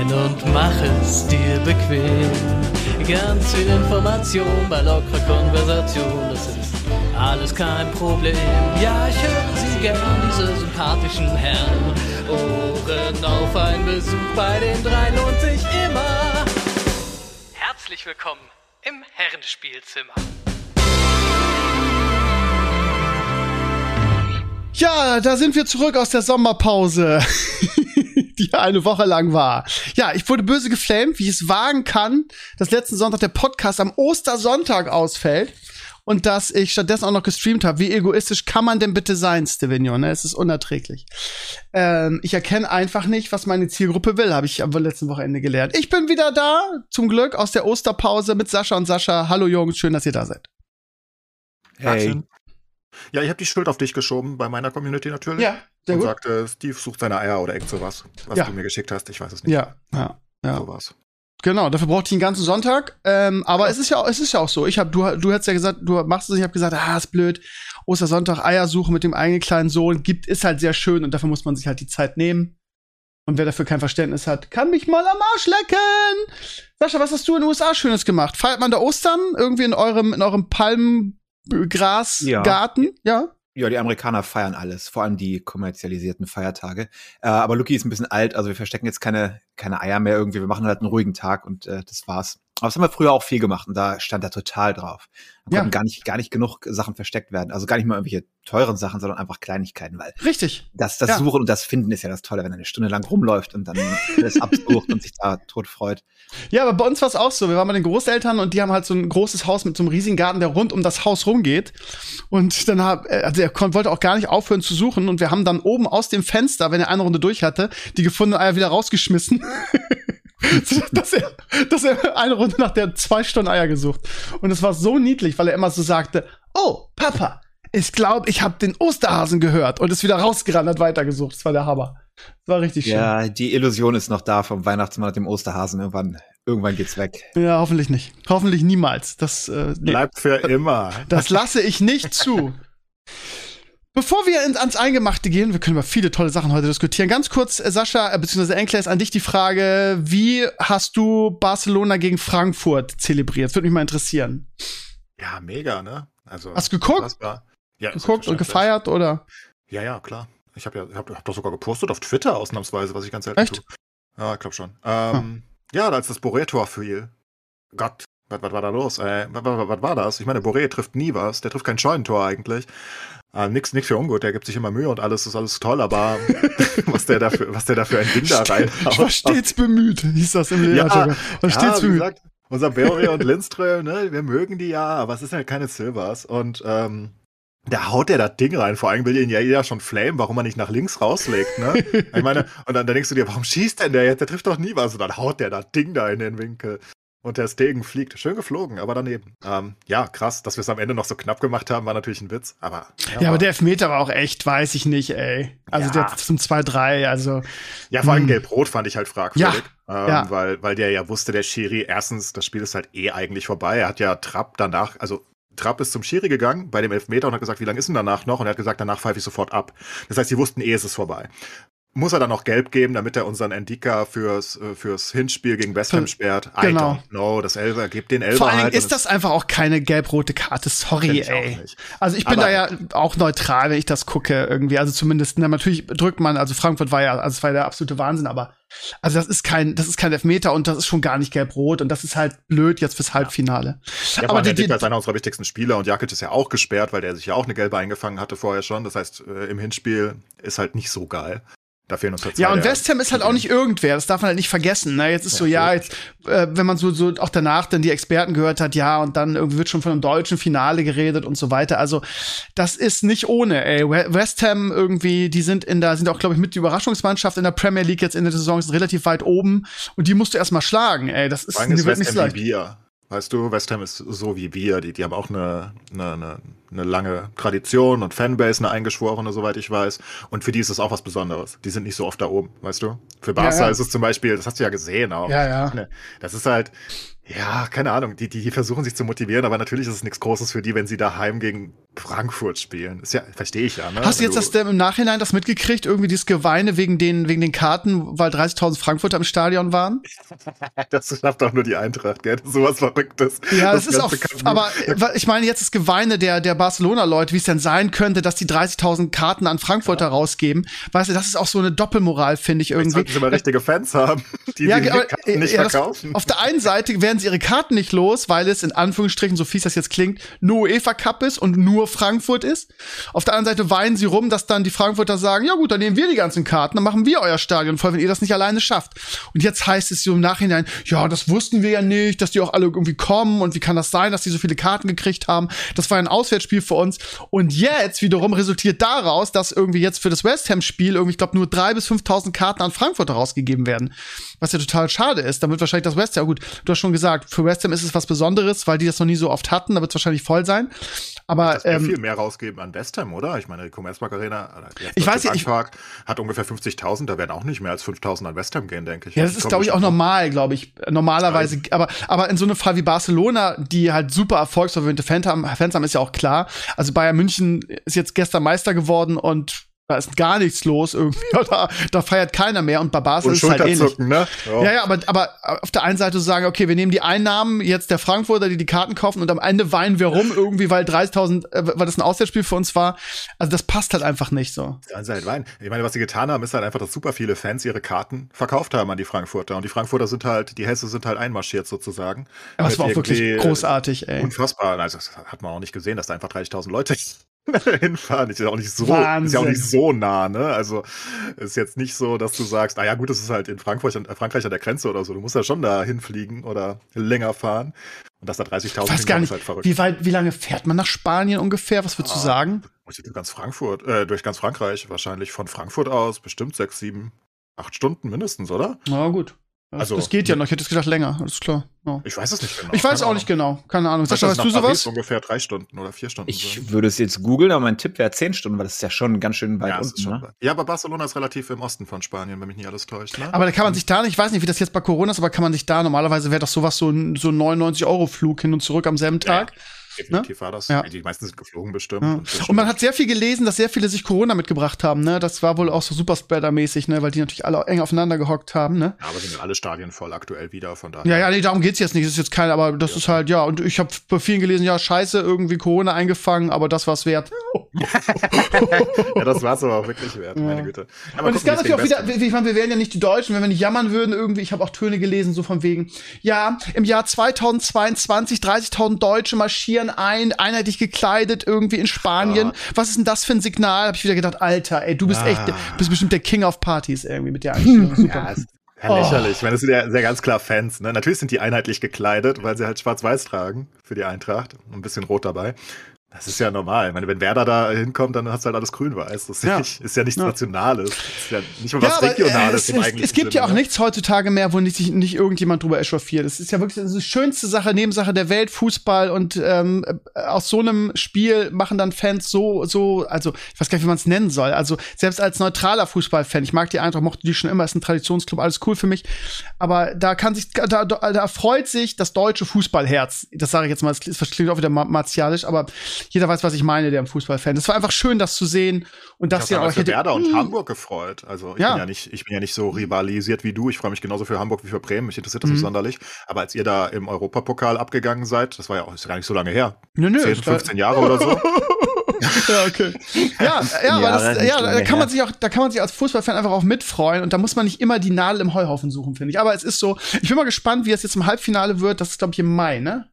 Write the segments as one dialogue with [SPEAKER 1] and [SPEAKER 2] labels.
[SPEAKER 1] rein und mach es dir bequem. Ganz viel Information bei lockerer Konversation, das ist alles kein Problem. Ja, ich höre Sie gern, diese sympathischen Herren. Ohren auf, ein Besuch bei den drei lohnt sich immer. Herzlich willkommen im Herrenspielzimmer.
[SPEAKER 2] Ja, da sind wir zurück aus der Sommerpause, die eine Woche lang war. Ja, ich wurde böse geflamed, wie ich es wagen kann, dass letzten Sonntag der Podcast am Ostersonntag ausfällt und dass ich stattdessen auch noch gestreamt habe. Wie egoistisch kann man denn bitte sein, Stevenion? Ne? Es ist unerträglich. Ähm, ich erkenne einfach nicht, was meine Zielgruppe will, habe ich am letzten Wochenende gelernt. Ich bin wieder da, zum Glück, aus der Osterpause mit Sascha und Sascha. Hallo Jungs, schön, dass ihr da seid.
[SPEAKER 3] Hey. Ja, ich habe die Schuld auf dich geschoben, bei meiner Community natürlich.
[SPEAKER 2] Ja, sehr
[SPEAKER 3] und
[SPEAKER 2] gut.
[SPEAKER 3] sagte, Steve sucht seine Eier oder irgend sowas, was
[SPEAKER 2] Ja.
[SPEAKER 3] du mir geschickt hast. Ich weiß es nicht.
[SPEAKER 2] Ja, ja, ja.
[SPEAKER 3] So war's.
[SPEAKER 2] Genau, dafür brauchte ich den ganzen Sonntag. Ähm, aber es ist ja, auch- es ist ja auch so. Ich habe, du, du hast ja gesagt, du machst es. Ich habe gesagt, ah, ist blöd. Ostersonntag Eiersuche mit dem eigenen kleinen Sohn gibt, ist halt sehr schön und dafür muss man sich halt die Zeit nehmen. Und wer dafür kein Verständnis hat, kann mich mal am Arsch lecken. Sascha, was hast du in den USA Schönes gemacht? Feiert man da Ostern irgendwie in eurem, in eurem Palmgrasgarten? Ja.
[SPEAKER 4] Ja, die Amerikaner feiern alles, vor allem die kommerzialisierten Feiertage. Äh, aber Lucky ist ein bisschen alt, also wir verstecken jetzt keine, keine Eier mehr irgendwie. Wir machen halt einen ruhigen Tag und äh, das war's. Aber das haben wir früher auch viel gemacht und da stand er total drauf. Da
[SPEAKER 2] Ja.
[SPEAKER 4] konnten gar nicht, gar nicht genug Sachen versteckt werden. Also gar nicht mal irgendwelche teuren Sachen, sondern einfach Kleinigkeiten, weil
[SPEAKER 2] Richtig.
[SPEAKER 4] das, das
[SPEAKER 2] Ja.
[SPEAKER 4] Suchen und das Finden ist ja das Tolle, wenn er eine Stunde lang rumläuft und dann alles absucht und sich da tot freut.
[SPEAKER 2] Ja, aber bei uns war es auch so. Wir waren bei den Großeltern und die haben halt so ein großes Haus mit so einem riesigen Garten, der rund um das Haus rumgeht. Und dann hab, äh, also er wollte auch gar nicht aufhören zu suchen. Und wir haben dann oben aus dem Fenster, wenn er eine Runde durch hatte, die gefundenen Eier wieder rausgeschmissen. dass, er, dass er eine Runde nach der zwei Stunden Eier gesucht. Und es war so niedlich, weil er immer so sagte, oh, Papa, ich glaube, ich habe den Osterhasen gehört und ist wieder rausgerannt, hat weitergesucht. Das war der Hammer. Das war richtig schön.
[SPEAKER 4] Ja, die Illusion ist noch da vom Weihnachtsmann und dem Osterhasen. Irgendwann, irgendwann geht's weg.
[SPEAKER 2] Ja, hoffentlich nicht. Hoffentlich niemals. Das, äh, nee.
[SPEAKER 3] Bleibt für immer.
[SPEAKER 2] Das lasse ich nicht zu. Bevor wir ins, ans Eingemachte gehen, wir können über viele tolle Sachen heute diskutieren. Ganz kurz, äh, Sascha, äh, beziehungsweise Enkles, an dich die Frage, wie hast du Barcelona gegen Frankfurt zelebriert? Würde mich mal interessieren.
[SPEAKER 3] Ja, mega, ne? Also,
[SPEAKER 2] Hast du geguckt?
[SPEAKER 3] Ja,
[SPEAKER 2] Geguckt und gefeiert oder?
[SPEAKER 3] Ja, ja, klar. Ich habe ja, hab, hab doch sogar gepostet auf Twitter ausnahmsweise, was ich ganz selten
[SPEAKER 2] Echt?
[SPEAKER 3] tue. Ja, ich glaube schon. Ähm, Ja, als das Boré-Tor fiel. Gott, was, was war da los? Äh, was, was, was war das? Ich meine, Boré trifft nie was. Der trifft kein Scheunentor eigentlich. Äh, nix, nix für ungut. Der gibt sich immer Mühe und alles ist alles toll, aber was der dafür, was der dafür ein Ding da rein
[SPEAKER 2] Ich war stets bemüht, hieß das im
[SPEAKER 3] Ja,
[SPEAKER 2] Lehrer. War
[SPEAKER 3] ja,
[SPEAKER 2] stets
[SPEAKER 3] wie
[SPEAKER 2] bemüht.
[SPEAKER 3] gesagt, unser Boré und Lindström, ne, wir mögen die ja, aber es ist halt keine Silvers. Und ähm, da haut der das Ding rein. Vor allem will ihn ja jeder schon flamen, warum er nicht nach links rauslegt, ne? ich meine, und dann, dann denkst du dir, warum schießt denn der jetzt? Der trifft doch nie was. Und dann haut der das Ding da in den Winkel. Und der Stegen fliegt. Schön geflogen, aber daneben. Ähm, ja, krass, dass wir es am Ende noch so knapp gemacht haben, war natürlich ein Witz. Aber
[SPEAKER 2] Ja, aber der Elfmeter war auch echt, weiß ich nicht, ey. Also
[SPEAKER 3] Ja.
[SPEAKER 2] der zum 2-3, also.
[SPEAKER 3] Ja, vor allem
[SPEAKER 2] Hm.
[SPEAKER 3] Gelb-Rot fand ich halt fragwürdig. Ähm,
[SPEAKER 2] ja.
[SPEAKER 3] Weil, weil der ja wusste, der Schiri, erstens, das Spiel ist halt eh eigentlich vorbei. Er hat ja Trapp danach, also Trapp ist zum Schiri gegangen bei dem Elfmeter und hat gesagt, wie lange ist denn danach noch? Und er hat gesagt, danach pfeife ich sofort ab. Das heißt, sie wussten eh, es ist vorbei. Muss er dann noch gelb geben, damit er unseren Endika fürs, äh, fürs Hinspiel gegen West Ham sperrt? I
[SPEAKER 2] genau.
[SPEAKER 3] don't know. Das Elfer, gibt den Elfer
[SPEAKER 2] Vor allen Dingen
[SPEAKER 3] halt.
[SPEAKER 2] ist das einfach auch keine gelb-rote Karte, sorry, ey. Also ich bin
[SPEAKER 3] Aber-
[SPEAKER 2] da ja auch neutral, wenn ich das gucke irgendwie. Also zumindest, na, natürlich drückt man, also Frankfurt war ja, also es war ja der absolute Wahnsinn, aber also das ist kein, das ist kein Elfmeter und das ist schon gar nicht gelb-rot und das ist halt blöd jetzt fürs Halbfinale.
[SPEAKER 3] Ja,
[SPEAKER 2] aber
[SPEAKER 3] der Endika ist einer unserer wichtigsten Spieler und Jakic ist ja auch gesperrt, weil der sich ja auch eine gelbe eingefangen hatte vorher schon. Das heißt, äh, im Hinspiel ist halt nicht so geil. Da fehlen uns halt
[SPEAKER 2] ja, und West Ham ist halt auch nicht irgendwer, das darf man halt nicht vergessen. Ne? Jetzt ist so, ja, jetzt, äh, wenn man so, so auch danach dann die Experten gehört hat, ja, und dann irgendwie wird schon von einem deutschen Finale geredet und so weiter. Also, das ist nicht ohne, ey. We- West Ham irgendwie, die sind in der, sind auch, glaube ich, mit die Überraschungsmannschaft in der Premier League jetzt in der Saison, sind relativ weit oben und die musst du erstmal schlagen, ey. Das ist,
[SPEAKER 3] allem ist
[SPEAKER 2] die wird
[SPEAKER 3] West
[SPEAKER 2] nicht
[SPEAKER 3] Ham
[SPEAKER 2] leicht.
[SPEAKER 3] wie wir. Weißt du, West Ham ist so wie wir. Die, die haben auch eine, eine, eine eine lange Tradition und Fanbase, eine eingeschworene, soweit ich weiß. Und für die ist es auch was Besonderes. Die sind nicht so oft da oben, weißt du? Für Barca
[SPEAKER 2] Ja, ja.
[SPEAKER 3] ist es zum Beispiel, das hast du ja gesehen auch.
[SPEAKER 2] Ja, ja.
[SPEAKER 3] Ne, Das ist halt, ja, keine Ahnung, die, die, die versuchen sich zu motivieren, aber natürlich ist es nichts Großes für die, wenn sie daheim gegen Frankfurt spielen. Ist ja, verstehe ich ja, ne?
[SPEAKER 2] Hast du jetzt das, im Nachhinein das mitgekriegt, irgendwie dieses Geweine wegen den, wegen den Karten, weil 30.000 Frankfurter im Stadion waren?
[SPEAKER 3] Das schafft doch nur die Eintracht, gell? Das sowas Verrücktes.
[SPEAKER 2] Ja, das, ist auch, aber ich meine jetzt das Geweine der, der Barcelona-Leute, wie es denn sein könnte, dass die 30.000 Karten an Frankfurter rausgeben. Weißt du, das ist auch so eine Doppelmoral, finde ich irgendwie.
[SPEAKER 3] sollten sie mal richtige Fans haben, die
[SPEAKER 2] Ja,
[SPEAKER 3] die Karten nicht
[SPEAKER 2] ja, das,
[SPEAKER 3] verkaufen.
[SPEAKER 2] auf der einen Seite werden sie ihre Karten nicht los, weil es in Anführungsstrichen, so fies das jetzt klingt, nur UEFA Cup ist und nur Frankfurt ist. Auf der anderen Seite weinen sie rum, dass dann die Frankfurter sagen, ja gut, dann nehmen wir die ganzen Karten, dann machen wir euer Stadion voll, wenn ihr das nicht alleine schafft. Und jetzt heißt es so im Nachhinein, ja, das wussten wir ja nicht, dass die auch alle irgendwie kommen und wie kann das sein, dass die so viele Karten gekriegt haben. Das war ein Auswärtsspiel für uns. Und jetzt wiederum resultiert daraus, dass irgendwie jetzt für das West Ham-Spiel irgendwie, ich glaube, nur drei bis 5.000 Karten an Frankfurt rausgegeben werden. Was ja total schade ist. Da wird wahrscheinlich das West Ham, gut, du hast schon gesagt, für West Ham ist es was Besonderes, weil die das noch nie so oft hatten. Da wird es wahrscheinlich voll sein. Aber
[SPEAKER 3] Das
[SPEAKER 2] ähm,
[SPEAKER 3] viel mehr rausgeben an West Ham, oder? Ich meine, die Commerzbank Arena,
[SPEAKER 2] Ich weiß ja, ich-
[SPEAKER 3] hat ungefähr 50.000, da werden auch nicht mehr als 5.000 an West Ham gehen, denke ich.
[SPEAKER 2] Ja, das
[SPEAKER 3] Die
[SPEAKER 2] ist, glaube ich, auch normal, glaube ich. Normalerweise, aber, aber in so einem Fall wie Barcelona, die halt super erfolgsverwöhnte Fans haben, Fans haben, ist ja auch klar. Also Bayern München ist jetzt gestern Meister geworden und da ist gar nichts los irgendwie. Da, da feiert keiner mehr und
[SPEAKER 3] Und
[SPEAKER 2] ist halt ähnlich.
[SPEAKER 3] Ne?
[SPEAKER 2] Ja, ja, aber, aber auf der einen Seite sagen, okay, wir nehmen die Einnahmen jetzt der Frankfurter, die die Karten kaufen und am Ende weinen wir rum irgendwie, weil 30.000, äh, weil das ein Auswärtsspiel für uns war. Also das passt halt einfach nicht so.
[SPEAKER 3] Sie halt weinen. Ich meine, was sie getan haben, ist halt einfach, dass super viele Fans ihre Karten verkauft haben an die Frankfurter. Und die Frankfurter sind halt, die Hesse sind halt einmarschiert sozusagen.
[SPEAKER 2] Aber es war auch wirklich großartig, ey.
[SPEAKER 3] Unfassbar. Also, das hat man auch nicht gesehen, dass da einfach 30.000 Leute hinfahren. Ist ja auch nicht so,
[SPEAKER 2] Wahnsinn.
[SPEAKER 3] ist ja auch nicht so nah, ne? Also, ist jetzt nicht so, dass du sagst, naja, gut, das ist halt in Frankreich, äh, Frankreich an der Grenze oder so. Du musst ja schon da hinfliegen oder länger fahren. Und dass da 30.000
[SPEAKER 2] Ich weiß gar
[SPEAKER 3] hinkommen,
[SPEAKER 2] nicht,
[SPEAKER 3] ist halt verrückt.
[SPEAKER 2] wie weit, wie lange fährt man nach Spanien ungefähr? Was würdest du
[SPEAKER 3] Ah.
[SPEAKER 2] sagen?
[SPEAKER 3] Muss ich durch ganz Frankfurt, äh, durch ganz Frankreich wahrscheinlich von Frankfurt aus bestimmt sechs, sieben, acht Stunden mindestens, oder?
[SPEAKER 2] Na gut. Das,
[SPEAKER 3] Also-
[SPEAKER 2] das geht ja noch. Ich hätte jetzt gedacht länger. Das ist klar. Ja.
[SPEAKER 3] Ich weiß es nicht genau.
[SPEAKER 2] Ich weiß
[SPEAKER 3] Keine
[SPEAKER 2] auch nicht genau. Keine Ahnung. Sascha,
[SPEAKER 3] Weißt
[SPEAKER 2] du sowas?
[SPEAKER 3] Ungefähr drei Stunden oder vier Stunden.
[SPEAKER 4] Ich
[SPEAKER 3] sind.
[SPEAKER 4] würde es jetzt googeln, aber mein Tipp wäre 10 Stunden, weil das ist ja schon ganz schön weit
[SPEAKER 3] ja, es ist
[SPEAKER 4] unten.
[SPEAKER 3] schon,
[SPEAKER 4] Ne?
[SPEAKER 3] ja, aber Barcelona ist relativ im Osten von Spanien, wenn mich nicht alles täuscht. Ne?
[SPEAKER 2] Aber da kann man sich da nicht, ich weiß nicht, wie das jetzt bei Corona ist, aber kann man sich da, normalerweise wäre doch sowas so ein, so ein 99-Euro-Flug hin und zurück am selben Tag.
[SPEAKER 3] Definitiv war das.
[SPEAKER 2] Ja.
[SPEAKER 3] Die meisten sind geflogen bestimmt.
[SPEAKER 2] Ja.
[SPEAKER 3] Und
[SPEAKER 2] Und man hat sehr viel gelesen, dass sehr viele sich Corona mitgebracht haben, ne? Das war wohl auch so Superspreader-mäßig, ne? Weil die natürlich alle eng aufeinander gehockt haben, ne?
[SPEAKER 3] ja, aber sind ja alle Stadien voll aktuell wieder, von daher.
[SPEAKER 2] Ja, ja, nee, darum geht's jetzt nicht. Das ist jetzt kein, aber das ist halt, ja, und ich habe bei vielen gelesen, ja, scheiße, irgendwie Corona eingefangen, aber das war's wert.
[SPEAKER 3] ja, das war es aber auch wirklich wert, meine Güte. Ja, mal
[SPEAKER 2] Und es gab natürlich auch wieder, ich meine, wir wären ja nicht die Deutschen, wenn wir nicht jammern würden irgendwie. Ich habe auch Töne gelesen, so von wegen, ja, im Jahr 2022 30.000 Deutsche marschieren ein, einheitlich gekleidet irgendwie in Spanien.
[SPEAKER 3] Ja.
[SPEAKER 2] Was ist denn das für ein Signal? Hab ich wieder gedacht, Alter, ey, du bist
[SPEAKER 3] Ah.
[SPEAKER 2] echt, du bist bestimmt der King of Partys irgendwie mit der Einstellung. Super.
[SPEAKER 3] Ja, ist ja lächerlich. Ich meine, das sind ja sehr ganz klar Fans. Ne? Natürlich sind die einheitlich gekleidet, weil sie halt schwarz-weiß tragen für die Eintracht. Und ein bisschen rot dabei. Das ist ja normal. Ich meine, wenn Werder da hinkommt, dann hast du halt alles grün-weiß. Das ist,
[SPEAKER 2] Ja.
[SPEAKER 3] nicht, ist ja nichts
[SPEAKER 2] Ja.
[SPEAKER 3] Nationales. Das ist ja nicht mal
[SPEAKER 2] Ja,
[SPEAKER 3] was
[SPEAKER 2] aber, äh,
[SPEAKER 3] Regionales
[SPEAKER 2] es,
[SPEAKER 3] im eigentlichen
[SPEAKER 2] es gibt ja auch
[SPEAKER 3] Sinne, ne?
[SPEAKER 2] nichts heutzutage mehr, wo nicht, sich nicht irgendjemand drüber echauffiert. Es ist ja wirklich das ist die schönste Sache, Nebensache der Welt, Fußball und ähm, äh, aus so einem Spiel machen dann Fans so, so, also ich weiß gar nicht, wie man es nennen soll. Also selbst als neutraler Fußballfan, ich mag die Eintracht, mochte die schon immer, ist ein Traditionsclub, alles cool für mich. Aber da kann sich, da, da, freut sich das deutsche Fußballherz. Das sage ich jetzt mal, das klingt auch wieder ma- martialisch, aber jeder weiß, was ich meine, der im Fußballfan. ist. Es war einfach schön, das zu sehen und
[SPEAKER 3] Ich
[SPEAKER 2] dass auch
[SPEAKER 3] auch für
[SPEAKER 2] hätte.
[SPEAKER 3] Werder und
[SPEAKER 2] Mm.
[SPEAKER 3] Hamburg gefreut. Also ich,
[SPEAKER 2] Ja.
[SPEAKER 3] bin ja nicht, ich bin ja nicht so rivalisiert wie du. Ich freue mich genauso für Hamburg wie für Bremen. Mich interessiert das
[SPEAKER 2] Mhm.
[SPEAKER 3] nicht sonderlich. Aber als ihr da im Europapokal abgegangen seid, das war ja auch ist ja gar nicht so lange her.
[SPEAKER 2] Nö, nö,
[SPEAKER 3] 10,
[SPEAKER 2] es war-
[SPEAKER 3] 15 Jahre oder so.
[SPEAKER 2] ja, okay. Ja, ja, aber das, ja, da kann man sich auch, da kann man sich als Fußballfan einfach auch mitfreuen und da muss man nicht immer die Nadel im Heuhaufen suchen, finde ich. Aber es ist so, ich bin mal gespannt, wie es jetzt im Halbfinale wird. Das ist, glaube ich, im Mai, ne?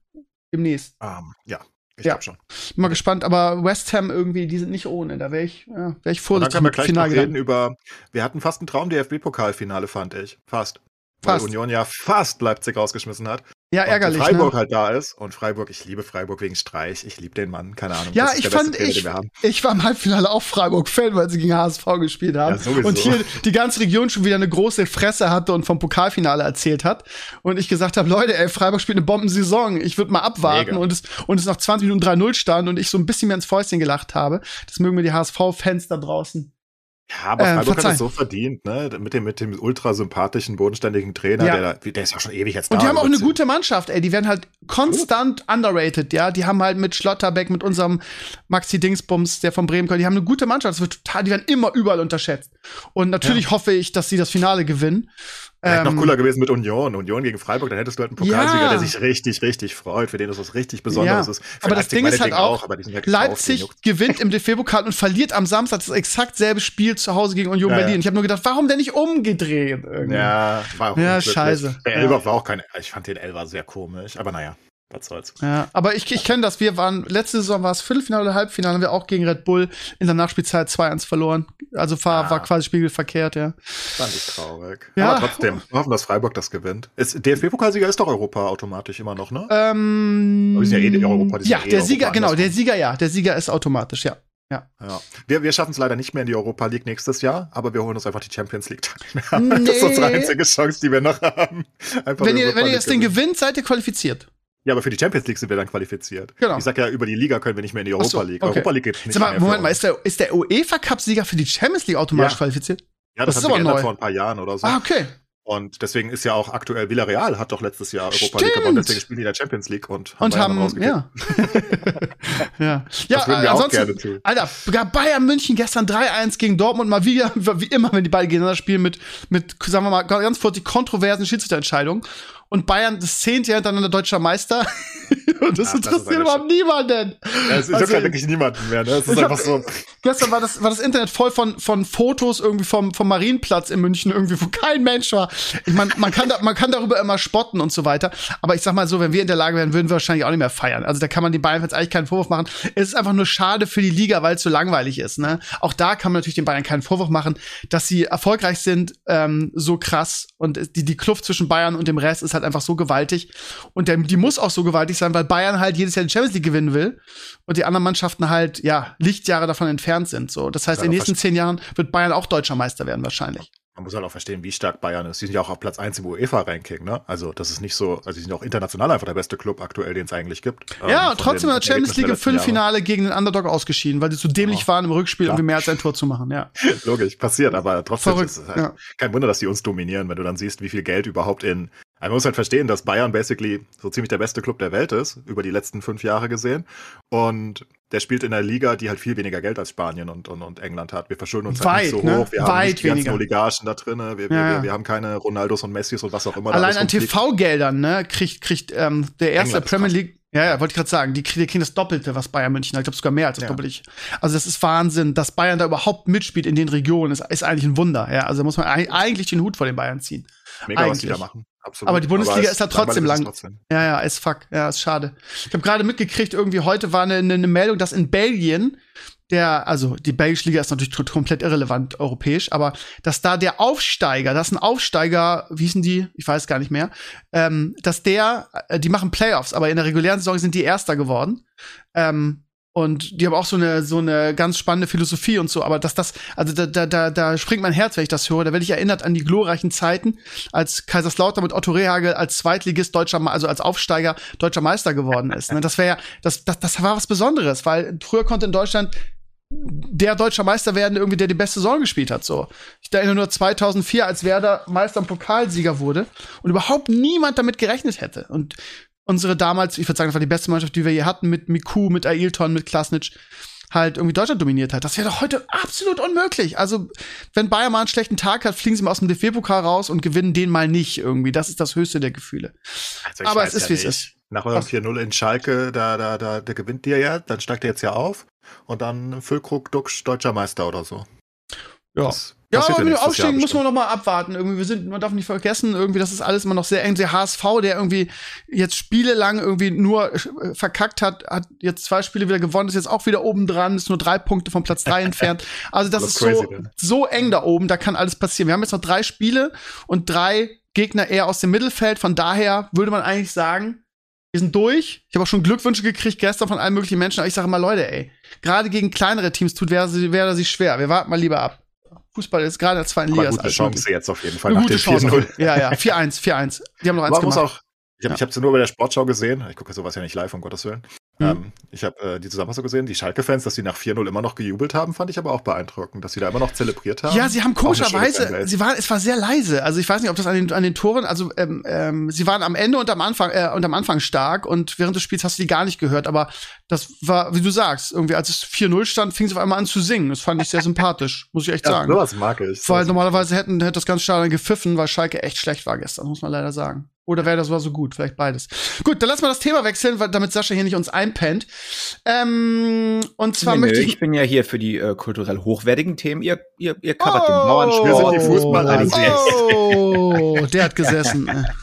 [SPEAKER 2] Demnächst.
[SPEAKER 3] Ähm, ja, ich
[SPEAKER 2] Ja.
[SPEAKER 3] glaube schon.
[SPEAKER 2] Bin mal gespannt, aber West Ham irgendwie, die sind nicht ohne. Da wäre ich, ja, wäre ich
[SPEAKER 3] dann
[SPEAKER 2] vorsichtig
[SPEAKER 3] können wir
[SPEAKER 2] mit
[SPEAKER 3] gleich noch reden über, wir hatten fast ein Traum-DFB-Pokalfinale, fand ich. Fast. Weil
[SPEAKER 2] Fast.
[SPEAKER 3] Union ja fast Leipzig rausgeschmissen hat.
[SPEAKER 2] Ja,
[SPEAKER 3] Und
[SPEAKER 2] ärgerlich.
[SPEAKER 3] Freiburg
[SPEAKER 2] ne?
[SPEAKER 3] halt da ist und Freiburg, ich liebe Freiburg wegen Streich, ich liebe den Mann, keine Ahnung.
[SPEAKER 2] Ja, ich fand,
[SPEAKER 3] Trainer,
[SPEAKER 2] ich, ich war im Halbfinale auch Freiburg-Fan, weil sie gegen HSV gespielt haben.
[SPEAKER 3] Ja,
[SPEAKER 2] und hier die ganze Region schon wieder eine große Fresse hatte und vom Pokalfinale erzählt hat. Und ich gesagt habe, Leute, ey, Freiburg spielt eine Bombensaison. Ich würde mal abwarten.
[SPEAKER 3] Mega.
[SPEAKER 2] Und es, und es nach 20 Minuten 3-0 stand und ich so ein bisschen mehr ins Fäustchen gelacht habe. Das mögen mir die HSV-Fans da draußen.
[SPEAKER 3] Ja, aber
[SPEAKER 2] Äh,
[SPEAKER 3] Freiburg hat
[SPEAKER 2] verzeih.
[SPEAKER 3] es so verdient, ne? Mit dem, mit dem ultra sympathischen, bodenständigen Trainer,
[SPEAKER 2] Ja.
[SPEAKER 3] der, da- der ist ja schon ewig jetzt da.
[SPEAKER 2] Und die haben auch eine gute Mannschaft, ey. Die werden halt konstant underrated, ja. Die haben halt mit Schlotterbeck, mit unserem Maxi Dingsbums, der von Bremen kommt, die haben eine gute Mannschaft. Das wird total, die werden immer überall unterschätzt. Und natürlich hoffe ich, dass sie das Finale gewinnen.
[SPEAKER 3] Wäre noch
[SPEAKER 2] Ähm,
[SPEAKER 3] cooler gewesen mit Union. Union gegen Freiburg, dann hättest du halt einen Pokalsieger,
[SPEAKER 2] Ja.
[SPEAKER 3] der sich richtig, richtig freut, für den das was richtig Besonderes
[SPEAKER 2] Ja.
[SPEAKER 3] ist. Für
[SPEAKER 2] Aber das Ding ist halt auch,
[SPEAKER 3] ja gekauft,
[SPEAKER 2] Leipzig gewinnt im DFB-Pokal und verliert am Samstag das exakt selbe Spiel zu Hause gegen Union
[SPEAKER 3] Ja.
[SPEAKER 2] Berlin. Ich habe nur gedacht, warum denn nicht umgedreht? irgendwie?
[SPEAKER 3] Ja, war auch
[SPEAKER 2] Ja, scheiße.
[SPEAKER 3] Der. Elber war auch kein, ich fand den Elber sehr komisch, aber naja, was soll's.
[SPEAKER 2] Ja, aber ich, ich kenne das. Wir waren, letzte Saison war es Viertelfinale oder Halbfinale, haben wir auch gegen Red Bull in der Nachspielzeit 2-1 verloren. Also war,
[SPEAKER 3] Ah.
[SPEAKER 2] war quasi spiegelverkehrt, ja.
[SPEAKER 3] Fand ich traurig.
[SPEAKER 2] Ja.
[SPEAKER 3] Aber trotzdem, wir hoffen, dass Freiburg das gewinnt. DFB-Pokalsieger ist doch Europa automatisch immer noch, ne?
[SPEAKER 2] Ähm,
[SPEAKER 3] Aber die sind ja eh Europa, die
[SPEAKER 2] ja,
[SPEAKER 3] ja eh
[SPEAKER 2] der
[SPEAKER 3] Europa
[SPEAKER 2] Sieger, genau, der Sieger, ja, der Sieger ist automatisch, ja.
[SPEAKER 3] Ja. Wir, wir schaffen es leider nicht mehr in die Europa League nächstes Jahr, aber wir holen uns einfach die Champions League teilnahme. Das ist unsere
[SPEAKER 2] Nee.
[SPEAKER 3] einzige Chance, die wir noch haben. Einfach
[SPEAKER 2] Wenn ihr, wenn ihr das Ding gewinnt, seid ihr qualifiziert.
[SPEAKER 3] Ja, aber für die Champions League sind wir dann qualifiziert.
[SPEAKER 2] Genau.
[SPEAKER 3] Ich sag ja, über die Liga können wir nicht mehr in die Europa
[SPEAKER 2] so,
[SPEAKER 3] League.
[SPEAKER 2] okay.
[SPEAKER 3] Europa League gibt's nicht
[SPEAKER 2] Sag mal,
[SPEAKER 3] mehr.
[SPEAKER 2] Moment mal, ist der, ist der UEFA-Cup-Sieger für die Champions League automatisch
[SPEAKER 3] Ja.
[SPEAKER 2] qualifiziert?
[SPEAKER 3] ja,
[SPEAKER 2] das
[SPEAKER 3] das,
[SPEAKER 2] ist
[SPEAKER 3] hat sich
[SPEAKER 2] aber neu.
[SPEAKER 3] vor ein paar Jahren oder so.
[SPEAKER 2] Ah, okay.
[SPEAKER 3] Und deswegen ist ja auch aktuell Villarreal hat doch letztes Jahr Europa
[SPEAKER 2] Stimmt.
[SPEAKER 3] League gewonnen, deswegen spielen die in der Champions League und
[SPEAKER 2] Und
[SPEAKER 3] Bayern
[SPEAKER 2] haben, ja. ja. Ja,
[SPEAKER 3] Das würden wir auch
[SPEAKER 2] ansonsten,
[SPEAKER 3] gerne tun.
[SPEAKER 2] Alter, Bayern München gestern 3-1 gegen Dortmund mal wieder, wie immer, wenn die beiden gegeneinander spielen, mit, mit, sagen wir mal, ganz kurz die kontroversen Schiedsrichterentscheidungen. Und Bayern das zehnte Jahr hintereinander deutscher Meister. Und das
[SPEAKER 3] das ist
[SPEAKER 2] interessiert überhaupt niemanden.
[SPEAKER 3] Ja, es
[SPEAKER 2] Also,
[SPEAKER 3] juckt halt wirklich niemanden mehr, ne? Es ist einfach so.
[SPEAKER 2] Gestern war das, war das Internet voll von, von Fotos irgendwie vom, vom Marienplatz in München, irgendwie, wo kein Mensch war. Ich meine, man kann, da, man kann darüber immer spotten und so weiter. Aber ich sag mal so, wenn wir in der Lage wären, würden wir wahrscheinlich auch nicht mehr feiern. Also da kann man den Bayern jetzt eigentlich keinen Vorwurf machen. Es ist einfach nur schade für die Liga, weil es so langweilig ist. Ne? Auch da kann man natürlich den Bayern keinen Vorwurf machen, dass sie erfolgreich sind, ähm, so krass. Und die, die Kluft zwischen Bayern und dem Rest ist halt einfach so gewaltig. Und der, die muss auch so gewaltig sein, weil Bayern halt jedes Jahr die Champions League gewinnen will und die anderen Mannschaften halt, ja, Lichtjahre davon entfernt sind. So, das heißt,
[SPEAKER 3] Ja,
[SPEAKER 2] in den nächsten zehn Jahren wird Bayern auch deutscher Meister werden, wahrscheinlich.
[SPEAKER 3] Man muss halt auch verstehen, wie stark Bayern ist. Die sind ja auch auf Platz 1 im UEFA-Ranking, ne? Also, das ist nicht so, also, die sind auch international einfach der beste Club aktuell, den es eigentlich gibt.
[SPEAKER 2] ja,
[SPEAKER 3] Ähm,
[SPEAKER 2] und
[SPEAKER 3] von
[SPEAKER 2] trotzdem in der Champions League im. Viertelfinale gegen den Underdog ausgeschieden, weil sie zu dämlich
[SPEAKER 3] Ja.
[SPEAKER 2] waren im Rückspiel,
[SPEAKER 3] Ja.
[SPEAKER 2] irgendwie mehr als ein Tor zu machen, ja.
[SPEAKER 3] Logisch, passiert, aber trotzdem
[SPEAKER 2] Verrückt,
[SPEAKER 3] ist es halt
[SPEAKER 2] ja.
[SPEAKER 3] kein Wunder, dass die uns dominieren, wenn du dann siehst, wie viel Geld überhaupt in. Also man muss halt verstehen, dass Bayern basically so ziemlich der beste Club der Welt ist, über die letzten fünf Jahre gesehen. Und der spielt in einer Liga, die halt viel weniger Geld als Spanien und, und, und England hat. Wir verschulden uns halt
[SPEAKER 2] Weit,
[SPEAKER 3] nicht so
[SPEAKER 2] ne?
[SPEAKER 3] hoch. Wir haben
[SPEAKER 2] Weit
[SPEAKER 3] nicht die ganzen
[SPEAKER 2] weniger.
[SPEAKER 3] Oligarchen da drin. Wir,
[SPEAKER 2] Ja,
[SPEAKER 3] wir,
[SPEAKER 2] ja.
[SPEAKER 3] wir, wir haben keine Ronaldos und Messis und was auch immer.
[SPEAKER 2] Allein an. TV-Geldern, ne, kriegt, kriegt ähm, der erste
[SPEAKER 3] England
[SPEAKER 2] Premier. League. Ja, ja, wollte ich gerade sagen, die, kriegen- die kriegen das Doppelte, was Bayern München hat. Ich glaube sogar mehr als das
[SPEAKER 3] Ja.
[SPEAKER 2] Doppelte. Also das ist Wahnsinn, dass Bayern da überhaupt mitspielt in den Regionen, ist, ist eigentlich ein Wunder. Ja, also da muss man eig- eigentlich den Hut vor den Bayern ziehen.
[SPEAKER 3] Mega, was die da
[SPEAKER 2] eigentlich.
[SPEAKER 3] machen. Absolut.
[SPEAKER 2] Aber die Bundesliga
[SPEAKER 3] es-
[SPEAKER 2] ist halt trotzdem lang.
[SPEAKER 3] trotzdem.
[SPEAKER 2] Ja, ja, ist fuck. Ja, ist schade. Ich habe gerade mitgekriegt, irgendwie heute war eine, eine Meldung, dass in Belgien der, also die belgische Liga ist natürlich komplett irrelevant europäisch, aber dass da der Aufsteiger, das ist ein Aufsteiger, wie hießen die? Ich weiß gar nicht mehr, ähm, dass der, äh, die machen Playoffs, aber in der regulären Saison sind die Erster geworden. Ähm, und die haben auch so eine so eine ganz spannende Philosophie und so, aber dass das, also da, da, da, da springt mein Herz, wenn ich das höre. Da werde ich erinnert an die glorreichen Zeiten, als Kaiserslautern mit Otto Rehagel als Zweitligist deutscher, also als Aufsteiger deutscher Meister geworden ist. Ne? Das wäre ja, das, das, das war was Besonderes, weil früher konnte in Deutschland der deutscher Meister werden, irgendwie der die beste Saison gespielt hat. So, ich erinnere nur 2004, als Werder Meister und Pokalsieger wurde und überhaupt niemand damit gerechnet hätte. Und unsere damals, ich würde sagen, das war die beste Mannschaft, die wir je hatten, mit Miku, mit Ailton, mit Klasnic, halt irgendwie Deutschland dominiert hat. Das wäre doch heute absolut unmöglich. Also, wenn Bayern mal einen schlechten Tag hat, fliegen sie mal aus dem DFB-Pokal raus und gewinnen den mal nicht irgendwie. Das ist das höchste der Gefühle.
[SPEAKER 3] Also
[SPEAKER 2] Aber es ist,
[SPEAKER 3] ja
[SPEAKER 2] wie es ist.
[SPEAKER 3] Nach eurem 4-0 in Schalke, da, da, da, der gewinnt dir ja, dann steigt er jetzt ja auf und dann Füllkrug, Duxch, deutscher Meister oder so.
[SPEAKER 2] Ja.
[SPEAKER 3] Das
[SPEAKER 2] Ja, aber mit dem Aufstieg muss man noch mal abwarten. Irgendwie, wir sind, man darf nicht vergessen, irgendwie, das ist alles immer noch sehr eng. Der HSV, der irgendwie jetzt Spiele lang irgendwie nur äh, verkackt hat, hat jetzt zwei Spiele wieder gewonnen, ist jetzt auch wieder oben dran, ist nur drei Punkte vom Platz drei entfernt. Also das,
[SPEAKER 3] Das
[SPEAKER 2] ist
[SPEAKER 3] ist
[SPEAKER 2] so,
[SPEAKER 3] crazy, ne?
[SPEAKER 2] so eng da oben, da kann alles passieren. Wir haben jetzt noch drei Spiele und drei Gegner eher aus dem Mittelfeld. Von daher würde man eigentlich sagen, wir sind durch. Ich habe auch schon Glückwünsche gekriegt gestern von allen möglichen Menschen. Aber ich sage immer, Leute, ey, gerade gegen kleinere Teams tut wäre wär sich schwer. Wir warten mal lieber ab. Fußball ist gerade der zweiten Liga. ist
[SPEAKER 3] gute Chance
[SPEAKER 2] möglich.
[SPEAKER 3] jetzt auf jeden Fall
[SPEAKER 2] Eine
[SPEAKER 3] nach
[SPEAKER 2] gute Chance.
[SPEAKER 3] 4-0.
[SPEAKER 2] Ja, ja, 4-1, 4-1. Die haben noch eins
[SPEAKER 3] muss
[SPEAKER 2] gemacht.
[SPEAKER 3] auch, ich habe hab's ja nur bei der Sportschau gesehen. Ich gucke sowas ja nicht live, um Gottes Willen.
[SPEAKER 2] Mhm.
[SPEAKER 3] Ähm, ich habe äh, die Zusammenfassung gesehen, die Schalke-Fans, dass sie nach 4-0 immer noch gejubelt haben, fand ich aber auch beeindruckend, dass sie da immer noch zelebriert haben.
[SPEAKER 2] Ja, sie haben komischerweise, sie waren, es war sehr leise. Also ich weiß nicht, ob das an den, an den Toren, also ähm, ähm, sie waren am Ende und am Anfang, äh, und am Anfang stark und während des Spiels hast du die gar nicht gehört. Aber das war, wie du sagst, irgendwie als es 4-0 stand, fing sie auf einmal an zu singen. Das fand ich sehr sympathisch, muss ich echt
[SPEAKER 3] ja,
[SPEAKER 2] sagen.
[SPEAKER 3] sowas mag ich.
[SPEAKER 2] Weil normalerweise hätten hätte das ganze Stadion gepfiffen, weil Schalke echt schlecht war gestern, muss man leider sagen. Oder wäre das war so gut, vielleicht beides. Gut, dann lass mal das Thema wechseln, weil, damit Sascha hier nicht uns einpennt. Ähm, und zwar
[SPEAKER 4] Nee,
[SPEAKER 2] möchte
[SPEAKER 4] nö,
[SPEAKER 2] ich.
[SPEAKER 4] ich bin ja hier für die äh, kulturell hochwertigen Themen. Ihr, ihr, ihr covert den
[SPEAKER 3] Wir
[SPEAKER 4] Bauernsport.
[SPEAKER 3] sind die Fußball-ADCs.
[SPEAKER 2] Oh, der hat gesessen.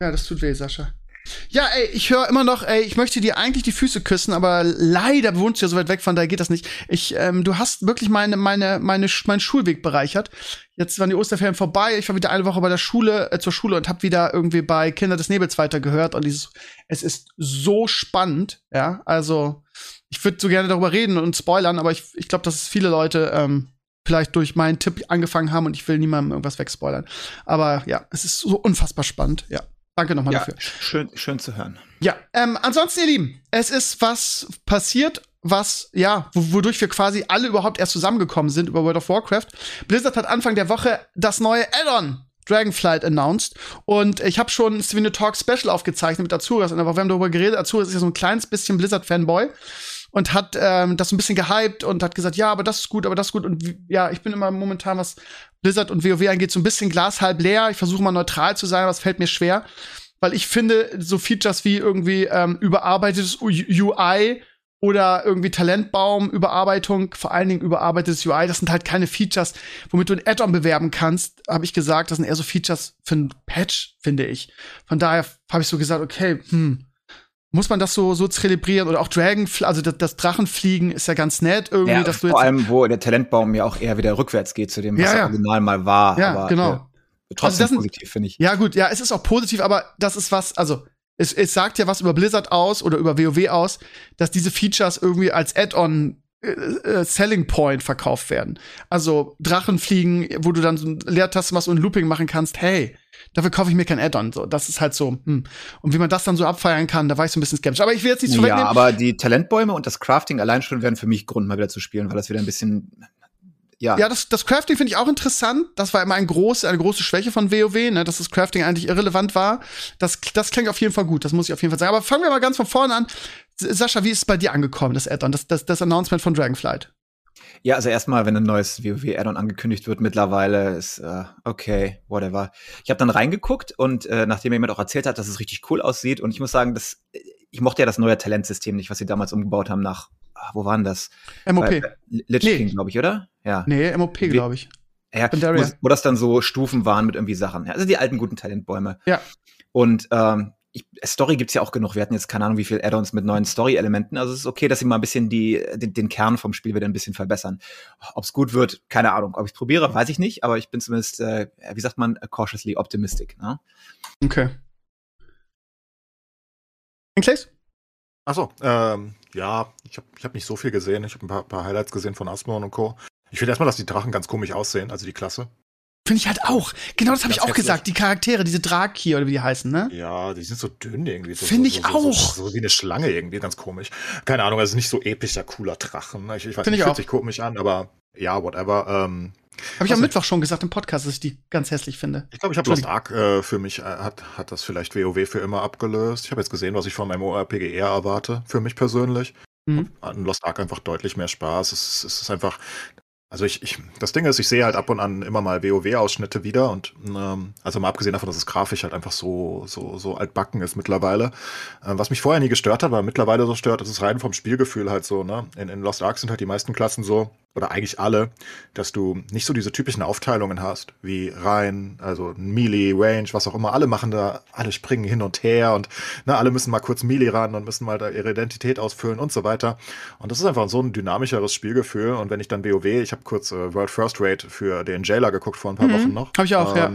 [SPEAKER 2] Ja, das tut weh, Sascha. Ja, ey, ich höre immer noch, ey, ich möchte dir eigentlich die Füße küssen, aber leider wohnst du ja so weit weg, von daher geht das nicht. Ich, ähm, du hast wirklich meine, meine, meine, meinen Schulweg bereichert. Jetzt waren die Osterferien vorbei. Ich war wieder eine Woche bei der Schule, äh, zur Schule und habe wieder irgendwie bei Kinder des Nebels weitergehört und dieses, es ist so spannend, ja. Also, ich würde so gerne darüber reden und spoilern, aber ich, ich glaube, dass es viele Leute ähm, vielleicht durch meinen Tipp angefangen haben und ich will niemandem irgendwas wegspoilern. Aber ja, es ist so unfassbar spannend. Ja, danke nochmal
[SPEAKER 4] Ja,
[SPEAKER 2] dafür.
[SPEAKER 4] schön, schön zu hören.
[SPEAKER 2] Ja, ähm, ansonsten, ihr Lieben, es ist was passiert, was, ja, wo- wodurch wir quasi alle überhaupt erst zusammengekommen sind über World of Warcraft. Blizzard hat Anfang der Woche das neue Add-on Dragonflight announced und ich habe schon ein Talk Special aufgezeichnet mit Azuras und wir haben darüber geredet. Azuras ist ja so ein kleines bisschen Blizzard-Fanboy und hat ähm, das ein bisschen gehypt und hat gesagt, ja, aber das ist gut, aber das ist gut. Und ja, ich bin immer momentan, was Blizzard und WoW angeht, so ein bisschen Glas halb leer. Ich versuche mal neutral zu sein, aber es fällt mir schwer. Weil ich finde, so Features wie irgendwie ähm, überarbeitetes UI oder irgendwie Talentbaum, Überarbeitung, vor allen Dingen überarbeitetes UI, das sind halt keine Features, womit du ein Add-on bewerben kannst, habe ich gesagt. Das sind eher so Features für ein Patch, finde ich. Von daher habe ich so gesagt, okay, hm, muss man das so, so zelebrieren oder auch Dragon, also das, das Drachenfliegen ist ja ganz nett irgendwie,
[SPEAKER 4] Ja,
[SPEAKER 2] dass du
[SPEAKER 4] vor
[SPEAKER 2] jetzt
[SPEAKER 4] allem, wo der Talentbaum ja auch eher wieder rückwärts geht zu dem, was
[SPEAKER 2] Ja, ja.
[SPEAKER 4] original mal war.
[SPEAKER 2] Ja,
[SPEAKER 4] aber,
[SPEAKER 2] genau.
[SPEAKER 4] Äh, trotzdem
[SPEAKER 2] das sind-
[SPEAKER 4] positiv, finde ich.
[SPEAKER 2] Ja, gut, ja, es ist auch positiv, aber das ist was, also es, es sagt ja was über Blizzard aus oder über WoW aus, dass diese Features irgendwie als Add-on äh, äh, Selling Point verkauft werden. Also Drachenfliegen, wo du dann so ein Leertaste machst und Looping machen kannst, hey, dafür kaufe ich mir kein Add-on. So, das ist halt so, hm. Und wie man das dann so abfeiern kann, da war ich so ein bisschen skeptisch. Aber ich will jetzt nichts
[SPEAKER 4] Ja,
[SPEAKER 2] vorwegnehmen.
[SPEAKER 4] aber die Talentbäume und das Crafting allein schon wären für mich Grund, mal wieder zu spielen, weil das wieder ein bisschen, ja,
[SPEAKER 2] Ja, das, das Crafting finde ich auch interessant. Das war immer ein groß, eine große Schwäche von WoW, ne, dass das Crafting eigentlich irrelevant war. Das, das klingt auf jeden Fall gut, das muss ich auf jeden Fall sagen. Aber fangen wir mal ganz von vorne an. Sascha, wie ist es bei dir angekommen, das Add-on, das, das, das Announcement von Dragonflight?
[SPEAKER 4] Ja, also erstmal, wenn ein neues WoW-Add-on angekündigt wird, mittlerweile ist äh, okay, whatever. Ich habe dann reingeguckt und äh, nachdem mir jemand auch erzählt hat, dass es richtig cool aussieht und ich muss sagen, dass ich mochte ja das neue Talentsystem nicht, was sie damals umgebaut haben nach, ah, wo waren das?
[SPEAKER 2] MOP.
[SPEAKER 4] Bei- Lich
[SPEAKER 2] Nee.
[SPEAKER 4] King, glaube ich, oder? Ja.
[SPEAKER 2] nee, MOP, glaube ich.
[SPEAKER 4] Ja, wo, wo das dann so Stufen waren mit irgendwie Sachen. Ja, also die alten guten Talentbäume.
[SPEAKER 2] Ja.
[SPEAKER 4] Und ähm, ich, Story gibt's ja auch genug. Wir hatten jetzt keine Ahnung, wie viel Add-ons mit neuen Story-Elementen. Also es ist okay, dass sie mal ein bisschen die, den, den Kern vom Spiel wieder ein bisschen verbessern. Ob's gut wird, keine Ahnung. Ob ich probiere, weiß ich nicht. Aber ich bin zumindest, äh, wie sagt man, cautiously optimistic. Ne?
[SPEAKER 2] Okay. Clays?
[SPEAKER 3] Ach so, ähm, ja, ich habe ich hab nicht so viel gesehen. Ich habe ein paar, paar Highlights gesehen von Asmon und Co. Ich finde erstmal, dass die Drachen ganz komisch aussehen, also die Klasse.
[SPEAKER 2] Finde ich halt auch. Genau das habe ich auch
[SPEAKER 3] hässlich.
[SPEAKER 2] gesagt. Die Charaktere, diese Draki oder wie die heißen, ne?
[SPEAKER 3] Ja, die sind so dünn irgendwie. So,
[SPEAKER 2] Finde
[SPEAKER 3] so,
[SPEAKER 2] ich
[SPEAKER 3] so,
[SPEAKER 2] auch.
[SPEAKER 3] So, wie eine Schlange irgendwie, ganz komisch. Keine Ahnung, also nicht so epischer, cooler Drachen. Ich, ich weiß
[SPEAKER 2] Finde
[SPEAKER 3] nicht,
[SPEAKER 2] ich
[SPEAKER 3] fühlt sich komisch an, aber ja, whatever. Ähm,
[SPEAKER 2] Habe ich am Mittwoch schon gesagt im Podcast, dass ich die ganz hässlich finde.
[SPEAKER 3] ich glaube, ich habe Lost Ark äh, für mich, äh, hat, hat das vielleicht WoW für immer abgelöst. Ich habe jetzt gesehen, was ich von meinem ORPG eher erwarte, für mich persönlich.
[SPEAKER 2] Mhm.
[SPEAKER 3] Lost Ark einfach deutlich mehr Spaß. Es, es ist einfach. Also ich, ich, das Ding ist, ich sehe halt ab und an immer mal WoW-Ausschnitte wieder und ähm, also mal abgesehen davon, dass es grafisch halt einfach so, so, so altbacken ist mittlerweile. Ähm, was mich vorher nie gestört hat, aber mittlerweile so stört, ist es rein vom Spielgefühl halt so, ne? In, in Lost Ark sind halt die meisten Klassen so, oder eigentlich alle, dass du nicht so diese typischen Aufteilungen hast, wie rein, also Melee, Range, was auch immer. Alle machen da, alle springen hin und her und ne, alle müssen mal kurz Melee ran und müssen mal da ihre Identität ausfüllen und so weiter. Und das ist einfach so ein dynamischeres Spielgefühl. Und wenn ich dann WoW, ich habe kurz äh, World First Rate für den Jailer geguckt vor ein paar
[SPEAKER 2] Mhm.
[SPEAKER 3] Wochen noch.
[SPEAKER 2] Hab ich auch, ja.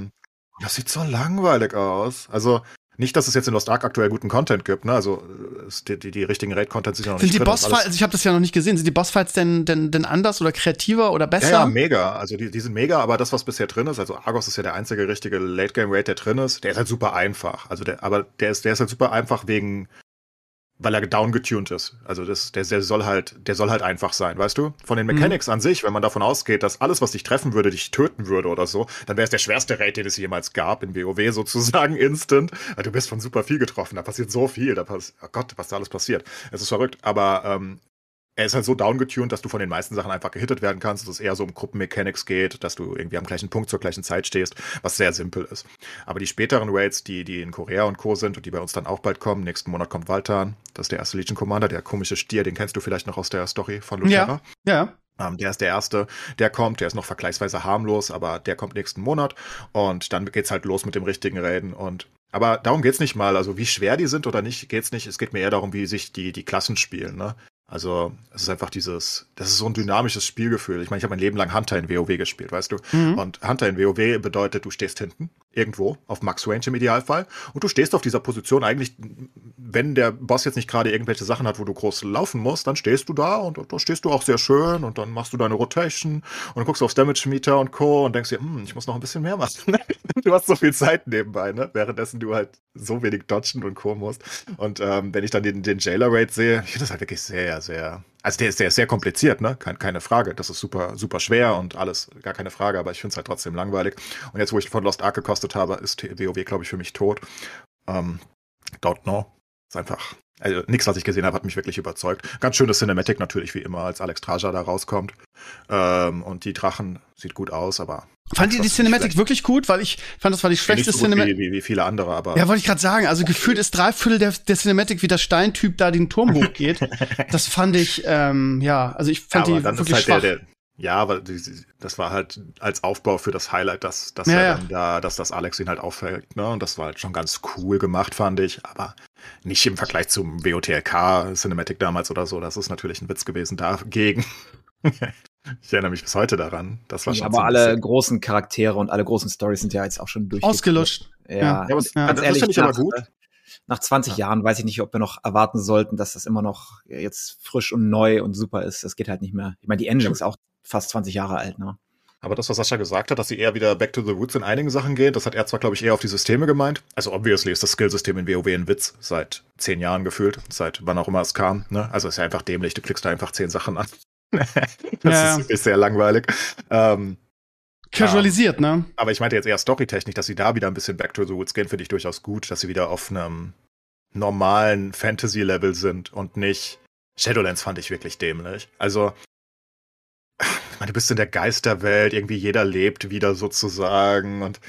[SPEAKER 3] Das sieht so langweilig aus. Also, nicht, dass es jetzt in Lost Ark aktuell guten Content gibt, ne? Also es, die, die, die richtigen Raid-Content sind ja noch
[SPEAKER 2] Sind
[SPEAKER 3] nicht
[SPEAKER 2] die
[SPEAKER 3] drin,
[SPEAKER 2] Bossfights, also ich habe das ja noch nicht gesehen, sind die Bossfights denn, denn, denn anders oder kreativer oder besser?
[SPEAKER 3] Ja, ja, mega. Also die, die sind mega, aber das, was bisher drin ist, also Argos ist ja der einzige richtige Late-Game-Raid, der drin ist, der ist halt super einfach. Also der, aber der ist, der ist halt super einfach wegen weil er downgetuned ist. Also das, der, der soll halt, der soll halt einfach sein, weißt du? Von den Mechanics mhm. an sich, wenn man davon ausgeht, dass alles, was dich treffen würde, dich töten würde oder so, dann wäre es der schwerste Raid, den es jemals gab in WoW sozusagen instant. Also du bist von super viel getroffen, da passiert so viel, da passiert, oh Gott, was da alles passiert. Es ist verrückt, aber ähm, er ist halt so downgetuned, dass du von den meisten Sachen einfach gehittet werden kannst, dass es eher so um Gruppenmechanics geht, dass du irgendwie am gleichen Punkt zur gleichen Zeit stehst, was sehr simpel ist. Aber die späteren Raids, die, die in Korea und Co. sind und die bei uns dann auch bald kommen, nächsten Monat kommt Valtan, das ist der erste Legion Commander, der komische Stier, den kennst du vielleicht noch aus der Story von Luthera.
[SPEAKER 2] Ja,
[SPEAKER 3] ja. Ähm, der ist der erste, der kommt, der ist noch vergleichsweise harmlos, aber der kommt nächsten Monat und dann geht's halt los mit dem richtigen Raiden und aber darum geht's nicht mal, also wie schwer die sind oder nicht, geht's nicht. Es geht mir eher darum, wie sich die, die Klassen spielen. Ne? Also es ist einfach dieses, das ist so ein dynamisches Spielgefühl. Ich meine, ich habe mein Leben lang Hunter in WoW gespielt, weißt du? Mhm. Und Hunter in WoW bedeutet, du stehst hinten, irgendwo, auf Max Range im Idealfall. Und du stehst auf dieser Position eigentlich, wenn der Boss jetzt nicht gerade irgendwelche Sachen hat, wo du groß laufen musst, dann stehst du da und da stehst du auch sehr schön und dann machst du deine Rotation und guckst aufs Damage Meter und Co. und denkst dir, hm, ich muss noch ein bisschen mehr machen. du hast so viel Zeit nebenbei, ne? Währenddessen du halt so wenig dodgen und Co. musst. Und ähm, wenn ich dann den, den Jailer Raid sehe, ich finde das halt wirklich sehr, sehr. Also der ist, der ist sehr kompliziert, ne? Keine, Frage. Das ist super, super schwer und alles, gar keine Frage, aber ich finde es halt trotzdem langweilig. Und jetzt, wo ich von Lost Ark gekostet habe, ist WoW, glaube ich, für mich tot. Ähm, don't know. Ist einfach. Also nichts, was ich gesehen habe, hat mich wirklich überzeugt. Ganz schönes Cinematic natürlich, wie immer, als Alex Traja da rauskommt. Ähm, und die Drachen sieht gut aus, aber
[SPEAKER 2] Fand ihr die Cinematic wirklich gut? Weil ich fand, das war die schwächste
[SPEAKER 3] so Cinematic. Wie, wie, viele andere, aber.
[SPEAKER 2] Ja, wollte ich gerade sagen. Also gefühlt ist drei Viertel der, der Cinematic, wie der Steintyp da den Turm hochgeht. das fand ich, ähm, ja, also ich fand ja, die wirklich halt schwach. Der, der,
[SPEAKER 3] ja, weil das war halt als Aufbau für das Highlight, dass, dass ja, er dann da, dass das Alex ihn halt auffällt, ne? Und das war halt schon ganz cool gemacht, fand ich. Aber nicht im Vergleich zum WOTLK Cinematic damals oder so. Das ist natürlich ein Witz gewesen dagegen. Ich erinnere mich bis heute daran. Das war
[SPEAKER 4] schon aber alle großen Charaktere und alle großen Stories sind ja jetzt auch schon durch.
[SPEAKER 2] Ausgelutscht.
[SPEAKER 4] Ja, ja, ja, aber
[SPEAKER 3] ja. ganz ehrlich, ich aber gut.
[SPEAKER 4] Nach 20 ja. Jahren weiß ich nicht, ob wir noch erwarten sollten, dass das immer noch jetzt frisch und neu und super ist. Das geht halt nicht mehr. Ich meine, die Engine ist auch fast 20 Jahre alt, ne?
[SPEAKER 3] Aber das, was Sascha gesagt hat, dass sie eher wieder back to the roots in einigen Sachen gehen, das hat er zwar, glaube ich, eher auf die Systeme gemeint. Also obviously ist das Skillsystem in WoW ein Witz, seit zehn Jahren gefühlt, seit wann auch immer es kam. Ne? Also ist ja einfach dämlich, du klickst da einfach zehn Sachen an. das ja. ist, ist, sehr langweilig. Ähm,
[SPEAKER 2] Casualisiert,
[SPEAKER 3] ja.
[SPEAKER 2] ne?
[SPEAKER 3] Aber ich meinte jetzt eher Storytechnik, dass sie da wieder ein bisschen back to the woods gehen, finde ich durchaus gut, dass sie wieder auf einem normalen Fantasy-Level sind und nicht. Shadowlands fand ich wirklich dämlich. Also, meine, du bist in der Geisterwelt, irgendwie jeder lebt wieder sozusagen und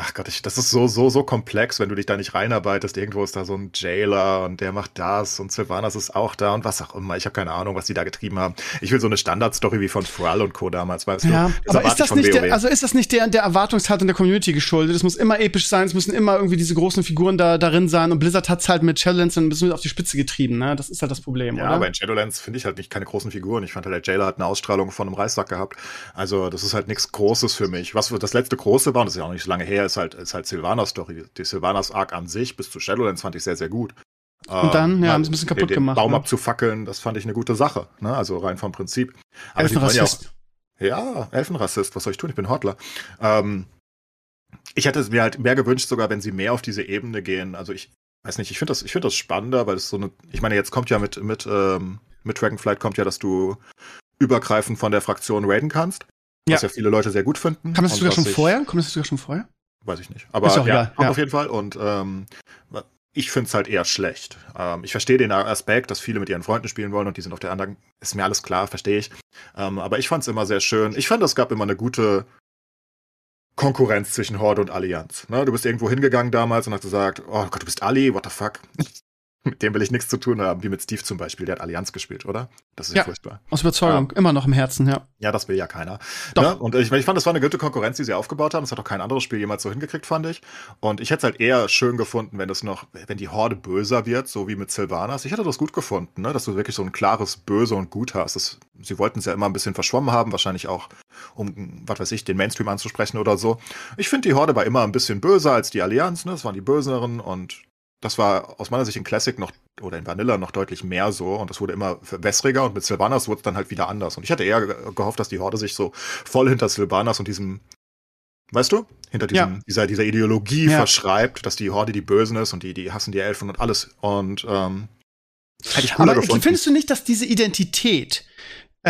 [SPEAKER 3] Ach Gott, ich, das ist so, so, so komplex, wenn du dich da nicht reinarbeitest. Irgendwo ist da so ein Jailer und der macht das und Sylvanas ist auch da und was auch immer. Ich habe keine Ahnung, was die da getrieben haben. Ich will so eine Standardstory wie von Thrall und Co. damals, weißt
[SPEAKER 2] ja,
[SPEAKER 3] du?
[SPEAKER 2] Aber ist das nicht der, also ist das nicht der, der Erwartungshaltung der Community geschuldet? Es muss immer episch sein, es müssen immer irgendwie diese großen Figuren da darin sein und Blizzard hat's halt mit Shadowlands ein bisschen auf die Spitze getrieben, ne? Das ist halt das Problem,
[SPEAKER 3] ja,
[SPEAKER 2] oder?
[SPEAKER 3] aber in Shadowlands finde ich halt nicht keine großen Figuren. Ich fand halt, der Jailer hat eine Ausstrahlung von einem Reißsack gehabt. Also, das ist halt nichts Großes für mich. Was das letzte große war, und das ist ja auch nicht so lange her, ist halt, ist halt Sylvanas Sylvanas-Story. Die Sylvanas-Arc an sich bis zu Shadowlands fand ich sehr, sehr gut.
[SPEAKER 2] Und dann, ja, haben sie ein bisschen kaputt
[SPEAKER 3] den,
[SPEAKER 2] gemacht.
[SPEAKER 3] Baum
[SPEAKER 2] ne?
[SPEAKER 3] abzufackeln, das fand ich eine gute Sache. Ne? Also rein vom Prinzip. Aber
[SPEAKER 2] Elfenrassist.
[SPEAKER 3] Ja, ja, Elfenrassist, was soll ich tun? Ich bin Hortler. Ähm, ich hätte es mir halt mehr gewünscht, sogar wenn sie mehr auf diese Ebene gehen. Also ich weiß nicht, ich finde das, ich das spannender, weil es so eine, ich meine, jetzt kommt ja mit, mit, ähm, mit Dragonflight kommt ja, dass du übergreifend von der Fraktion raiden kannst. Was ja, ja viele Leute sehr gut finden.
[SPEAKER 2] Kam das sogar schon vorher? Kommt das sogar schon vorher?
[SPEAKER 3] Weiß ich nicht. Aber ja, egal. Ja. auf jeden Fall. Und ähm, ich finde es halt eher schlecht. Ähm, ich verstehe den Aspekt, dass viele mit ihren Freunden spielen wollen und die sind auf der anderen. Ist mir alles klar, verstehe ich. Ähm, aber ich fand es immer sehr schön. Ich fand, es gab immer eine gute Konkurrenz zwischen Horde und Allianz. Ne? Du bist irgendwo hingegangen damals und hast gesagt, oh Gott, du bist Ali, what the fuck? Mit dem will ich nichts zu tun haben, wie mit Steve zum Beispiel. Der hat Allianz gespielt, oder? Das ist ja,
[SPEAKER 2] Ja.
[SPEAKER 3] furchtbar.
[SPEAKER 2] Aus Überzeugung, immer noch im Herzen, ja.
[SPEAKER 3] Ja, das will ja keiner.
[SPEAKER 2] Doch.
[SPEAKER 3] Ne? Und ich, ich fand, das war eine gute Konkurrenz, die sie aufgebaut haben. Das hat auch kein anderes Spiel jemals so hingekriegt, fand ich. Und ich hätte es halt eher schön gefunden, wenn es noch, wenn die Horde böser wird, so wie mit Sylvanas. Ich hätte das gut gefunden, ne? dass du wirklich so ein klares Böse und Gut hast. Das, sie wollten es ja immer ein bisschen verschwommen haben, wahrscheinlich auch, um, was weiß ich, den Mainstream anzusprechen oder so. Ich finde, die Horde war immer ein bisschen böser als die Allianz, ne? Das waren die Böseren und das war aus meiner Sicht in Classic noch oder in Vanilla noch deutlich mehr so und das wurde immer wässriger und mit Sylvanas wurde es dann halt wieder anders. Und ich hatte eher ge- gehofft, dass die Horde sich so voll hinter Sylvanas und diesem, weißt du, hinter diesem,
[SPEAKER 2] Ja.
[SPEAKER 3] dieser, dieser Ideologie
[SPEAKER 2] Ja.
[SPEAKER 3] verschreibt, dass die Horde die Bösen ist und die, die hassen die Elfen und alles. Und ähm, hätte ich cooler
[SPEAKER 2] Aber
[SPEAKER 3] gefunden.
[SPEAKER 2] findest du nicht, dass diese Identität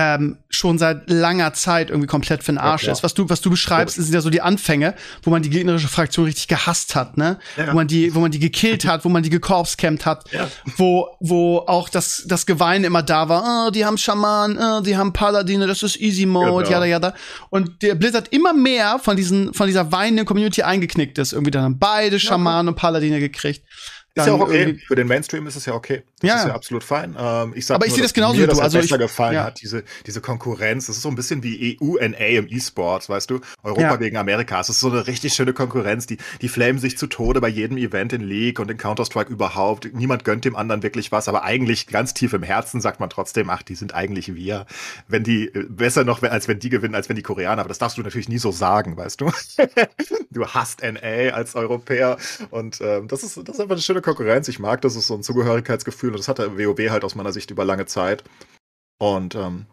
[SPEAKER 2] ähm, schon seit langer Zeit irgendwie komplett für den Arsch
[SPEAKER 3] klar.
[SPEAKER 2] ist? Was du, was du beschreibst, sind ja so die Anfänge, wo man die gegnerische Fraktion richtig gehasst hat, ne?
[SPEAKER 3] Ja.
[SPEAKER 2] Wo man die, wo man die gekillt hat, wo man die gekorpscampt hat,
[SPEAKER 3] Ja.
[SPEAKER 2] wo, wo auch das, das Gewein immer da war, oh, die haben Schaman, oh, die haben Paladine, das ist Easy Mode,
[SPEAKER 3] Genau.
[SPEAKER 2] jada, jada. Und der Blizzard immer mehr von diesen, von dieser weinenden Community eingeknickt ist. Irgendwie dann haben beide Schamanen und Paladine gekriegt.
[SPEAKER 3] Ist ja
[SPEAKER 2] Dann
[SPEAKER 3] auch okay. Für den Mainstream ist es ja okay. Das
[SPEAKER 2] Ja.
[SPEAKER 3] ist ja absolut fein. Ähm, ich sag
[SPEAKER 2] Aber ich
[SPEAKER 3] nur,
[SPEAKER 2] sehe das genauso wie
[SPEAKER 3] das
[SPEAKER 2] du.
[SPEAKER 3] halt
[SPEAKER 2] Also
[SPEAKER 3] besser
[SPEAKER 2] ich-
[SPEAKER 3] gefallen
[SPEAKER 2] ja.
[SPEAKER 3] hat, diese, diese Konkurrenz. Das ist so ein bisschen wie EU-NA im E-Sports, weißt du? Europa
[SPEAKER 2] Ja.
[SPEAKER 3] gegen Amerika. Es ist so eine richtig schöne Konkurrenz. Die, die flamen sich zu Tode bei jedem Event in League und in Counter-Strike überhaupt. Niemand gönnt dem anderen wirklich was, aber eigentlich ganz tief im Herzen sagt man trotzdem, ach, die sind eigentlich wir. Wenn die, äh, besser noch, als wenn die gewinnen, als wenn die Koreaner. Aber das darfst du natürlich nie so sagen, weißt du? du hasst NA als Europäer. Und ähm, das, ist, das ist einfach eine schöne Konkurrenz. Ich mag das, ist so ein Zugehörigkeitsgefühl. Und das hatte WoW halt aus meiner Sicht über lange Zeit. Und ähm,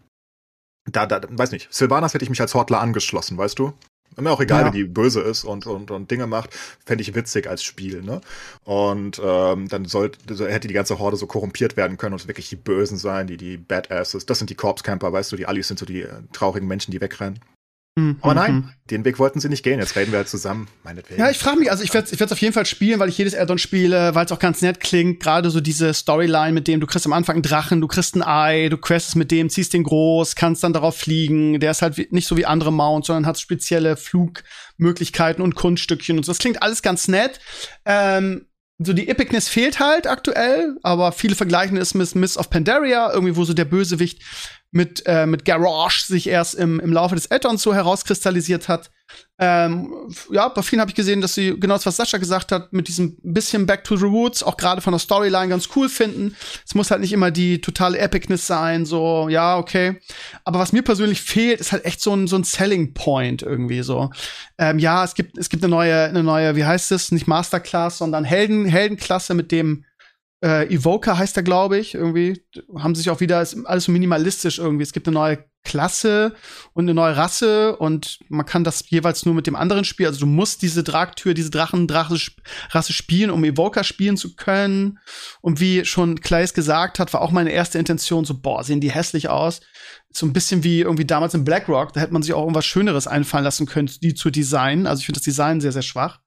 [SPEAKER 3] da, da, weiß nicht, Sylvanas hätte ich mich als Hortler angeschlossen, weißt du? Mir auch egal,
[SPEAKER 2] Ja.
[SPEAKER 3] wenn die böse ist und, und, und Dinge macht, fände ich witzig als Spiel, ne? Und ähm, dann sollte, so hätte die ganze Horde so korrumpiert werden können und wirklich die Bösen sein, die, die Badasses. Das sind die Corpse-Camper, weißt du, die Allies sind so die äh, traurigen Menschen, die wegrennen.
[SPEAKER 2] Hm,
[SPEAKER 3] Aber
[SPEAKER 2] hm,
[SPEAKER 3] nein,
[SPEAKER 2] hm.
[SPEAKER 3] den Weg wollten sie nicht gehen. Jetzt reden wir halt zusammen, meinetwegen.
[SPEAKER 2] Ja, ich frage mich, also ich werde es auf jeden Fall spielen, weil ich jedes Addon spiele, weil es auch ganz nett klingt. Gerade so diese Storyline mit dem, du kriegst am Anfang einen Drachen, du kriegst ein Ei, du questest mit dem, ziehst den groß, kannst dann darauf fliegen. Der ist halt nicht so wie andere Mounts, sondern hat spezielle Flugmöglichkeiten und Kunststückchen und so. Das klingt alles ganz nett. Ähm, so die Epicness fehlt halt aktuell, aber viele vergleichen es mit Miss of Pandaria, irgendwie wo so der Bösewicht mit, äh, mit Garrosh sich erst im, im Laufe des Addons so herauskristallisiert hat. Ähm, ja, bei vielen habe ich gesehen, dass sie genau das, was Sascha gesagt hat, mit diesem bisschen Back to the Roots, auch gerade von der Storyline ganz cool finden. Es muss halt nicht immer die totale Epicness sein, so, ja, okay. Aber was mir persönlich fehlt, ist halt echt so ein, so ein Selling Point irgendwie so. Ähm, ja, es gibt, es gibt eine neue, eine neue, wie heißt es, nicht Masterclass, sondern Helden, Heldenklasse mit dem äh, Evoker heißt er, glaube ich, irgendwie. Haben sich auch wieder, ist alles minimalistisch irgendwie. Es gibt eine neue Klasse und eine neue Rasse und man kann das jeweils nur mit dem anderen spielen. Also du musst diese Dragtür, diese Drachen-Rasse spielen, um Evoker spielen zu können. Und wie schon Clays gesagt hat, war auch meine erste Intention so, boah, sehen die hässlich aus. So ein bisschen wie irgendwie damals in BlackRock, da hätte man sich auch irgendwas Schöneres einfallen lassen können, die zu designen. Also ich finde das Design sehr, sehr schwach.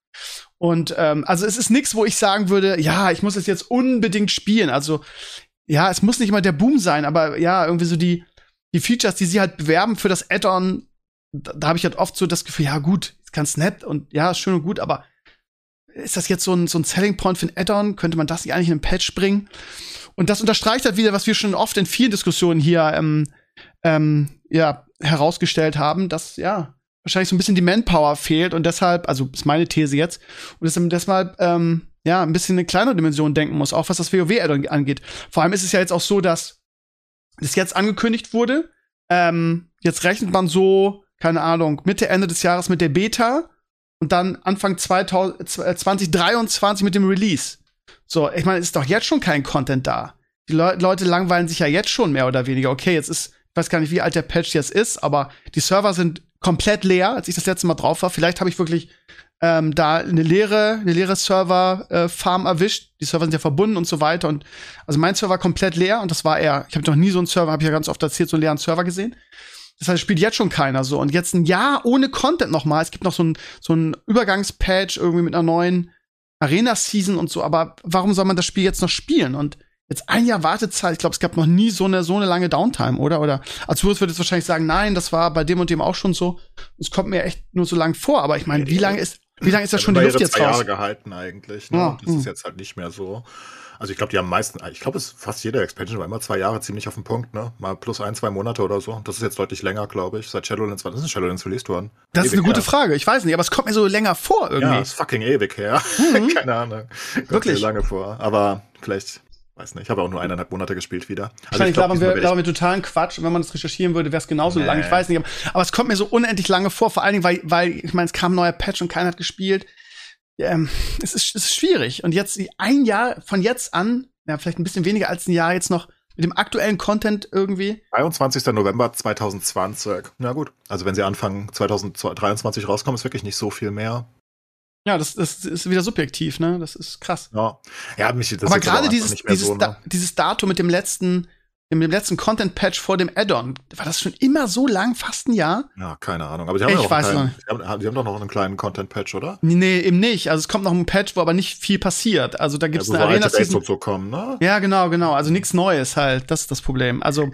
[SPEAKER 2] Und ähm, also es ist nichts, wo ich sagen würde, ja, ich muss es jetzt unbedingt spielen. Also ja, es muss nicht immer der Boom sein, aber ja, irgendwie so die, die Features, die sie halt bewerben für das Add-on, da, da habe ich halt oft so das Gefühl, ja gut, ist ganz nett und ja, schön und gut, aber ist das jetzt so ein, so ein Selling Point für ein Add-on? Könnte man das nicht eigentlich in einen Patch bringen? Und das unterstreicht halt wieder, was wir schon oft in vielen Diskussionen hier ähm, ähm, ja, herausgestellt haben, dass ja wahrscheinlich so ein bisschen die Manpower fehlt und deshalb, also ist meine These jetzt, und deshalb, ähm, ja ein bisschen eine kleinere Dimension denken muss, auch was das WoW-Addon angeht. Vor allem ist es ja jetzt auch so, dass das jetzt angekündigt wurde. Ähm, jetzt rechnet man so, keine Ahnung, Mitte, Ende des Jahres mit der Beta und dann Anfang 2000, äh, 2023 mit dem Release. So, ich meine, ist doch jetzt schon kein Content da. Die Le Leute langweilen sich ja jetzt schon mehr oder weniger. Okay, jetzt ist, ich weiß gar nicht, wie alt der Patch jetzt ist, aber die Server sind komplett leer, als ich das letzte Mal drauf war. Vielleicht habe ich wirklich ähm, da eine leere, eine leere Server-Farm erwischt. Die Server sind ja verbunden und so weiter. Und also mein Server war komplett leer und das war er. Ich habe noch nie so einen Server, habe ich ja ganz oft erzählt, so einen leeren Server gesehen. Das heißt, spielt jetzt schon keiner so. Und jetzt ein Jahr ohne Content nochmal. Es gibt noch so ein, so ein Übergangspatch irgendwie mit einer neuen Arena-Season und so. Aber warum soll man das Spiel jetzt noch spielen? Und jetzt ein Jahr Wartezeit. Ich glaube, es gab noch nie so eine, so eine lange Downtime, oder? Oder Azurus würde jetzt wahrscheinlich sagen, nein, das war bei dem und dem auch schon so. Es kommt mir echt nur so lang vor. Aber ich meine, wie lange ist, Wie lange ist das
[SPEAKER 3] Ja,
[SPEAKER 2] schon die Luft jetzt
[SPEAKER 3] zwei
[SPEAKER 2] raus?
[SPEAKER 3] Jahre gehalten eigentlich. Ne?
[SPEAKER 2] Ja,
[SPEAKER 3] das ist
[SPEAKER 2] hm.
[SPEAKER 3] jetzt halt nicht mehr so. Also ich glaube, die haben meisten, ich glaube, es ist fast jede Expansion war immer zwei Jahre ziemlich auf den Punkt, ne? Mal plus ein, zwei Monate oder so. Das ist jetzt deutlich länger, glaube ich. Seit Shadowlands, wann ist denn Shadowlands released worden?
[SPEAKER 2] Das ist
[SPEAKER 3] Ewig
[SPEAKER 2] eine gute
[SPEAKER 3] her.
[SPEAKER 2] Frage. Ich weiß nicht, aber es kommt mir so länger vor irgendwie.
[SPEAKER 3] Ja, ist fucking ewig her. Keine Ahnung. Kommt
[SPEAKER 2] Wirklich?
[SPEAKER 3] lange vor. Aber vielleicht, weiß nicht, ich habe auch nur eineinhalb Monate gespielt wieder. Also
[SPEAKER 2] Wahrscheinlich
[SPEAKER 3] ich glaub,
[SPEAKER 2] labern
[SPEAKER 3] diesmal
[SPEAKER 2] wir, labern totalen Quatsch. Und wenn man das recherchieren würde, wäre es genauso
[SPEAKER 3] Nee.
[SPEAKER 2] lang. Ich weiß nicht. Aber, aber es kommt mir so unendlich lange vor. Vor allen Dingen, weil, weil ich meine, es kam ein neuer Patch und keiner hat gespielt. Ähm, es, ist, es ist schwierig. Und jetzt ein Jahr von jetzt an, ja, vielleicht ein bisschen weniger als ein Jahr jetzt noch mit dem aktuellen Content irgendwie.
[SPEAKER 3] 23. November 2020. Na gut. Also wenn sie Anfang 2023 rauskommen, ist wirklich nicht so viel mehr.
[SPEAKER 2] Ja, das, das ist wieder subjektiv, ne? Das ist krass.
[SPEAKER 3] Ja, ja mich das
[SPEAKER 2] aber gerade dieses, dieses,
[SPEAKER 3] so, ne?
[SPEAKER 2] da, dieses Datum mit dem letzten, mit dem letzten Content-Patch vor dem Add-on, war das schon immer so lang, fast ein Jahr?
[SPEAKER 3] Ja, keine Ahnung. Aber sie haben,
[SPEAKER 2] Ich
[SPEAKER 3] ja
[SPEAKER 2] weiß
[SPEAKER 3] kleinen, sie haben, sie haben doch noch einen kleinen Content-Patch, oder?
[SPEAKER 2] Nee, eben nicht. Also es kommt noch ein Patch, wo aber nicht viel passiert. Also da gibt es
[SPEAKER 3] ja,
[SPEAKER 2] eine
[SPEAKER 3] so
[SPEAKER 2] Arena-Season.
[SPEAKER 3] und so kommen, ne?
[SPEAKER 2] Ja, genau, genau. Also nichts Neues halt. Das ist das Problem. Also,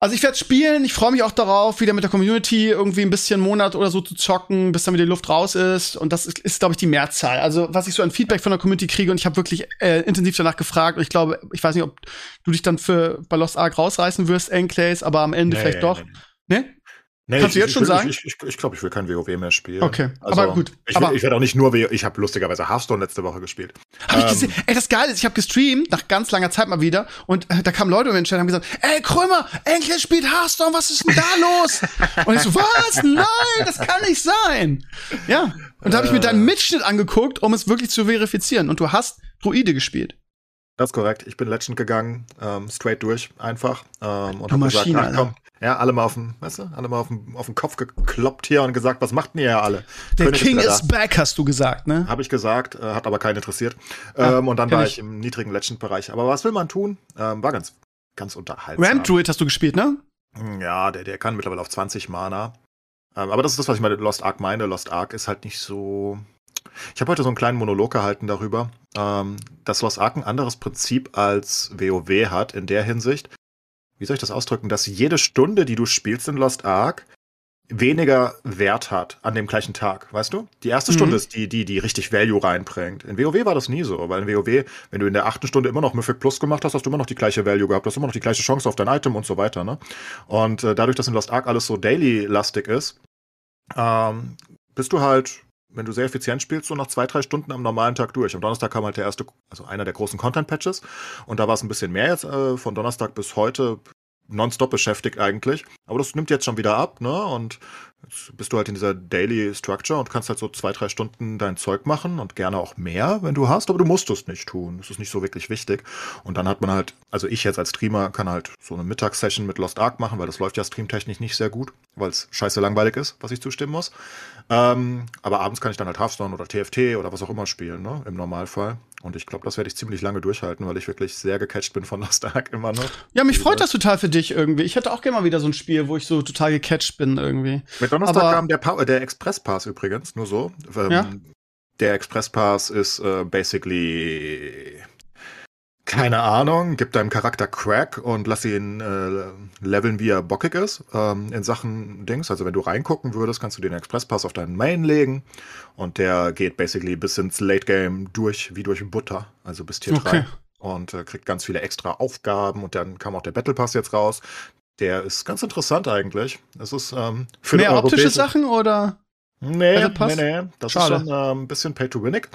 [SPEAKER 2] also ich werde spielen. Ich freue mich auch darauf, wieder mit der Community irgendwie ein bisschen einen Monat oder so zu zocken, bis dann wieder die Luft raus ist. Und das ist, ist glaube ich, die Mehrzahl. Also was ich so an Feedback von der Community kriege und ich habe wirklich äh, intensiv danach gefragt. Und ich glaube, ich weiß nicht, ob du dich dann für bei Lost Ark rausreißen wirst, Enclays, aber am Ende vielleicht doch.
[SPEAKER 3] Nee,
[SPEAKER 2] Ne?
[SPEAKER 3] nee,
[SPEAKER 2] Kannst du
[SPEAKER 3] ich,
[SPEAKER 2] jetzt
[SPEAKER 3] ich
[SPEAKER 2] schon
[SPEAKER 3] will,
[SPEAKER 2] sagen?
[SPEAKER 3] Ich, ich, ich glaube, ich will kein WoW mehr spielen.
[SPEAKER 2] Okay,
[SPEAKER 3] Also,
[SPEAKER 2] aber gut.
[SPEAKER 3] Ich,
[SPEAKER 2] Aber-
[SPEAKER 3] ich werde auch nicht nur WoW. Ich habe lustigerweise Hearthstone letzte Woche gespielt.
[SPEAKER 2] Hab ich
[SPEAKER 3] Ähm,
[SPEAKER 2] gesehen. Ey, das Geile ist, ich habe gestreamt, nach ganz langer Zeit mal wieder, und äh, da kamen Leute um den Chat und haben gesagt, ey, Krömer, endlich spielt Hearthstone, was ist denn da los? und ich so, was? Nein, das kann nicht sein. Ja. Und da habe ich mir deinen Mitschnitt angeguckt, um es wirklich zu verifizieren. Und du hast Druide gespielt.
[SPEAKER 3] Das ist korrekt. Ich bin Legend gegangen, ähm, straight durch, einfach. Ähm, und
[SPEAKER 2] Du
[SPEAKER 3] hab gesagt, ach komm, ja, alle mal auf den, weißt du, alle mal auf den, auf den Kopf gekloppt hier und gesagt, was macht denn ihr alle?
[SPEAKER 2] Der
[SPEAKER 3] König
[SPEAKER 2] King is back, hast du gesagt, ne?
[SPEAKER 3] Habe ich gesagt, äh, hat aber keinen interessiert.
[SPEAKER 2] Ah,
[SPEAKER 3] Ähm, und dann war
[SPEAKER 2] ich.
[SPEAKER 3] ich im niedrigen Legend-Bereich. Aber was will man tun? Ähm, war ganz, ganz unterhaltsam.
[SPEAKER 2] Ramp Druid hast du gespielt, ne?
[SPEAKER 3] Hm, Ja, der, der kann mittlerweile auf 20 Mana. Ähm, aber das ist das, was ich mit Lost Ark meine. Lost Ark ist halt nicht so. Ich habe heute so einen kleinen Monolog gehalten darüber, ähm, dass Lost Ark ein anderes Prinzip als WoW hat in der Hinsicht. Wie soll ich das ausdrücken? Dass jede Stunde, die du spielst in Lost Ark, weniger Wert hat an dem gleichen Tag, weißt du? Die erste
[SPEAKER 2] Mhm.
[SPEAKER 3] Stunde ist die, die, die richtig Value reinbringt. In WoW war das nie so, weil in WoW, wenn du in der achten Stunde immer noch Mythic Plus gemacht hast, hast du immer noch die gleiche Value gehabt, hast immer noch die gleiche Chance auf dein Item und so weiter, ne? Und äh, dadurch, dass in Lost Ark alles so daily-lastig ist, ähm, bist du halt, wenn du sehr effizient spielst, so nach zwei, drei Stunden am normalen Tag durch. Am Donnerstag kam halt der erste, also einer der großen Content-Patches und da war es ein bisschen mehr jetzt äh, von Donnerstag bis heute nonstop beschäftigt eigentlich. Aber das nimmt jetzt schon wieder ab, ne? Und jetzt bist du halt in dieser Daily Structure und kannst halt so zwei, drei Stunden dein Zeug machen und gerne auch mehr, wenn du hast, aber du musst es nicht tun. Das ist nicht so wirklich wichtig. Und dann hat man halt, also ich jetzt als Streamer kann halt so eine Mittagssession mit Lost Ark machen, weil das läuft ja streamtechnisch nicht sehr gut, weil es scheiße langweilig ist, was ich zustimmen muss. Ähm, aber abends kann ich dann halt Hearthstone oder TFT oder was auch immer spielen, ne? Im Normalfall. Und ich glaube, das werde ich ziemlich lange durchhalten, weil ich wirklich sehr gecatcht bin von Lost Ark immer noch.
[SPEAKER 2] Ja, mich freut das total für dich irgendwie. Ich hätte auch gerne mal wieder so ein Spiel, wo ich so total gecatcht bin irgendwie.
[SPEAKER 3] Mit Donnerstag
[SPEAKER 2] Aber-
[SPEAKER 3] kam der, pa der Express Pass übrigens, nur so. Ähm,
[SPEAKER 2] Ja.
[SPEAKER 3] Der Express Pass ist äh, basically keine Ahnung, gib deinem Charakter Crack und lass ihn äh, leveln, wie er bockig ist ähm, in Sachen Dings. Also wenn du reingucken würdest, kannst du den Express Pass auf deinen Main legen und der geht basically bis ins Late Game durch, wie durch Butter, also bis Tier 3
[SPEAKER 2] Okay.
[SPEAKER 3] und äh, kriegt ganz viele extra Aufgaben und dann kam auch der Battle Pass jetzt raus. Der ist ganz interessant eigentlich. Es ist ähm, für
[SPEAKER 2] Mehr optische Sachen oder?
[SPEAKER 3] Nee,
[SPEAKER 2] Pass?
[SPEAKER 3] nee, nee. Das
[SPEAKER 2] Schade.
[SPEAKER 3] ist schon ähm, ein bisschen Pay-to-Winnig.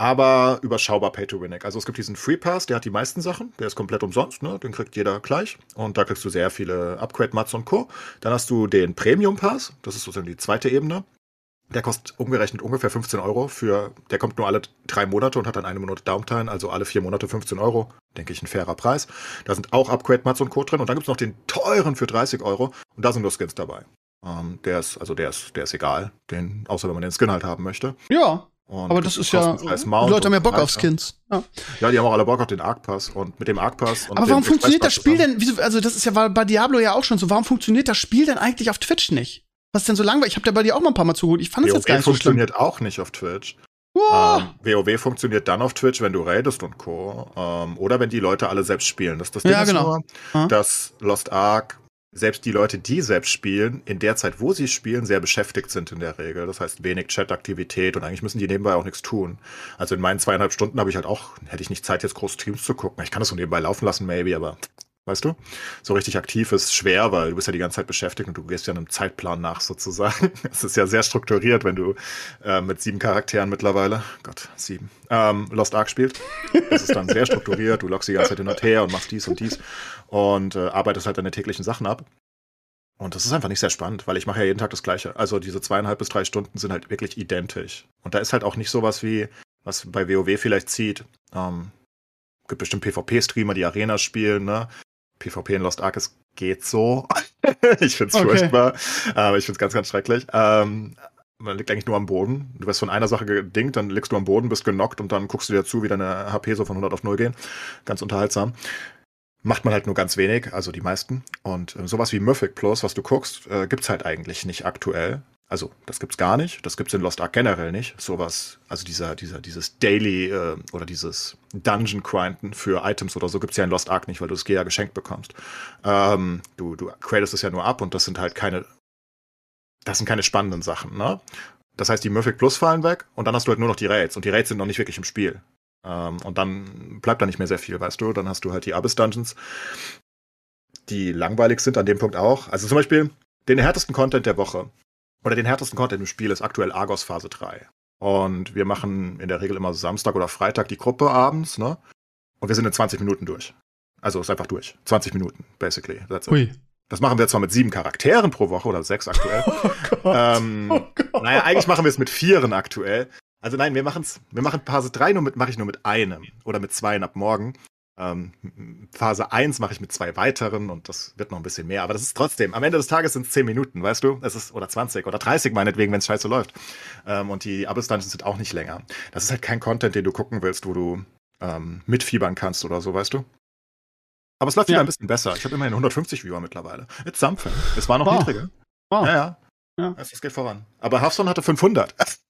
[SPEAKER 3] Aber überschaubar Pay-to-Winnig. Also es gibt diesen Free Pass, der hat die meisten Sachen. Der ist komplett umsonst, ne? Den kriegt jeder gleich. Und da kriegst du sehr viele Upgrade-Mats und Co. Dann hast du den Premium Pass. Das ist sozusagen die zweite Ebene. Der kostet umgerechnet ungefähr 15 Euro für, der kommt nur alle drei Monate und hat dann eine Minute Downtime, also alle vier Monate 15 Euro. Denke ich, ein fairer Preis. Da sind auch Upgrade-Mats und Co. drin. Und dann gibt's noch den teuren für 30 Euro. Und da sind nur Skins dabei. Ähm, der ist, also der ist, der ist egal. Den, außer wenn man den Skin halt haben möchte.
[SPEAKER 2] Ja,
[SPEAKER 3] Und
[SPEAKER 2] aber das ist ja. Die Leute haben ja Bock auf. Skins. Ja.
[SPEAKER 3] Ja, die haben auch alle Bock auf den Arc Pass und mit dem Arc Pass.
[SPEAKER 2] Aber warum funktioniert das Spiel denn? Wieso, also das ist ja bei Diablo ja auch schon so. Warum funktioniert das Spiel denn eigentlich auf Twitch nicht? Was ist denn so langweilig? Ich habe da bei dir auch mal ein paar Mal zugeholt. Ich fand es jetzt gar nicht so schlimm.
[SPEAKER 3] funktioniert auch nicht auf Twitch.
[SPEAKER 2] Wow.
[SPEAKER 3] Ähm, WoW funktioniert dann auf Twitch, wenn du raidest und Co. Ähm, oder wenn die Leute alle selbst spielen. Das, das Ding
[SPEAKER 2] Ja,
[SPEAKER 3] ist
[SPEAKER 2] genau.
[SPEAKER 3] nur,
[SPEAKER 2] Ja.
[SPEAKER 3] dass Lost Ark selbst die Leute, die selbst spielen, in der Zeit, wo sie spielen, sehr beschäftigt sind in der Regel. Das heißt, wenig Chat-Aktivität und eigentlich müssen die nebenbei auch nichts tun. Also in meinen zweieinhalb Stunden habe ich halt auch, hätte ich nicht Zeit, jetzt groß Streams zu gucken. Ich kann das so nebenbei laufen lassen, maybe, aber weißt du? So richtig aktiv ist schwer, weil du bist ja die ganze Zeit beschäftigt und du gehst ja einem Zeitplan nach sozusagen. Es ist ja sehr strukturiert, wenn du äh, mit sieben Charakteren mittlerweile, Gott, sieben, ähm, Lost Ark spielst. Das ist dann sehr strukturiert, du loggst die ganze Zeit hin und her und machst dies und dies und äh, arbeitest halt deine täglichen Sachen ab. Und das ist einfach nicht sehr spannend, weil ich mache ja jeden Tag das Gleiche. Also diese zweieinhalb bis drei Stunden sind halt wirklich identisch. Und da ist halt auch nicht sowas wie, was bei WoW vielleicht zieht. Ähm, gibt bestimmt PvP-Streamer, die Arena spielen, ne? PvP in Lost Ark es geht so. ich find's okay. furchtbar. Aber ich find's ganz, ganz schrecklich. Ähm, man liegt eigentlich nur am Boden. Du wirst von einer Sache gedingt, dann liegst du am Boden, bist genockt und dann guckst du dir zu, wie deine HP so von 100 auf 0 gehen. Ganz unterhaltsam. Macht man halt nur ganz wenig, also die meisten. Und äh, sowas wie Mythic Plus, was du guckst, äh, gibt's halt eigentlich nicht aktuell. Also, das gibt's gar nicht. Das gibt's in Lost Ark generell nicht. Sowas, also dieser, dieser, dieses Daily äh, oder dieses Dungeon Grinden für Items oder so gibt's ja in Lost Ark nicht, weil du das ja geschenkt bekommst. Ähm, du, du cradest es ja nur ab und das sind halt keine, das sind keine spannenden Sachen, ne? Das heißt, die Mythic Plus fallen weg und dann hast du halt nur noch die Raids und die Raids sind noch nicht wirklich im Spiel. Ähm, und dann bleibt da nicht mehr sehr viel, weißt du? Dann hast du halt die Abyss Dungeons, die langweilig sind an dem Punkt auch. Also zum Beispiel den härtesten Content der Woche oder den härtesten Content im Spiel ist aktuell Argos Phase 3. Und wir machen in der Regel immer Samstag oder Freitag die Gruppe abends, ne? Und wir sind in 20 Minuten durch. Also ist einfach durch. 20 Minuten, basically. Ui. Das machen wir zwar mit sieben Charakteren pro Woche oder sechs aktuell. Oh Gott. Ähm, oh Gott. Naja, eigentlich machen wir es mit vieren aktuell. Also nein, wir machen's, wir machen Phase 3 nur mit, mache ich nur mit einem oder mit zweien ab morgen. Ähm, Phase 1 mache ich mit zwei weiteren und das wird noch ein bisschen mehr. Aber das ist trotzdem, am Ende des Tages sind es 10 Minuten, weißt du? Es ist, oder 20 oder 30 meinetwegen, wenn es scheiße läuft. Ähm, und die Abyss Dungeons sind auch nicht länger. Das ist halt kein Content, den du gucken willst, wo du ähm, mitfiebern kannst oder so, weißt du? Aber es läuft ja. wieder ein bisschen besser. Ich habe immerhin 150 Viewer mittlerweile. It's something. Es war noch wow. niedriger. Wow. Ja, ja. ja. Es, es geht voran. Aber Hearthstone hatte 500.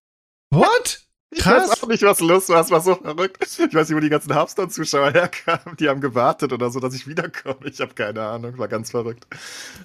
[SPEAKER 2] What?
[SPEAKER 3] Ich Krass. weiß auch nicht, was los war. Es war so verrückt. Ich weiß nicht, wo die ganzen Hearthstone-Zuschauer herkamen. Die haben gewartet oder so, dass ich wiederkomme. Ich habe keine Ahnung. War ganz verrückt.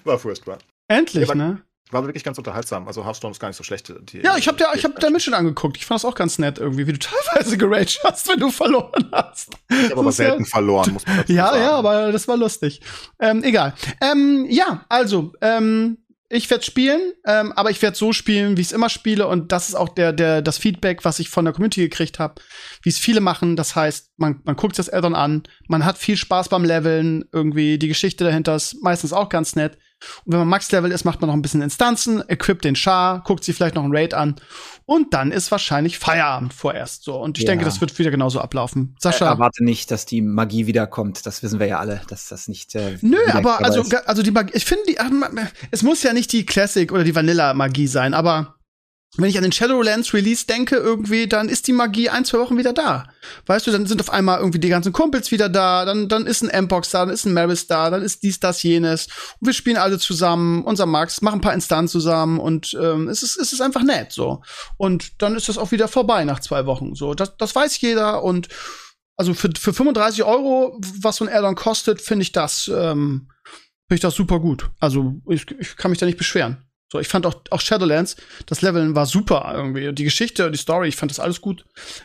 [SPEAKER 3] War furchtbar.
[SPEAKER 2] Endlich, war, ne?
[SPEAKER 3] War wirklich ganz unterhaltsam. Also Hearthstone ist gar nicht so schlecht.
[SPEAKER 2] Die, ja, ich habe dir, ich hab da Mission angeguckt. Ich fand das auch ganz nett irgendwie, wie du teilweise geraged hast, wenn du verloren hast.
[SPEAKER 3] Ich habe aber selten ja, verloren, muss man dazu
[SPEAKER 2] ja,
[SPEAKER 3] sagen.
[SPEAKER 2] Ja, ja, aber das war lustig. Ähm, egal. Ähm, ja, also, ähm, ich werde spielen, ähm, aber ich werde so spielen, wie ich es immer spiele. Und das ist auch der, der, das Feedback, was ich von der Community gekriegt habe, wie es viele machen. Das heißt, man, man guckt das Addon an, man hat viel Spaß beim Leveln, irgendwie die Geschichte dahinter ist meistens auch ganz nett. Und wenn man Max-Level ist, macht man noch ein bisschen Instanzen, equipt den Char, guckt sich vielleicht noch ein Raid an und dann ist wahrscheinlich Feierabend vorerst so. Und ich ja. denke, das wird wieder genauso ablaufen. Sascha.
[SPEAKER 4] Äh, erwarte nicht, dass die Magie wiederkommt. Das wissen wir ja alle, dass das nicht. Äh,
[SPEAKER 2] Nö, aber also, also die Magie, ich finde, die, es muss ja nicht die Classic oder die Vanilla-Magie sein, aber wenn ich an den Shadowlands Release denke, irgendwie, dann ist die Magie ein, zwei Wochen wieder da. Weißt du, dann sind auf einmal irgendwie die ganzen Kumpels wieder da, dann, dann ist ein Mbox da, dann ist ein Maris da, dann ist dies, das, jenes. Und wir spielen alle zusammen, unser Max, machen ein paar Instanzen zusammen und ähm, es, ist, es ist einfach nett so. Und dann ist das auch wieder vorbei nach zwei Wochen. So, das, das weiß jeder und also für, für 35 Euro, was so ein Addon kostet, finde ich das, ähm, finde ich das super gut. Also ich, ich kann mich da nicht beschweren. So, ich fand auch, auch Shadowlands, das Leveln war super irgendwie. Die Geschichte, die Story, ich fand das alles gut.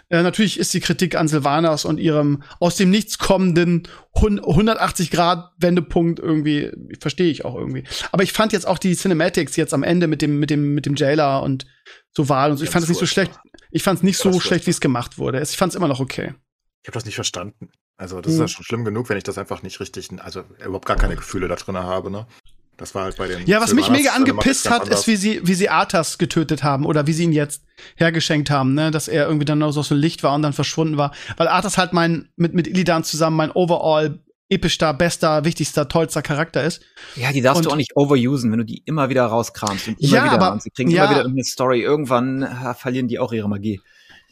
[SPEAKER 2] Äh, natürlich ist die Kritik an Sylvanas und ihrem aus dem Nichts kommenden 180 Grad Wendepunkt irgendwie, verstehe ich auch irgendwie. Aber ich fand jetzt auch die Cinematics jetzt am Ende mit dem, mit dem, mit dem Jailer und so Wahl und so. Ich fand es nicht so schlecht. Ich fand es nicht so schlecht, wie es gemacht wurde. Ich fand es immer noch okay.
[SPEAKER 3] Ich habe das nicht verstanden. Also, das hm. ist ja schon schlimm genug, wenn ich das einfach nicht richtig, also überhaupt gar keine Gefühle da drin habe, ne? Das war halt bei den.
[SPEAKER 2] Ja, was mich mega angepisst hat, ist, wie sie, wie sie Arthas getötet haben oder wie sie ihn jetzt hergeschenkt haben, ne, dass er irgendwie dann noch so Licht war und dann verschwunden war. Weil Arthas halt mein, mit, mit Illidan zusammen mein overall epischster, bester, wichtigster, tollster Charakter ist.
[SPEAKER 4] Ja, die darfst und, du auch nicht overusen, wenn du die immer wieder rauskramst und immer
[SPEAKER 2] ja,
[SPEAKER 4] wieder
[SPEAKER 2] aber,
[SPEAKER 4] und sie kriegen
[SPEAKER 2] ja,
[SPEAKER 4] immer wieder irgendeine Story. Irgendwann äh, verlieren die auch ihre Magie.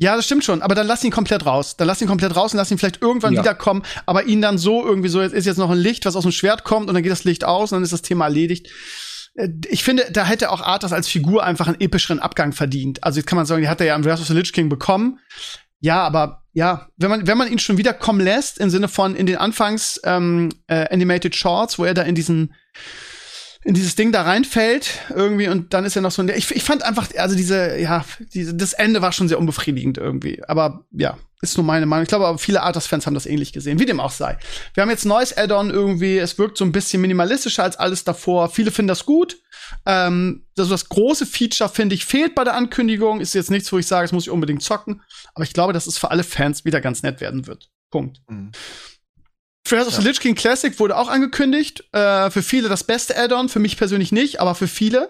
[SPEAKER 2] Ja, das stimmt schon, aber dann lass ihn komplett raus. Dann lass ihn komplett raus und lass ihn vielleicht irgendwann ja. wiederkommen, aber ihn dann so irgendwie so, jetzt ist jetzt noch ein Licht, was aus dem Schwert kommt und dann geht das Licht aus und dann ist das Thema erledigt. Äh, ich finde, da hätte auch Arthas als Figur einfach einen epischeren Abgang verdient. Also jetzt kann man sagen, die hat er ja im Wrath of the Lich King bekommen. Ja, aber ja, wenn man, wenn man ihn schon wiederkommen lässt, im Sinne von in den Anfangs ähm, äh, Animated Shorts, wo er da in diesen in dieses Ding da reinfällt irgendwie und dann ist ja noch so ein ich, ich fand einfach also diese ja diese das Ende war schon sehr unbefriedigend irgendwie. Aber ja ist nur meine Meinung. Ich glaube aber viele Arthas Fans haben das ähnlich gesehen wie dem auch sei. Wir haben jetzt neues Add-on irgendwie. Es wirkt so ein bisschen minimalistischer als alles davor. Viele finden das gut. Ähm, also das große Feature finde ich fehlt bei der Ankündigung. Ist jetzt nichts wo ich sage es muss ich unbedingt zocken. Aber ich glaube dass es für alle Fans wieder ganz nett werden wird. Punkt.
[SPEAKER 3] Mhm.
[SPEAKER 2] Trails of the Lich King Classic wurde auch angekündigt. Äh, für viele das beste Add-on, für mich persönlich nicht, aber für viele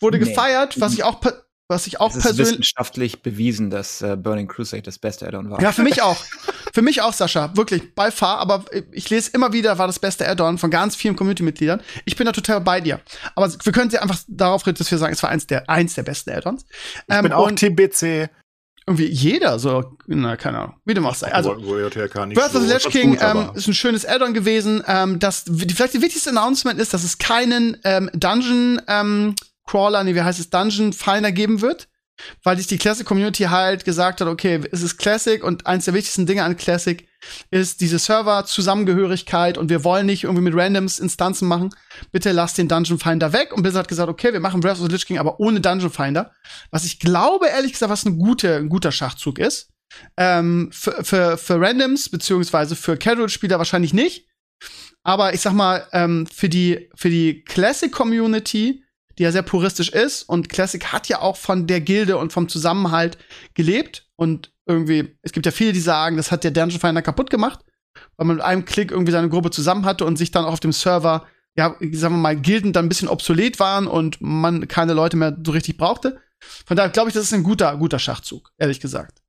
[SPEAKER 2] wurde
[SPEAKER 4] Nee.
[SPEAKER 2] gefeiert, was ich auch, was ich auch persönlich.
[SPEAKER 4] wissenschaftlich bewiesen, dass äh, Burning Crusade das beste Add-on war.
[SPEAKER 2] Ja, für mich auch. Für mich auch, Sascha. Wirklich, by far. Aber ich lese immer wieder, war das beste Add-on von ganz vielen Community-Mitgliedern. Ich bin da total bei dir. Aber wir können sie einfach darauf reden, dass wir sagen, es war eins der, eins der besten Add-ons.
[SPEAKER 3] Ich
[SPEAKER 2] Ähm,
[SPEAKER 3] bin auch
[SPEAKER 2] und
[SPEAKER 3] Team BC.
[SPEAKER 2] Irgendwie jeder so, na, keine Ahnung, wie dem auch sei. Also, Breath of the Lich King
[SPEAKER 3] gut,
[SPEAKER 2] ähm, ist ein schönes Add-on gewesen. Ähm, das, die, vielleicht die wichtigste Announcement ist, dass es keinen ähm, Dungeon ähm, Crawler, nee, wie heißt es, Dungeon Finder geben wird, weil sich die Classic Community halt gesagt hat, okay, es ist Classic und eins der wichtigsten Dinge an Classic ist diese Server-Zusammengehörigkeit und wir wollen nicht irgendwie mit Randoms Instanzen machen. Bitte lasst den Dungeon Finder weg. Und Blizzard hat gesagt, okay, wir machen Breath of the Lich King, aber ohne Dungeon Finder. Was ich glaube, ehrlich gesagt, was ein, gute, ein guter Schachzug ist. Ähm, für, für, für Randoms, beziehungsweise für Casual-Spieler wahrscheinlich nicht. Aber ich sag mal, ähm, für die, für die Classic-Community, die ja sehr puristisch ist, und Classic hat ja auch von der Gilde und vom Zusammenhalt gelebt. Und irgendwie, es gibt ja viele, die sagen, das hat der Dungeon Finder kaputt gemacht, weil man mit einem Klick irgendwie seine Gruppe zusammen hatte und sich dann auch auf dem Server, ja, sagen wir mal, Gilden dann ein bisschen obsolet waren und man keine Leute mehr so richtig brauchte. Von daher glaube ich, das ist ein guter, guter Schachzug, ehrlich gesagt.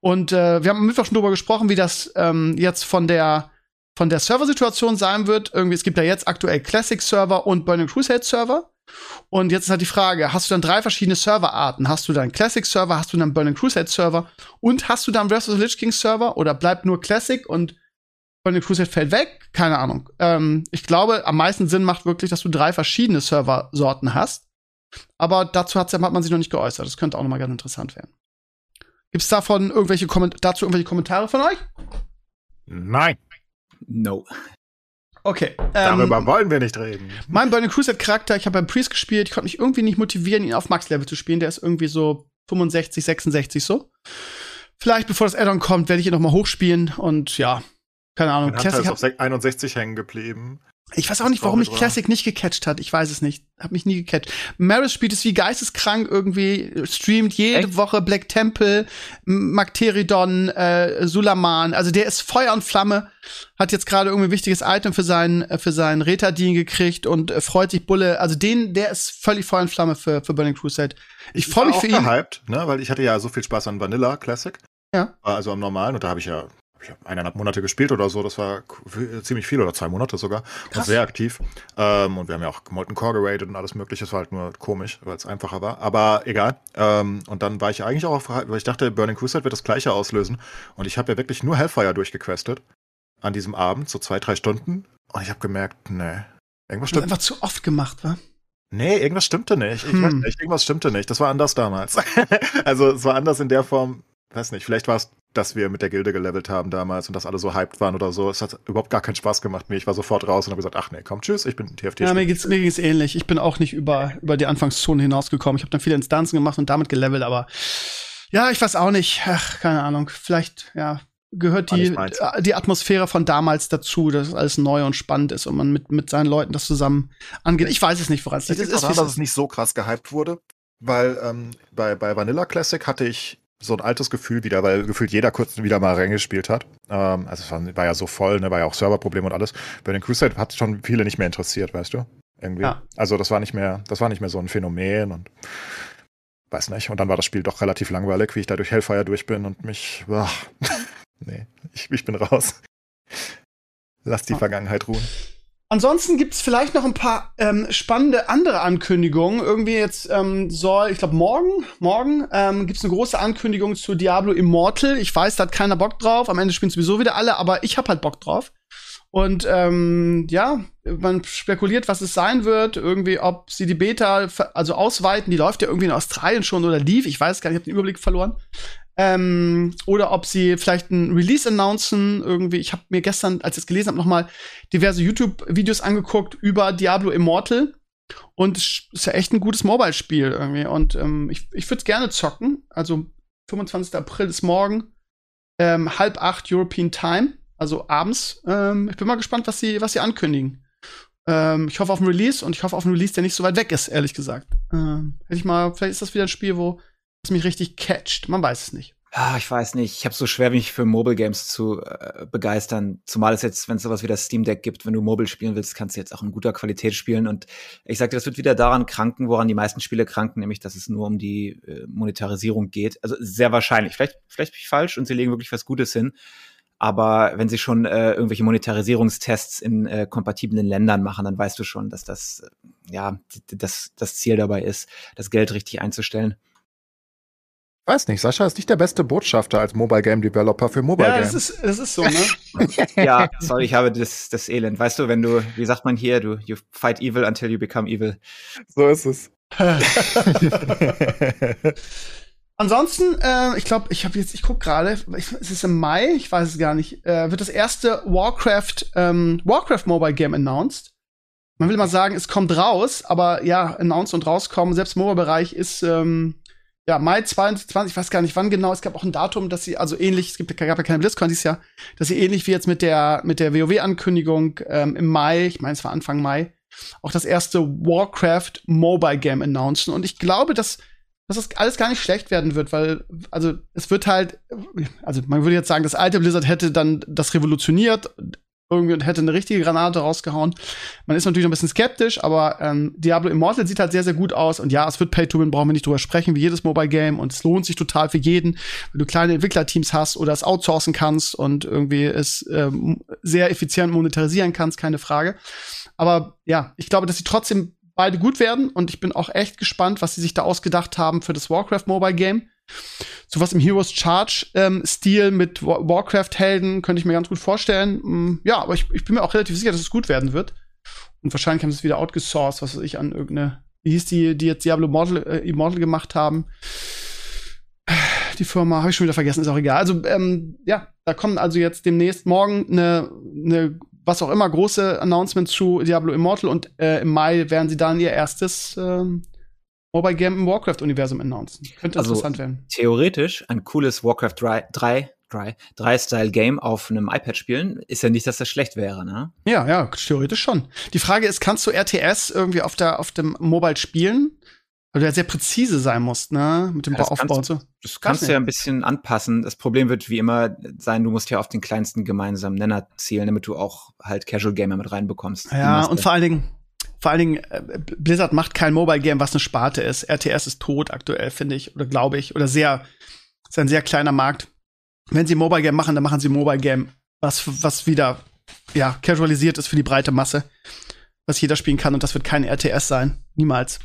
[SPEAKER 2] Und äh, wir haben am Mittwoch schon drüber gesprochen, wie das ähm, jetzt von der von der Serversituation sein wird. Irgendwie, es gibt ja jetzt aktuell Classic-Server und Burning Crusade-Server. Und jetzt ist halt die Frage, hast du dann drei verschiedene Serverarten? Hast du dann Classic-Server, hast du dann Burning Crusade-Server und hast du dann the Lich King-Server oder bleibt nur Classic und Burning Crusade fällt weg? Keine Ahnung. Ähm, ich glaube, am meisten Sinn macht wirklich, dass du drei verschiedene Serversorten hast. Aber dazu hat man sich noch nicht geäußert. Das könnte auch noch mal ganz interessant werden. Gibt's davon irgendwelche Komment dazu irgendwelche Kommentare von euch?
[SPEAKER 3] Nein,
[SPEAKER 4] No.
[SPEAKER 2] Okay.
[SPEAKER 3] darüber
[SPEAKER 2] Ähm,
[SPEAKER 3] wollen wir nicht reden.
[SPEAKER 2] mein Burning Crusade Charakter, ich habe beim Priest gespielt, ich konnte mich irgendwie nicht motivieren, ihn auf Max-Level zu spielen. Der ist irgendwie so 65, 66 so. Vielleicht bevor das Addon kommt, werde ich ihn noch mal hochspielen und ja, keine Ahnung.
[SPEAKER 3] Mein
[SPEAKER 2] Classic
[SPEAKER 3] ist auf sek- 61 hängen geblieben.
[SPEAKER 2] Ich weiß auch nicht, warum mich. Classic nicht gecatcht hat. Ich weiß es nicht. Hab mich nie gecatcht. Maris spielt es wie geisteskrank irgendwie, streamt jede
[SPEAKER 4] Echt?
[SPEAKER 2] Woche Black Temple, Magteridon, äh, Sulaman. Also der ist Feuer und Flamme. Hat jetzt gerade irgendwie ein wichtiges Item für seinen, äh, für seinen Retardien gekriegt und äh, freut sich Bulle. Also den, der ist völlig Feuer und Flamme für, für Burning Crusade. Ich freue
[SPEAKER 3] war
[SPEAKER 2] mich für ihn.
[SPEAKER 3] gehypt, ne? weil ich hatte ja so viel Spaß an Vanilla Classic.
[SPEAKER 2] Ja.
[SPEAKER 3] Also am normalen und da habe ich ja ich hab eineinhalb Monate gespielt oder so, das war ziemlich viel oder zwei Monate sogar.
[SPEAKER 2] Krass.
[SPEAKER 3] Und sehr aktiv. Ähm, und wir haben ja auch Molten Core geradet und alles mögliche. Es war halt nur komisch, weil es einfacher war. Aber egal. Ähm, und dann war ich eigentlich auch, auf, weil ich dachte, Burning Crusade wird das gleiche auslösen. Und ich habe ja wirklich nur Hellfire durchgequestet an diesem Abend, so zwei, drei Stunden. Und ich habe gemerkt, nee, irgendwas stimmt.
[SPEAKER 2] einfach zu oft gemacht, wa?
[SPEAKER 3] Nee, irgendwas stimmte nicht. Ich
[SPEAKER 2] Hm.
[SPEAKER 3] weiß nicht, irgendwas stimmte nicht. Das war anders damals. also es war anders in der Form, weiß nicht, vielleicht war es, dass wir mit der Gilde gelevelt haben damals und dass alle so hyped waren oder so. Es hat überhaupt gar keinen Spaß gemacht mir. Ich war sofort raus und habe gesagt, ach nee, komm, tschüss, ich bin TFT.
[SPEAKER 2] Ja, mir geht's, mir geht's ähnlich. Ich bin auch nicht über, über die Anfangszone hinausgekommen. Ich habe dann viele Instanzen gemacht und damit gelevelt, aber ja, ich weiß auch nicht. Ach, keine Ahnung. Vielleicht, ja, gehört die,
[SPEAKER 3] meins.
[SPEAKER 2] die Atmosphäre von damals dazu, dass alles neu und spannend ist und man mit, mit seinen Leuten das zusammen angeht. Ich weiß es nicht, woran es liegt.
[SPEAKER 3] Es
[SPEAKER 2] Es
[SPEAKER 3] ist
[SPEAKER 2] es
[SPEAKER 3] daran, dass es nicht so krass gehypt wurde, weil ähm, bei, bei Vanilla Classic hatte ich so ein altes Gefühl wieder, weil gefühlt jeder kurz wieder mal Ränge gespielt hat. Ähm, also es war, war ja so voll, ne, war ja auch Serverprobleme und alles. Bei den Crusade hat schon viele nicht mehr interessiert, weißt du? Irgendwie.
[SPEAKER 2] Ja.
[SPEAKER 3] Also das war nicht mehr, das war nicht mehr so ein Phänomen und weiß nicht. Und dann war das Spiel doch relativ langweilig, wie ich da durch Hellfire durch bin und mich. Boah, nee, ich, ich bin raus. Lass die. Vergangenheit ruhen.
[SPEAKER 2] Ansonsten gibt's vielleicht noch ein paar ähm, spannende andere Ankündigungen. Irgendwie jetzt ähm, soll, ich glaube morgen, morgen ähm, gibt's eine große Ankündigung zu Diablo Immortal. Ich weiß, da hat keiner Bock drauf. Am Ende spielen sowieso wieder alle, aber ich hab halt Bock drauf. Und ähm, ja, man spekuliert, was es sein wird. Irgendwie, ob sie die Beta also ausweiten. Die läuft ja irgendwie in Australien schon oder lief. Ich weiß gar nicht, ich habe den Überblick verloren. Ähm, oder ob sie vielleicht ein Release announcen. Irgendwie, ich habe mir gestern, als ich es gelesen habe, noch mal diverse YouTube-Videos angeguckt über Diablo Immortal. Und es ist ja echt ein gutes Mobile-Spiel irgendwie. Und ähm, ich, ich würde es gerne zocken. Also 25. April ist morgen. Ähm, halb acht European Time, also abends. Ähm, ich bin mal gespannt, was sie, was sie ankündigen. Ähm, ich hoffe auf ein Release und ich hoffe auf ein Release, der nicht so weit weg ist, ehrlich gesagt. Ähm, hätte ich mal, vielleicht ist das wieder ein Spiel, wo es mich richtig catcht. Man weiß es nicht.
[SPEAKER 4] Ah, ich weiß nicht. Ich habe so schwer, mich für Mobile Games zu äh, begeistern. Zumal es jetzt, wenn es sowas wie das Steam Deck gibt, wenn du Mobile spielen willst, kannst du jetzt auch in guter Qualität spielen. Und ich sagte, das wird wieder daran kranken, woran die meisten Spiele kranken, nämlich, dass es nur um die äh, Monetarisierung geht. Also sehr wahrscheinlich. Vielleicht, vielleicht bin ich falsch und sie legen wirklich was Gutes hin. Aber wenn sie schon äh, irgendwelche Monetarisierungstests in äh, kompatiblen Ländern machen, dann weißt du schon, dass das äh, ja das, das Ziel dabei ist, das Geld richtig einzustellen.
[SPEAKER 3] Weiß nicht, Sascha ist nicht der beste Botschafter als Mobile Game Developer für Mobile
[SPEAKER 2] ja,
[SPEAKER 3] Games.
[SPEAKER 2] das ist, das ist so, ne?
[SPEAKER 4] ja, sorry, ich habe das, das Elend. Weißt du, wenn du, wie sagt man hier, du you fight evil until you become evil.
[SPEAKER 3] So ist es.
[SPEAKER 2] Ansonsten, äh, ich glaube, ich habe jetzt, ich guck gerade, es ist im Mai, ich weiß es gar nicht, äh, wird das erste Warcraft ähm, Warcraft Mobile Game announced. Man will mal sagen, es kommt raus, aber ja, announced und rauskommen, selbst Mobile-Bereich ist ähm, ja Mai 2020, ich weiß gar nicht wann genau, es gab auch ein Datum, dass sie, also ähnlich, es gibt, gab ja keine BlizzCon dieses Jahr, dass sie ähnlich wie jetzt mit der, mit der WoW-Ankündigung ähm, im Mai, ich meine, es war Anfang Mai, auch das erste Warcraft Mobile Game announcen. Und ich glaube, dass dass das alles gar nicht schlecht werden wird, weil, also es wird halt, also man würde jetzt sagen, das alte Blizzard hätte dann das revolutioniert irgendwie und hätte eine richtige Granate rausgehauen. Man ist natürlich noch ein bisschen skeptisch, aber ähm, Diablo Immortal sieht halt sehr, sehr gut aus. Und ja, es wird Pay-to-Win, brauchen wir nicht drüber sprechen, wie jedes Mobile-Game. Und es lohnt sich total für jeden, wenn du kleine Entwicklerteams hast oder es outsourcen kannst und irgendwie es ähm, sehr effizient monetarisieren kannst, keine Frage. Aber ja, ich glaube, dass sie trotzdem beide gut werden und ich bin auch echt gespannt, was sie sich da ausgedacht haben für das Warcraft Mobile Game. So was im Heroes Charge ähm, mit Warcraft Helden könnte ich mir ganz gut vorstellen. Mm, ja, aber ich, ich bin mir auch relativ sicher, dass es gut werden wird. Und wahrscheinlich haben sie es wieder outgesourced, was weiß ich, an irgendeine, wie hieß die, die jetzt Diablo Immortal, äh, Immortal gemacht haben. Die Firma habe ich schon wieder vergessen, ist auch egal. Also, ähm, ja, da kommen also jetzt demnächst morgen eine, eine was auch immer, große Announcements zu Diablo Immortal und äh, im Mai werden sie dann ihr erstes ähm, Mobile Game im Warcraft-Universum announcen. Könnte
[SPEAKER 4] Also,
[SPEAKER 2] interessant werden.
[SPEAKER 4] Theoretisch ein cooles Warcraft 3, 3, 3, 3 Style Game auf einem iPad spielen, ist ja nicht, dass das schlecht wäre, ne?
[SPEAKER 2] Ja, ja, theoretisch schon. Die Frage ist, kannst du RTS irgendwie auf, der, auf dem Mobile spielen? Weil du ja sehr präzise sein musst, ne? Mit dem
[SPEAKER 4] Ja,
[SPEAKER 2] Aufbau und so.
[SPEAKER 4] Das kannst du ja ein bisschen anpassen. Das Problem wird wie immer sein, du musst ja auf den kleinsten gemeinsamen Nenner zielen, damit du auch halt Casual Gamer mit reinbekommst.
[SPEAKER 2] Ja, und vor allen Dingen, vor allen Dingen, äh, Blizzard macht kein Mobile Game, was eine Sparte ist. RTS ist tot aktuell, finde ich, oder glaube ich, oder sehr, ist ein sehr kleiner Markt. Wenn sie Mobile Game machen, dann machen sie Mobile Game, was, was wieder, ja, casualisiert ist für die breite Masse, was jeder spielen kann und das wird kein RTS sein. Niemals.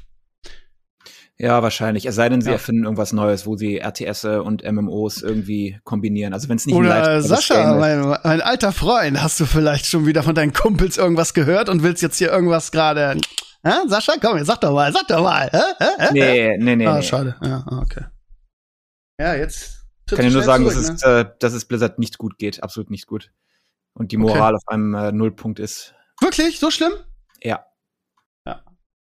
[SPEAKER 4] Ja, wahrscheinlich. Es sei denn, sie
[SPEAKER 2] Ja.
[SPEAKER 4] erfinden irgendwas Neues, wo sie RTS und MMOs irgendwie kombinieren. Also wenn es nicht ein
[SPEAKER 2] Oder
[SPEAKER 4] Live-
[SPEAKER 2] Sascha, mein, mein alter Freund, hast du vielleicht schon wieder von deinen Kumpels irgendwas gehört und willst jetzt hier irgendwas gerade. Hä? Sascha, komm, jetzt sag doch mal, sag doch mal. Hä? Hä?
[SPEAKER 4] Nee, nee, nee.
[SPEAKER 2] ah,
[SPEAKER 4] nee.
[SPEAKER 2] schade. Ja, ah, okay. Ja, jetzt.
[SPEAKER 4] Ich kann dir nur sagen,
[SPEAKER 2] zurück,
[SPEAKER 4] dass, es, äh, dass es Blizzard nicht gut geht. Absolut nicht gut. Und die
[SPEAKER 2] Okay.
[SPEAKER 4] Moral auf einem äh, Nullpunkt ist.
[SPEAKER 2] ne? Wirklich? So schlimm?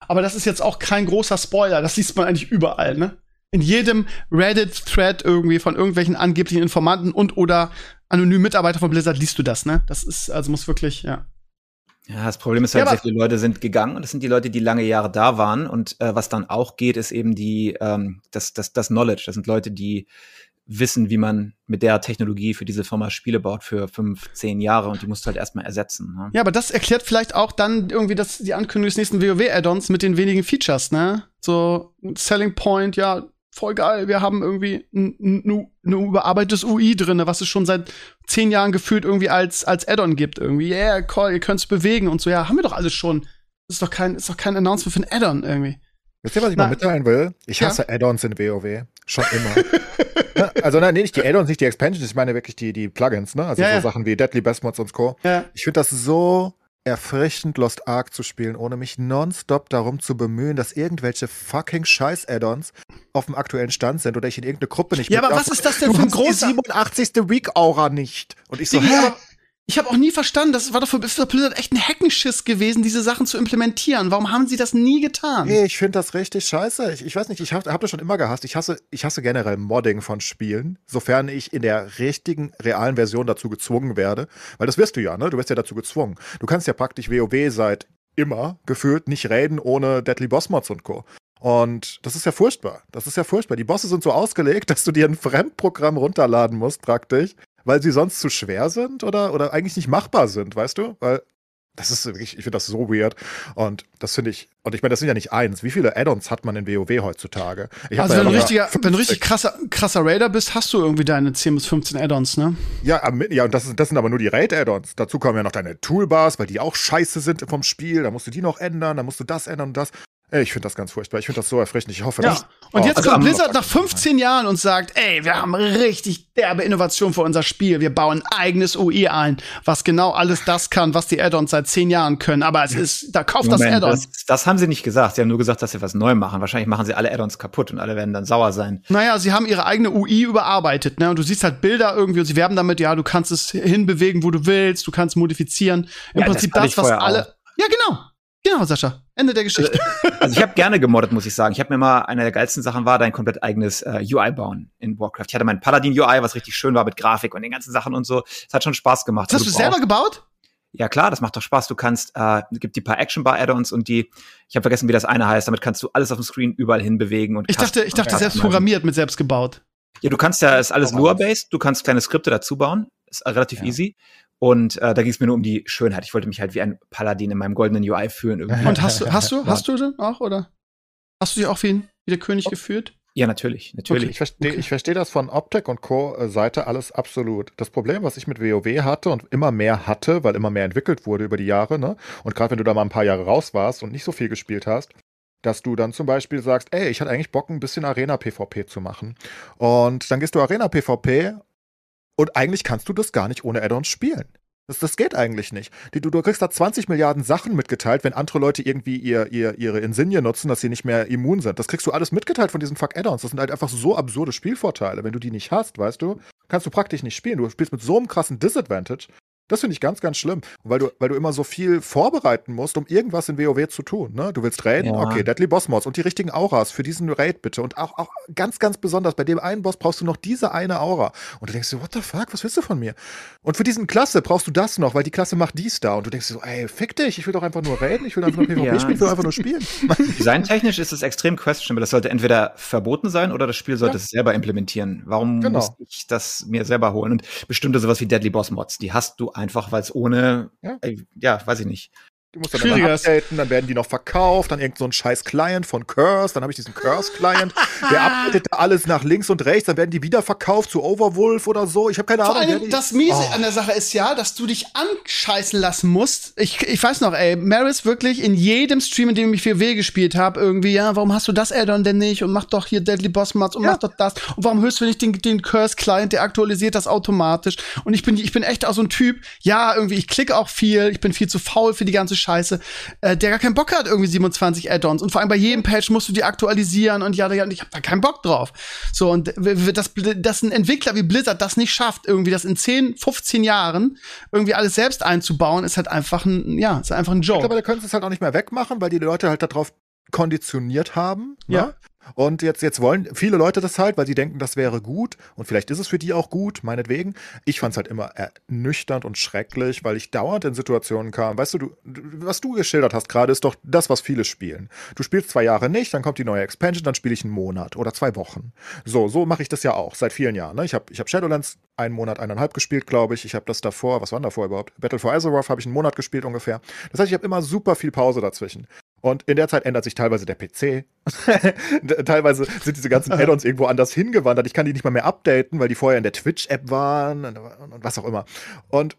[SPEAKER 4] Ja.
[SPEAKER 2] Aber das ist jetzt auch kein großer Spoiler. Das liest man eigentlich überall, ne? In jedem Reddit-Thread irgendwie von irgendwelchen angeblichen Informanten und oder anonymen Mitarbeiter von Blizzard liest du das, ne? Das ist, also muss wirklich, ja.
[SPEAKER 4] Ja, das Problem ist
[SPEAKER 2] Ja,
[SPEAKER 4] halt,
[SPEAKER 2] aber-
[SPEAKER 4] sehr viele Leute sind gegangen und das sind die Leute, die lange Jahre da waren. Und äh, was dann auch geht, ist eben die, ähm, das, das, das Knowledge. Das sind Leute, die wissen, wie man mit der Technologie für diese Firma Spiele baut für fünf, zehn Jahre und die musst du halt erstmal ersetzen. Ne?
[SPEAKER 2] Ja, aber das erklärt vielleicht auch dann irgendwie das, die Ankündigung des nächsten WoW-Add-ons mit den wenigen Features, ne? So, Selling Point, ja, voll geil. Wir haben irgendwie ein, überarbeitetes UI drinne, was es schon seit zehn Jahren gefühlt irgendwie als, als Add-on gibt. Irgendwie, yeah, cool, ihr könnt's bewegen und so. Ja, haben wir doch alles schon. Das ist doch kein, ist doch kein Announcement für ein Add-on irgendwie.
[SPEAKER 3] Wisst ihr, was ich
[SPEAKER 2] Na.
[SPEAKER 3] mal mitteilen will? Ich
[SPEAKER 2] Ja.
[SPEAKER 3] hasse Add-ons in WoW. Schon immer. Also nein, nee, nicht die Add-ons, nicht die Expansions, ich meine wirklich die, die Plugins, ne? Also
[SPEAKER 2] Ja,
[SPEAKER 3] so
[SPEAKER 2] ja.
[SPEAKER 3] Sachen wie Deadly Best Mods und Co.
[SPEAKER 2] Ja.
[SPEAKER 3] Ich finde das so erfrischend, Lost Ark zu spielen, ohne mich nonstop darum zu bemühen, dass irgendwelche fucking Scheiß-Add-ons auf dem aktuellen Stand sind oder ich in irgendeine Gruppe nicht
[SPEAKER 2] Ja, aber was ist das denn für ein großer-
[SPEAKER 3] Die 87. Week-Aura nicht. Und ich so,
[SPEAKER 2] aber, Ich habe auch nie verstanden, das war doch für Blizzard echt ein Heckenschiss gewesen, diese Sachen zu implementieren. Warum haben sie das nie getan?
[SPEAKER 3] Hey, ich finde das richtig scheiße. Ich, ich weiß nicht, ich habe hab das schon immer gehasst. Ich hasse, ich hasse generell Modding von Spielen, sofern ich in der richtigen, realen Version dazu gezwungen werde. Weil das wirst du ja, ne? Du wirst ja dazu gezwungen. Du kannst ja praktisch WoW seit immer gefühlt nicht reden ohne Deadly Boss Mods und Co. Und das ist ja furchtbar. Das ist ja furchtbar. Die Bosse sind so ausgelegt, dass du dir ein Fremdprogramm runterladen musst, praktisch, weil sie sonst zu schwer sind oder, oder eigentlich nicht machbar sind, weißt du? Weil das ist wirklich, ich finde das so weird. Und das finde ich, und ich meine, das sind ja nicht eins. Wie viele Add-ons hat man in WoW heutzutage?
[SPEAKER 2] also, wenn, ja du richtiger, wenn du richtig krasser, krasser Raider bist, hast du irgendwie deine 10 bis 15 Add-ons, ne?
[SPEAKER 3] Ja, ja, und das, das sind aber nur die Raid-Add-ons. Dazu kommen ja noch deine Toolbars, weil die auch scheiße sind vom Spiel. Da musst du die noch ändern, da musst du das ändern und das. Ich finde das ganz furchtbar. Ich finde das so erfrischend. Ich hoffe,
[SPEAKER 2] ja.
[SPEAKER 3] dass.
[SPEAKER 2] Und jetzt also kommt Blizzard nach 15 Jahren und sagt, ey, wir haben richtig derbe Innovation für unser Spiel. Wir bauen eigenes UI ein, was genau alles das kann, was die Add-ons seit 10 Jahren können. Aber es ist, da kauft Moment, das Add-on.
[SPEAKER 4] Das, das, haben sie nicht gesagt. Sie haben nur gesagt, dass sie was neu machen. Wahrscheinlich machen sie alle Add-ons kaputt und alle werden dann sauer sein.
[SPEAKER 2] Naja, sie haben ihre eigene UI überarbeitet, ne? Und du siehst halt Bilder irgendwie und sie werben damit, ja, du kannst es hinbewegen, wo du willst, du kannst modifizieren. Im ja, Prinzip das, das was alle. Auch. Ja, genau. Genau, Sascha. Ende der Geschichte.
[SPEAKER 4] Also ich habe gerne gemoddet, muss ich sagen. Ich habe mir mal eine der geilsten Sachen war, dein komplett eigenes äh, UI bauen in Warcraft. Ich hatte mein Paladin UI, was richtig schön war mit Grafik und den ganzen Sachen und so. Es hat schon Spaß gemacht.
[SPEAKER 2] Das hast du selber gebaut?
[SPEAKER 4] Ja klar, das macht doch Spaß. Du kannst, äh, gibt die paar Action Bar Add-ons und die, ich habe vergessen, wie das eine heißt. Damit kannst du alles auf dem Screen überall hinbewegen und.
[SPEAKER 2] Ich dachte, ich dachte selbst programmiert mit selbst gebaut.
[SPEAKER 4] Ja, du kannst ja, ist alles Lua-based. Du kannst kleine Skripte dazu bauen. Ist relativ ja. easy. Und äh, da ging es mir nur um die Schönheit. Ich wollte mich halt wie ein Paladin in meinem goldenen UI fühlen. Irgendwie.
[SPEAKER 2] Und hast du, hast du, hast du denn auch, oder? Hast du dich auch wie, ein, wie der König geführt?
[SPEAKER 4] Ja, natürlich, natürlich.
[SPEAKER 3] Okay, ich verstehe okay. versteh das von Optec und Co. Äh, Seite alles absolut. Das Problem, was ich mit WoW hatte und immer mehr hatte, weil immer mehr entwickelt wurde über die Jahre, ne? Und gerade wenn du da mal ein paar Jahre raus warst und nicht so viel gespielt hast, dass du dann zum Beispiel sagst, ey, ich hatte eigentlich Bock, ein bisschen Arena-PvP zu machen. Und dann gehst du Arena-PvP und eigentlich kannst du das gar nicht ohne Add-ons spielen. Das, das geht eigentlich nicht. Du, du kriegst da 20 Milliarden Sachen mitgeteilt, wenn andere Leute irgendwie ihr, ihr, ihre Insigne nutzen, dass sie nicht mehr immun sind. Das kriegst du alles mitgeteilt von diesen fuck Add-ons. Das sind halt einfach so absurde Spielvorteile. Wenn du die nicht hast, weißt du, kannst du praktisch nicht spielen. Du spielst mit so einem krassen Disadvantage. Das finde ich ganz, ganz schlimm. Weil du, weil du immer so viel vorbereiten musst, um irgendwas in WoW zu tun. Ne? Du willst raiden, ja. okay, Deadly Boss Mods und die richtigen Auras für diesen Raid bitte. Und auch, auch ganz, ganz besonders, bei dem einen Boss brauchst du noch diese eine Aura. Und du denkst dir, what the fuck, was willst du von mir? Und für diesen Klasse brauchst du das noch, weil die Klasse macht dies da. Und du denkst dir so, ey, fick dich, ich will doch einfach nur raiden, ich will einfach nur PvP ja. spielen, ich will einfach nur spielen.
[SPEAKER 4] Designtechnisch ist es extrem questionable. Das sollte entweder verboten sein oder das Spiel sollte ja. es selber implementieren. Warum genau. muss ich das mir selber holen? Und bestimmte sowas wie Deadly Boss Mods, die hast du einfach, weil es ohne ja. Äh, ja, weiß ich nicht.
[SPEAKER 3] Du musst dann immer updaten, dann werden die noch verkauft, dann irgend so ein scheiß Client von Curse, dann habe ich diesen Curse-Client, der updatet alles nach links und rechts, dann werden die wieder verkauft zu Overwolf oder so. Ich habe keine Vor
[SPEAKER 2] Ahnung. Vor allem das Miese oh. an der Sache ist ja, dass du dich anscheißen lassen musst. Ich, ich weiß noch, ey, Maris wirklich in jedem Stream, in dem ich 4W gespielt habe, irgendwie, ja, warum hast du das Addon denn nicht und mach doch hier Deadly Boss Mods und ja. mach doch das und warum hörst du nicht den, den Curse-Client, der aktualisiert das automatisch und ich bin, ich bin echt auch so ein Typ, ja, irgendwie, ich klicke auch viel, ich bin viel zu faul für die ganze Scheiße, äh, der gar keinen Bock hat, irgendwie 27 Add-ons. Und vor allem bei jedem Patch musst du die aktualisieren und ja, ja ich habe da keinen Bock drauf. So, und dass, dass ein Entwickler wie Blizzard das nicht schafft, irgendwie das in 10, 15 Jahren irgendwie alles selbst einzubauen, ist halt einfach ein, ja, ist einfach ein Joke.
[SPEAKER 3] Mittlerweile können sie es halt auch nicht mehr wegmachen, weil die Leute halt darauf konditioniert haben. Ne? Und jetzt, jetzt wollen viele Leute das halt, weil sie denken, das wäre gut. Und vielleicht ist es für die auch gut, meinetwegen. Ich fand es halt immer ernüchternd und schrecklich, weil ich dauernd in Situationen kam. Weißt du, du, was du geschildert hast gerade, ist doch das, was viele spielen. Du spielst zwei Jahre nicht, dann kommt die neue Expansion, dann spiele ich einen Monat oder zwei Wochen. So, so mache ich das ja auch seit vielen Jahren. Ne? Ich habe ich hab Shadowlands einen Monat, eineinhalb gespielt, glaube ich. Ich habe das davor, was war denn davor überhaupt? Battle for Azeroth habe ich einen Monat gespielt ungefähr. Das heißt, ich habe immer super viel Pause dazwischen. Und in der Zeit ändert sich teilweise der PC. teilweise sind diese ganzen Add-ons irgendwo anders hingewandert. Ich kann die nicht mal mehr updaten, weil die vorher in der Twitch-App waren und, was auch immer. Und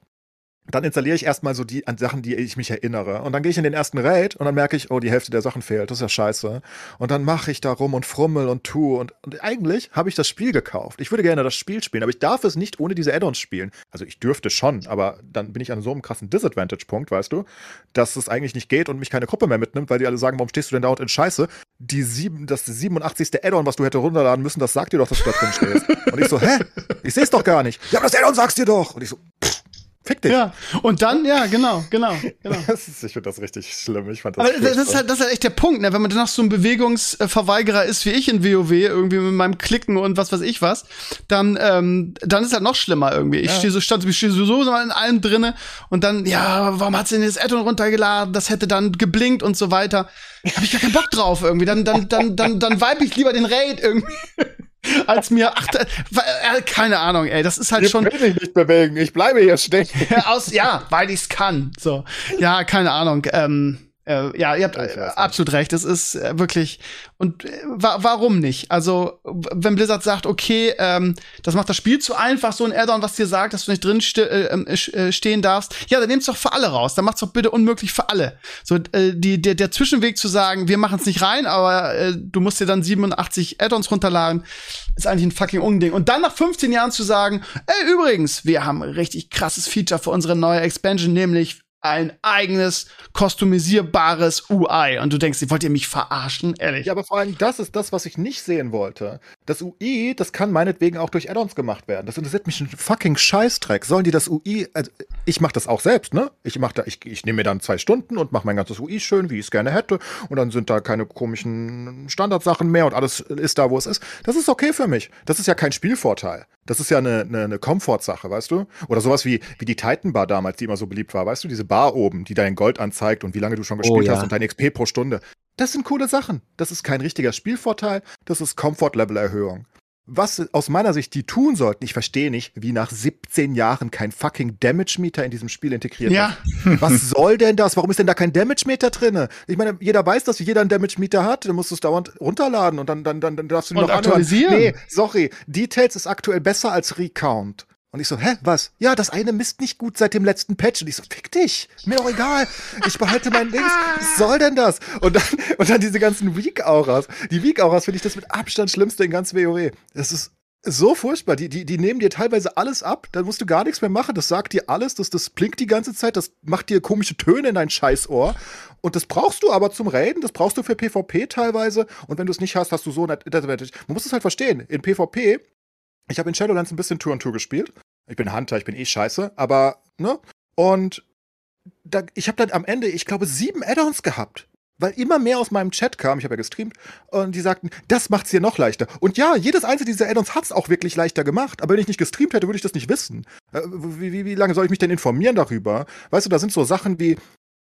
[SPEAKER 3] dann installiere ich erstmal so die an Sachen, die ich mich erinnere. Und dann gehe ich in den ersten Raid und dann merke ich, oh, die Hälfte der Sachen fehlt. Das ist ja scheiße. Und dann mache ich da rum und frummel und tu. Und, und eigentlich habe ich das Spiel gekauft. Ich würde gerne das Spiel spielen, aber ich darf es nicht ohne diese Add-ons spielen. Also ich dürfte schon, aber dann bin ich an so einem krassen Disadvantage-Punkt, weißt du, dass es eigentlich nicht geht und mich keine Gruppe mehr mitnimmt, weil die alle sagen, warum stehst du denn dauernd in Scheiße? Die sieben, das 87. Add-on, was du hätte runterladen müssen, das sagt dir doch, dass du da drin stehst. Und ich so, hä? Ich sehe es doch gar nicht. Ja, aber das Add-on sagst dir doch. Und ich so, pff Fick dich.
[SPEAKER 2] Ja, und dann, ja, genau, genau, genau.
[SPEAKER 3] Das ist, ich finde das richtig schlimm. Ich fand das
[SPEAKER 2] Aber das ist, halt, das ist halt echt der Punkt, ne? wenn man danach so ein Bewegungsverweigerer ist wie ich in WoW, irgendwie mit meinem Klicken und was weiß ich was, dann, ähm, dann ist halt noch schlimmer irgendwie. Ich
[SPEAKER 3] Ja.
[SPEAKER 2] stehe so, stand, ich stehe so, so in allem drinne und dann, ja, warum hat sie denn das Addon runtergeladen? Das hätte dann geblinkt und so weiter. Hab ich gar keinen Bock drauf irgendwie. Dann, dann, dann, dann, dann vibe ich lieber den Raid irgendwie. Als mir, ach, äh, keine Ahnung, ey, das ist halt
[SPEAKER 3] Ich
[SPEAKER 2] schon,
[SPEAKER 3] will mich nicht bewegen. Ich bleibe hier stehen.
[SPEAKER 2] aus, ja, weil ich's kann. So, ja, keine Ahnung. Ähm, äh, ja, ihr habt äh, absolut recht. Es ist äh, wirklich und äh, wa warum nicht? Also wenn Blizzard sagt, okay, ähm, das macht das Spiel zu einfach, so ein Add-on, was dir sagt, dass du nicht drin ste äh, ähm, äh, stehen darfst, ja, dann nehm's doch für alle raus. Dann macht's doch bitte unmöglich für alle. So äh, die der der Zwischenweg zu sagen, wir machen's nicht rein, aber äh, du musst dir dann 87 Add-ons runterladen, ist eigentlich ein fucking Unding. Und dann nach 15 Jahren zu sagen, ey, übrigens, wir haben ein richtig krasses Feature für unsere neue Expansion, nämlich ein eigenes customisierbares UI. Und du denkst, wollt ihr mich verarschen? Ehrlich.
[SPEAKER 3] Ja, aber vor allem, das ist das, was ich nicht sehen wollte. Das UI, das kann meinetwegen auch durch Add-ons gemacht werden. Das interessiert mich ein fucking Scheißdreck. Sollen die das UI, also ich mache das auch selbst, ne? Ich mach da, ich, ich nehme mir dann zwei Stunden und mache mein ganzes UI schön, wie ich es gerne hätte. Und dann sind da keine komischen Standardsachen mehr und alles ist da, wo es ist. Das ist okay für mich. Das ist ja kein Spielvorteil. Das ist ja eine, eine, eine Komfortsache, weißt du? Oder sowas wie, wie die Titan Bar damals, die immer so beliebt war, weißt du? Diese Bar oben, die dein Gold anzeigt und wie lange du schon gespielt
[SPEAKER 4] ja.
[SPEAKER 3] hast und dein XP pro Stunde. Das sind coole Sachen. Das ist kein richtiger Spielvorteil, das ist Comfort-Level-Erhöhung. Was aus meiner Sicht die tun sollten, ich verstehe nicht, wie nach 17 Jahren kein fucking Damage-Meter in diesem Spiel integriert
[SPEAKER 2] Ja.
[SPEAKER 3] ist. Was soll denn das? Warum ist denn da kein Damage-Meter drin? Ich meine, jeder weiß, dass jeder einen Damage-Meter hat, dann musst du es dauernd runterladen und dann, dann, dann, dann darfst du ihn
[SPEAKER 2] Und
[SPEAKER 3] noch anhören.
[SPEAKER 2] aktualisieren.
[SPEAKER 3] Nee, sorry, Details ist aktuell besser als Recount. Und ich so, hä, was? Ja, das eine misst nicht gut seit dem letzten Patch. Und ich so, fick dich, mir doch egal. Ich behalte mein Dings. Was soll denn das? Und dann, und dann diese ganzen Weak-Auras. Die Weak-Auras finde ich das mit Abstand schlimmste in ganz WoE. Das ist so furchtbar. Die, die, die nehmen dir teilweise alles ab, dann musst du gar nichts mehr machen. Das sagt dir alles, das, das blinkt die ganze Zeit, das macht dir komische Töne in dein Scheißohr. Und das brauchst du aber zum Raiden, das brauchst du für PvP teilweise. Und wenn du es nicht hast, hast du so ein Advantage. Man muss es halt verstehen. In PvP, ich habe in Shadowlands ein bisschen Tour und Tour gespielt. Ich bin Hunter, ich bin eh scheiße, aber, ne? Und da, ich habe dann am Ende, ich glaube, sieben Add-ons gehabt. Weil immer mehr aus meinem Chat kam, ich habe ja gestreamt, und die sagten, das macht's dir noch leichter. Und ja, jedes einzelne dieser Add-ons hat's auch wirklich leichter gemacht. Aber wenn ich nicht gestreamt hätte, würde ich das nicht wissen. Äh, Wie, wie, wie lange soll ich mich denn informieren darüber? Weißt du, da sind so Sachen wie,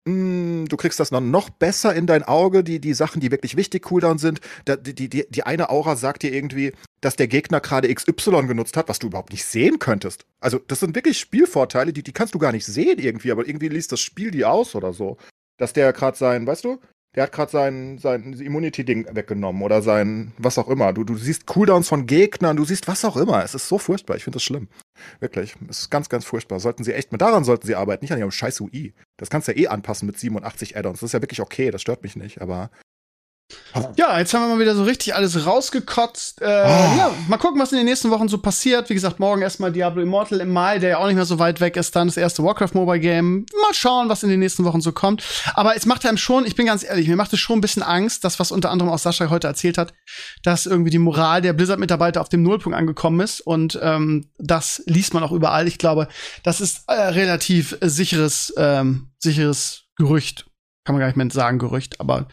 [SPEAKER 3] du kriegst das dann noch besser in dein Auge, die, die Sachen, die wirklich wichtig Cooldown sind. Die, die, die eine Aura sagt dir irgendwie, dass der Gegner gerade XY genutzt hat, was du überhaupt nicht sehen könntest. Also, das sind wirklich Spielvorteile, die, die kannst du gar nicht sehen irgendwie, aber irgendwie liest das Spiel die aus oder so. Dass der gerade sein, weißt du, der hat gerade sein, sein Immunity-Ding weggenommen oder sein, was auch immer. Du, du siehst Cooldowns von Gegnern, du siehst was auch immer. Es ist so furchtbar. Ich finde das schlimm. Wirklich. Es ist ganz, ganz furchtbar. Sollten sie echt, daran sollten sie arbeiten, nicht an ihrem scheiß UI. Das kannst du ja eh anpassen mit 87 Add-ons. Das ist ja wirklich okay, das stört mich nicht, aber.
[SPEAKER 2] Ja, jetzt haben wir mal wieder so richtig alles rausgekotzt. Äh,
[SPEAKER 3] Ah.
[SPEAKER 2] Ja, mal gucken, was in den nächsten Wochen so passiert. Wie gesagt, morgen erstmal Diablo Immortal im Mai, der ja auch nicht mehr so weit weg ist. Dann das erste Warcraft Mobile Game. Mal schauen, was in den nächsten Wochen so kommt. Aber es macht einem schon, ich bin ganz ehrlich, mir macht es schon ein bisschen Angst, das, was unter anderem auch Sascha heute erzählt hat, dass irgendwie die Moral der Blizzard-Mitarbeiter auf dem Nullpunkt angekommen ist. Und ähm, das liest man auch überall. Ich glaube, das ist äh, relativ sicheres, ähm, sicheres Gerücht. Kann man gar nicht mehr sagen, Gerücht, aber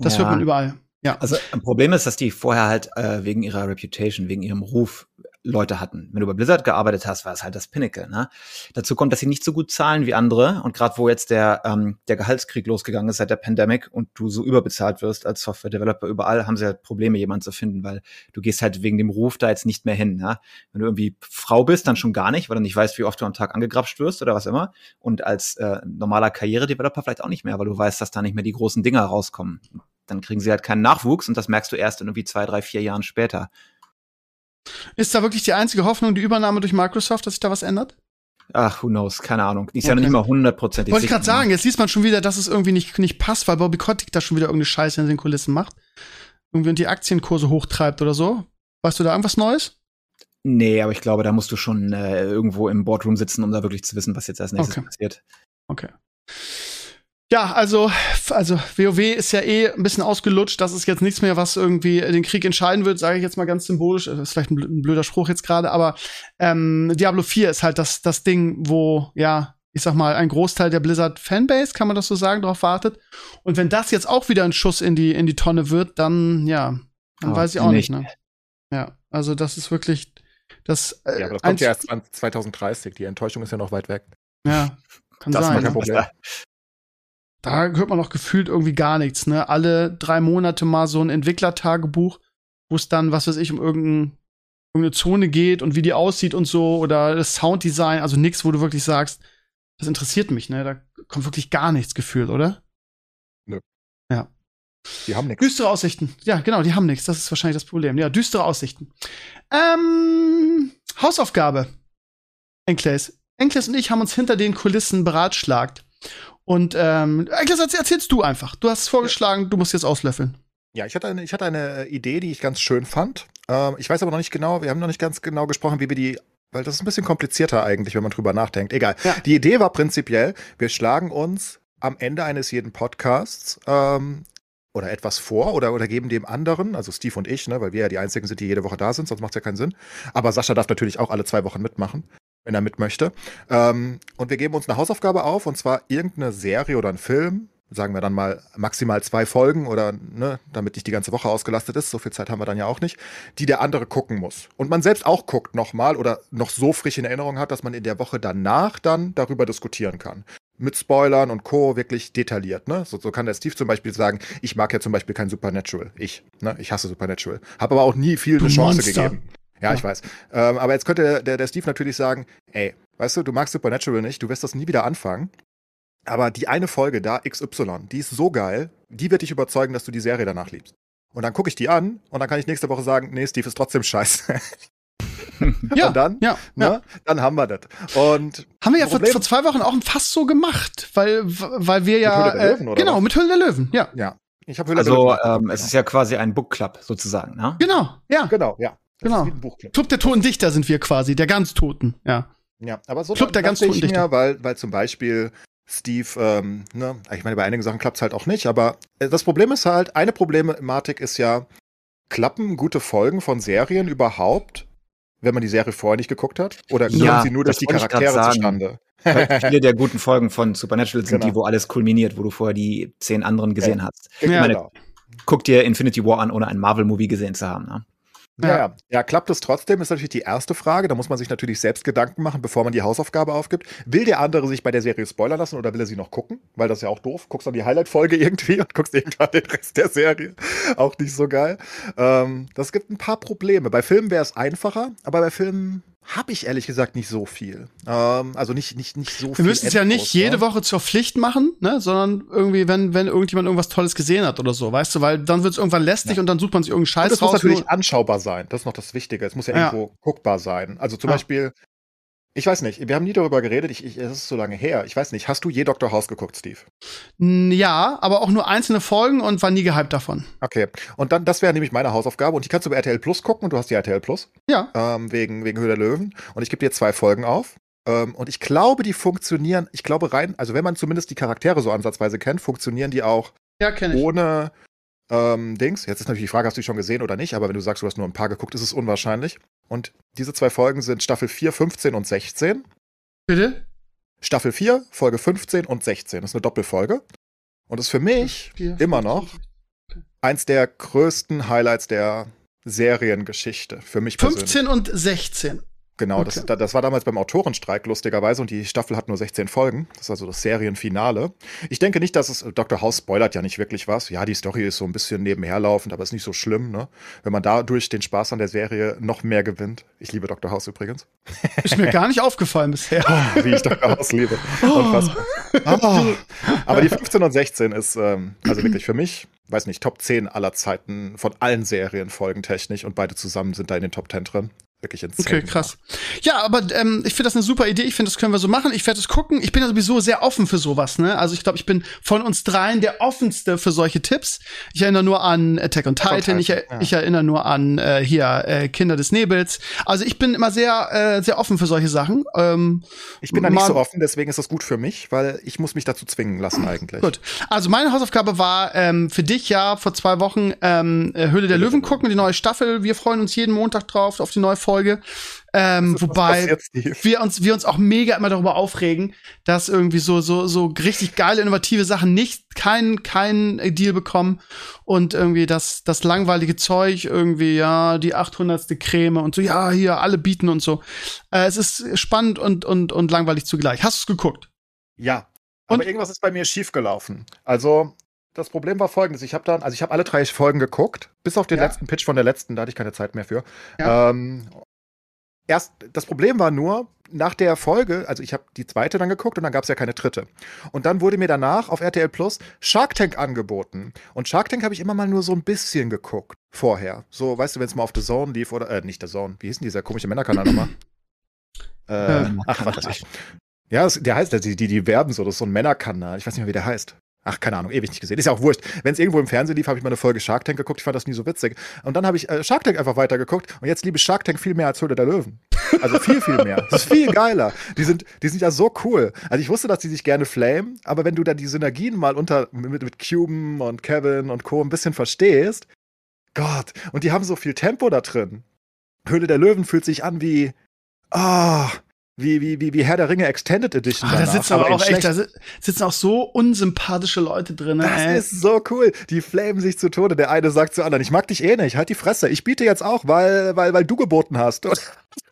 [SPEAKER 2] das
[SPEAKER 4] Ja.
[SPEAKER 2] hört man überall. Ja.
[SPEAKER 4] Also ein Problem ist, dass die vorher halt äh, wegen ihrer Reputation, wegen ihrem Ruf Leute hatten. Wenn du bei Blizzard gearbeitet hast, war es halt das Pinnacle. Ne? Dazu kommt, dass sie nicht so gut zahlen wie andere. Und gerade wo jetzt der, ähm, der Gehaltskrieg losgegangen ist seit der Pandemic und du so überbezahlt wirst als Software-Developer überall, haben sie halt Probleme, jemanden zu finden, weil du gehst halt wegen dem Ruf da jetzt nicht mehr hin. Ne? Wenn du irgendwie Frau bist, dann schon gar nicht, weil du nicht weißt, wie oft du am Tag angegrapscht wirst oder was immer. Und als äh, normaler Karriere-Developer vielleicht auch nicht mehr, weil du weißt, dass da nicht mehr die großen Dinger rauskommen dann kriegen sie halt keinen Nachwuchs und das merkst du erst in irgendwie zwei, drei, vier Jahren später.
[SPEAKER 2] Ist da wirklich die einzige Hoffnung, die Übernahme durch Microsoft, dass sich da was ändert?
[SPEAKER 4] Ach, who knows, keine Ahnung. Die ist ja
[SPEAKER 2] Okay.
[SPEAKER 4] noch nicht mal hundertprozentig
[SPEAKER 2] Wollte ich gerade
[SPEAKER 4] sicher.
[SPEAKER 2] sagen, jetzt liest man schon wieder, dass es irgendwie nicht, nicht passt, weil Bobby Kotick da schon wieder irgendeine Scheiße in den Kulissen macht. Irgendwie und die Aktienkurse hochtreibt oder so. Weißt du da irgendwas Neues?
[SPEAKER 4] Nee, aber ich glaube, da musst du schon äh, irgendwo im Boardroom sitzen, um da wirklich zu wissen, was jetzt als nächstes
[SPEAKER 2] Okay.
[SPEAKER 4] passiert.
[SPEAKER 2] Okay. Ja, also, also WoW ist ja eh ein bisschen ausgelutscht. Das ist jetzt nichts mehr, was irgendwie den Krieg entscheiden wird, sage ich jetzt mal ganz symbolisch. Das ist vielleicht ein blöder Spruch jetzt gerade, aber ähm, Diablo 4 ist halt das, das Ding, wo, ja, ich sag mal, ein Großteil der Blizzard-Fanbase, kann man das so sagen, darauf wartet. Und wenn das jetzt auch wieder ein Schuss in die, in die Tonne wird, dann, ja, dann oh, weiß ich auch nicht, ne? Ja, also das ist wirklich das.
[SPEAKER 3] Äh, ja, aber das kommt ja erst 2030. Die Enttäuschung ist ja noch weit weg.
[SPEAKER 2] Ja, kann das sein. Ist kein Problem da hört man noch gefühlt irgendwie gar nichts, ne? Alle drei Monate mal so ein Entwicklertagebuch, wo es dann, was weiß ich, um irgendein, irgendeine Zone geht und wie die aussieht und so oder das Sounddesign, also nichts, wo du wirklich sagst, das interessiert mich, ne? Da kommt wirklich gar nichts gefühlt, oder?
[SPEAKER 3] Nö.
[SPEAKER 2] Ja.
[SPEAKER 3] Die haben nichts.
[SPEAKER 2] Düstere Aussichten. Ja, genau, die haben nichts. Das ist wahrscheinlich das Problem. Ja, düstere Aussichten. Ähm, Hausaufgabe. Enkles. Enkles und ich haben uns hinter den Kulissen beratschlagt. Und ähm, das erzählst du einfach. Du hast es vorgeschlagen, du musst jetzt auslöffeln.
[SPEAKER 3] Ja, ich hatte eine, ich hatte eine Idee, die ich ganz schön fand. Ähm, ich weiß aber noch nicht genau, wir haben noch nicht ganz genau gesprochen, wie wir die weil das ist ein bisschen komplizierter eigentlich, wenn man drüber nachdenkt. Egal. Ja. Die Idee war prinzipiell, wir schlagen uns am Ende eines jeden Podcasts ähm, oder etwas vor oder, oder geben dem anderen, also Steve und ich, ne, weil wir ja die einzigen sind, die jede Woche da sind, sonst macht es ja keinen Sinn. Aber Sascha darf natürlich auch alle zwei Wochen mitmachen wenn er mit möchte. Ähm, und wir geben uns eine Hausaufgabe auf, und zwar irgendeine Serie oder ein Film, sagen wir dann mal maximal zwei Folgen oder ne, damit nicht die ganze Woche ausgelastet ist, so viel Zeit haben wir dann ja auch nicht, die der andere gucken muss. Und man selbst auch guckt nochmal oder noch so frisch in Erinnerung hat, dass man in der Woche danach dann darüber diskutieren kann. Mit Spoilern und Co. wirklich detailliert. Ne? So, so kann der Steve zum Beispiel sagen, ich mag ja zum Beispiel kein Supernatural. Ich. Ne? Ich hasse Supernatural. Habe aber auch nie viel eine Chance Monster. gegeben. Ja, ich weiß. Ähm, aber jetzt könnte der, der Steve natürlich sagen, ey, weißt du, du magst Supernatural nicht, du wirst das nie wieder anfangen. Aber die eine Folge da, XY, die ist so geil, die wird dich überzeugen, dass du die Serie danach liebst. Und dann gucke ich die an und dann kann ich nächste Woche sagen, nee, Steve ist trotzdem scheiße.
[SPEAKER 2] ja,
[SPEAKER 3] und dann,
[SPEAKER 2] ja,
[SPEAKER 3] ne, ja. dann haben wir das. Und
[SPEAKER 2] haben wir ja vor, vor, zwei Wochen auch fast so gemacht, weil, weil wir ja. Mit Höhle der Löwen, äh, genau, was? mit Höhle der Löwen, ja.
[SPEAKER 3] Ja.
[SPEAKER 4] Ich habe Höhle also, der Löwen. Also, ähm, es ist ja quasi ein Book Club sozusagen, ne?
[SPEAKER 2] Genau, ja.
[SPEAKER 3] Genau, ja.
[SPEAKER 2] Genau. Club der Toten Dichter sind wir quasi, der ganz Toten, ja.
[SPEAKER 3] Ja, aber so
[SPEAKER 2] Club der ganz Toten Dichter.
[SPEAKER 3] Mir, weil, weil zum Beispiel Steve, ähm, ne, ich meine, bei einigen Sachen klappt es halt auch nicht, aber äh, das Problem ist halt, eine Problematik ist ja, klappen gute Folgen von Serien überhaupt, wenn man die Serie vorher nicht geguckt hat? Oder kommen ja, sie nur durch die Charaktere zustande?
[SPEAKER 4] Viele der guten Folgen von Supernatural sind genau. die, wo alles kulminiert, wo du vorher die zehn anderen gesehen ja. hast. Ja, ich meine, genau. guck dir Infinity War an, ohne ein Marvel-Movie gesehen zu haben. Ne?
[SPEAKER 3] Ja. ja, ja, klappt es trotzdem, ist natürlich die erste Frage. Da muss man sich natürlich selbst Gedanken machen, bevor man die Hausaufgabe aufgibt. Will der andere sich bei der Serie spoilern lassen oder will er sie noch gucken? Weil das ist ja auch doof. Guckst dann die Highlight-Folge irgendwie und guckst irgendwann den Rest der Serie. Auch nicht so geil. Ähm, das gibt ein paar Probleme. Bei Filmen wäre es einfacher, aber bei Filmen habe ich ehrlich gesagt nicht so viel. Ähm, also nicht, nicht, nicht so
[SPEAKER 2] Wir
[SPEAKER 3] viel.
[SPEAKER 2] Wir müssen es ja nicht jede Woche zur Pflicht machen, ne? sondern irgendwie, wenn, wenn irgendjemand irgendwas Tolles gesehen hat oder so, weißt du, weil dann wird es irgendwann lästig ja. und dann sucht man sich irgendeinen Scheiß und
[SPEAKER 3] das raus. Muss natürlich anschaubar sein. Das ist noch das Wichtige. Es muss ja, ja. irgendwo guckbar sein. Also zum ja. Beispiel, ich weiß nicht, wir haben nie darüber geredet, ich, ich, es ist so lange her. Ich weiß nicht, hast du je Dr. House geguckt, Steve?
[SPEAKER 2] Ja, aber auch nur einzelne Folgen und war nie gehypt davon.
[SPEAKER 3] Okay, und dann, das wäre nämlich meine Hausaufgabe und die kannst du bei RTL Plus gucken und du hast die RTL Plus.
[SPEAKER 2] Ja.
[SPEAKER 3] Ähm, wegen, wegen Höhe der Löwen. Und ich gebe dir zwei Folgen auf. Ähm, und ich glaube, die funktionieren, ich glaube rein, also wenn man zumindest die Charaktere so ansatzweise kennt, funktionieren die auch
[SPEAKER 2] ja,
[SPEAKER 3] ohne ähm, Dings. Jetzt ist natürlich die Frage, hast du die schon gesehen oder nicht, aber wenn du sagst, du hast nur ein paar geguckt, ist es unwahrscheinlich. Und diese zwei Folgen sind Staffel 4, 15 und 16.
[SPEAKER 2] Bitte?
[SPEAKER 3] Staffel 4, Folge 15 und 16. Das ist eine Doppelfolge. Und ist für mich 4, immer noch eins der größten Highlights der Seriengeschichte. Für mich
[SPEAKER 2] 15 persönlich. und 16.
[SPEAKER 3] Genau, okay. das, das war damals beim Autorenstreik lustigerweise und die Staffel hat nur 16 Folgen. Das ist also das Serienfinale. Ich denke nicht, dass es, Dr. House spoilert ja nicht wirklich was. Ja, die Story ist so ein bisschen nebenherlaufend, aber ist nicht so schlimm, ne? Wenn man dadurch den Spaß an der Serie noch mehr gewinnt. Ich liebe Dr. House übrigens.
[SPEAKER 2] Ist mir gar nicht aufgefallen bisher.
[SPEAKER 3] Oh, wie ich Dr. House liebe. Oh. Oh. Aber die 15 und 16 ist, ähm, also wirklich für mich, weiß nicht, Top 10 aller Zeiten von allen Serien folgentechnisch und beide zusammen sind da in den Top 10 drin. Wirklich insane.
[SPEAKER 2] Okay, krass. Ja, aber ähm, ich finde das eine super Idee. Ich finde, das können wir so machen. Ich werde es gucken. Ich bin ja sowieso sehr offen für sowas. Ne? Also ich glaube, ich bin von uns dreien der offenste für solche Tipps. Ich erinnere nur an Attack on Titan. Titan. Ich, er ja. ich, erinnere nur an äh, hier äh, Kinder des Nebels. Also ich bin immer sehr, äh, sehr offen für solche Sachen. Ähm,
[SPEAKER 3] ich bin da nicht so offen, deswegen ist das gut für mich, weil ich muss mich dazu zwingen lassen eigentlich.
[SPEAKER 2] Gut. Also meine Hausaufgabe war ähm, für dich ja vor zwei Wochen ähm, Höhle der Löwen gucken, die neue Staffel. Wir freuen uns jeden Montag drauf auf die neue Folge. Folge. Ähm, wobei wir uns, wir uns auch mega immer darüber aufregen, dass irgendwie so, so, so richtig geile, innovative Sachen nicht keinen kein Deal bekommen und irgendwie das, das langweilige Zeug irgendwie, ja, die 800. Creme und so, ja, hier, alle bieten und so. Äh, es ist spannend und, und, und langweilig zugleich. Hast du es geguckt?
[SPEAKER 3] Ja. Und? Aber irgendwas ist bei mir schiefgelaufen. Also, das Problem war folgendes: Ich habe dann, also ich habe alle drei Folgen geguckt, bis auf den ja. letzten Pitch von der letzten, da hatte ich keine Zeit mehr für. Ja. Ähm, erst, das Problem war nur, nach der Folge, also ich habe die zweite dann geguckt und dann gab es ja keine dritte. Und dann wurde mir danach auf RTL Plus Shark Tank angeboten. Und Shark Tank habe ich immer mal nur so ein bisschen geguckt vorher. So, weißt du, wenn es mal auf The Zone lief oder, äh, nicht The Zone, wie hieß denn dieser komische Männerkanal nochmal? äh, ach, was weiß ich. Ja, der heißt, die, die, die werben so, das ist so ein Männerkanal. Ich weiß nicht mehr, wie der heißt. Ach, keine Ahnung, ewig nicht gesehen. Ist ja auch wurscht. Wenn es irgendwo im Fernsehen lief, habe ich mal eine Folge Shark Tank geguckt. Ich fand das nie so witzig. Und dann habe ich äh, Shark Tank einfach weitergeguckt. Und jetzt liebe ich Shark Tank viel mehr als Höhle der Löwen. Also viel, viel mehr. Das ist viel geiler. Die sind, die sind ja so cool. Also ich wusste, dass die sich gerne flamen. Aber wenn du dann die Synergien mal unter, mit, mit Cuban und Kevin und Co. ein bisschen verstehst, Gott. Und die haben so viel Tempo da drin. Höhle der Löwen fühlt sich an wie, ah, oh, wie, wie, wie, wie Herr der Ringe Extended Edition.
[SPEAKER 2] Ah, da sitzen aber, aber auch echt, da sitzen auch so unsympathische Leute drin.
[SPEAKER 3] Das ey. ist so cool. Die flamen sich zu Tode. Der eine sagt zu anderen, ich mag dich eh nicht, halt die Fresse. Ich biete jetzt auch, weil, weil, weil du geboten hast.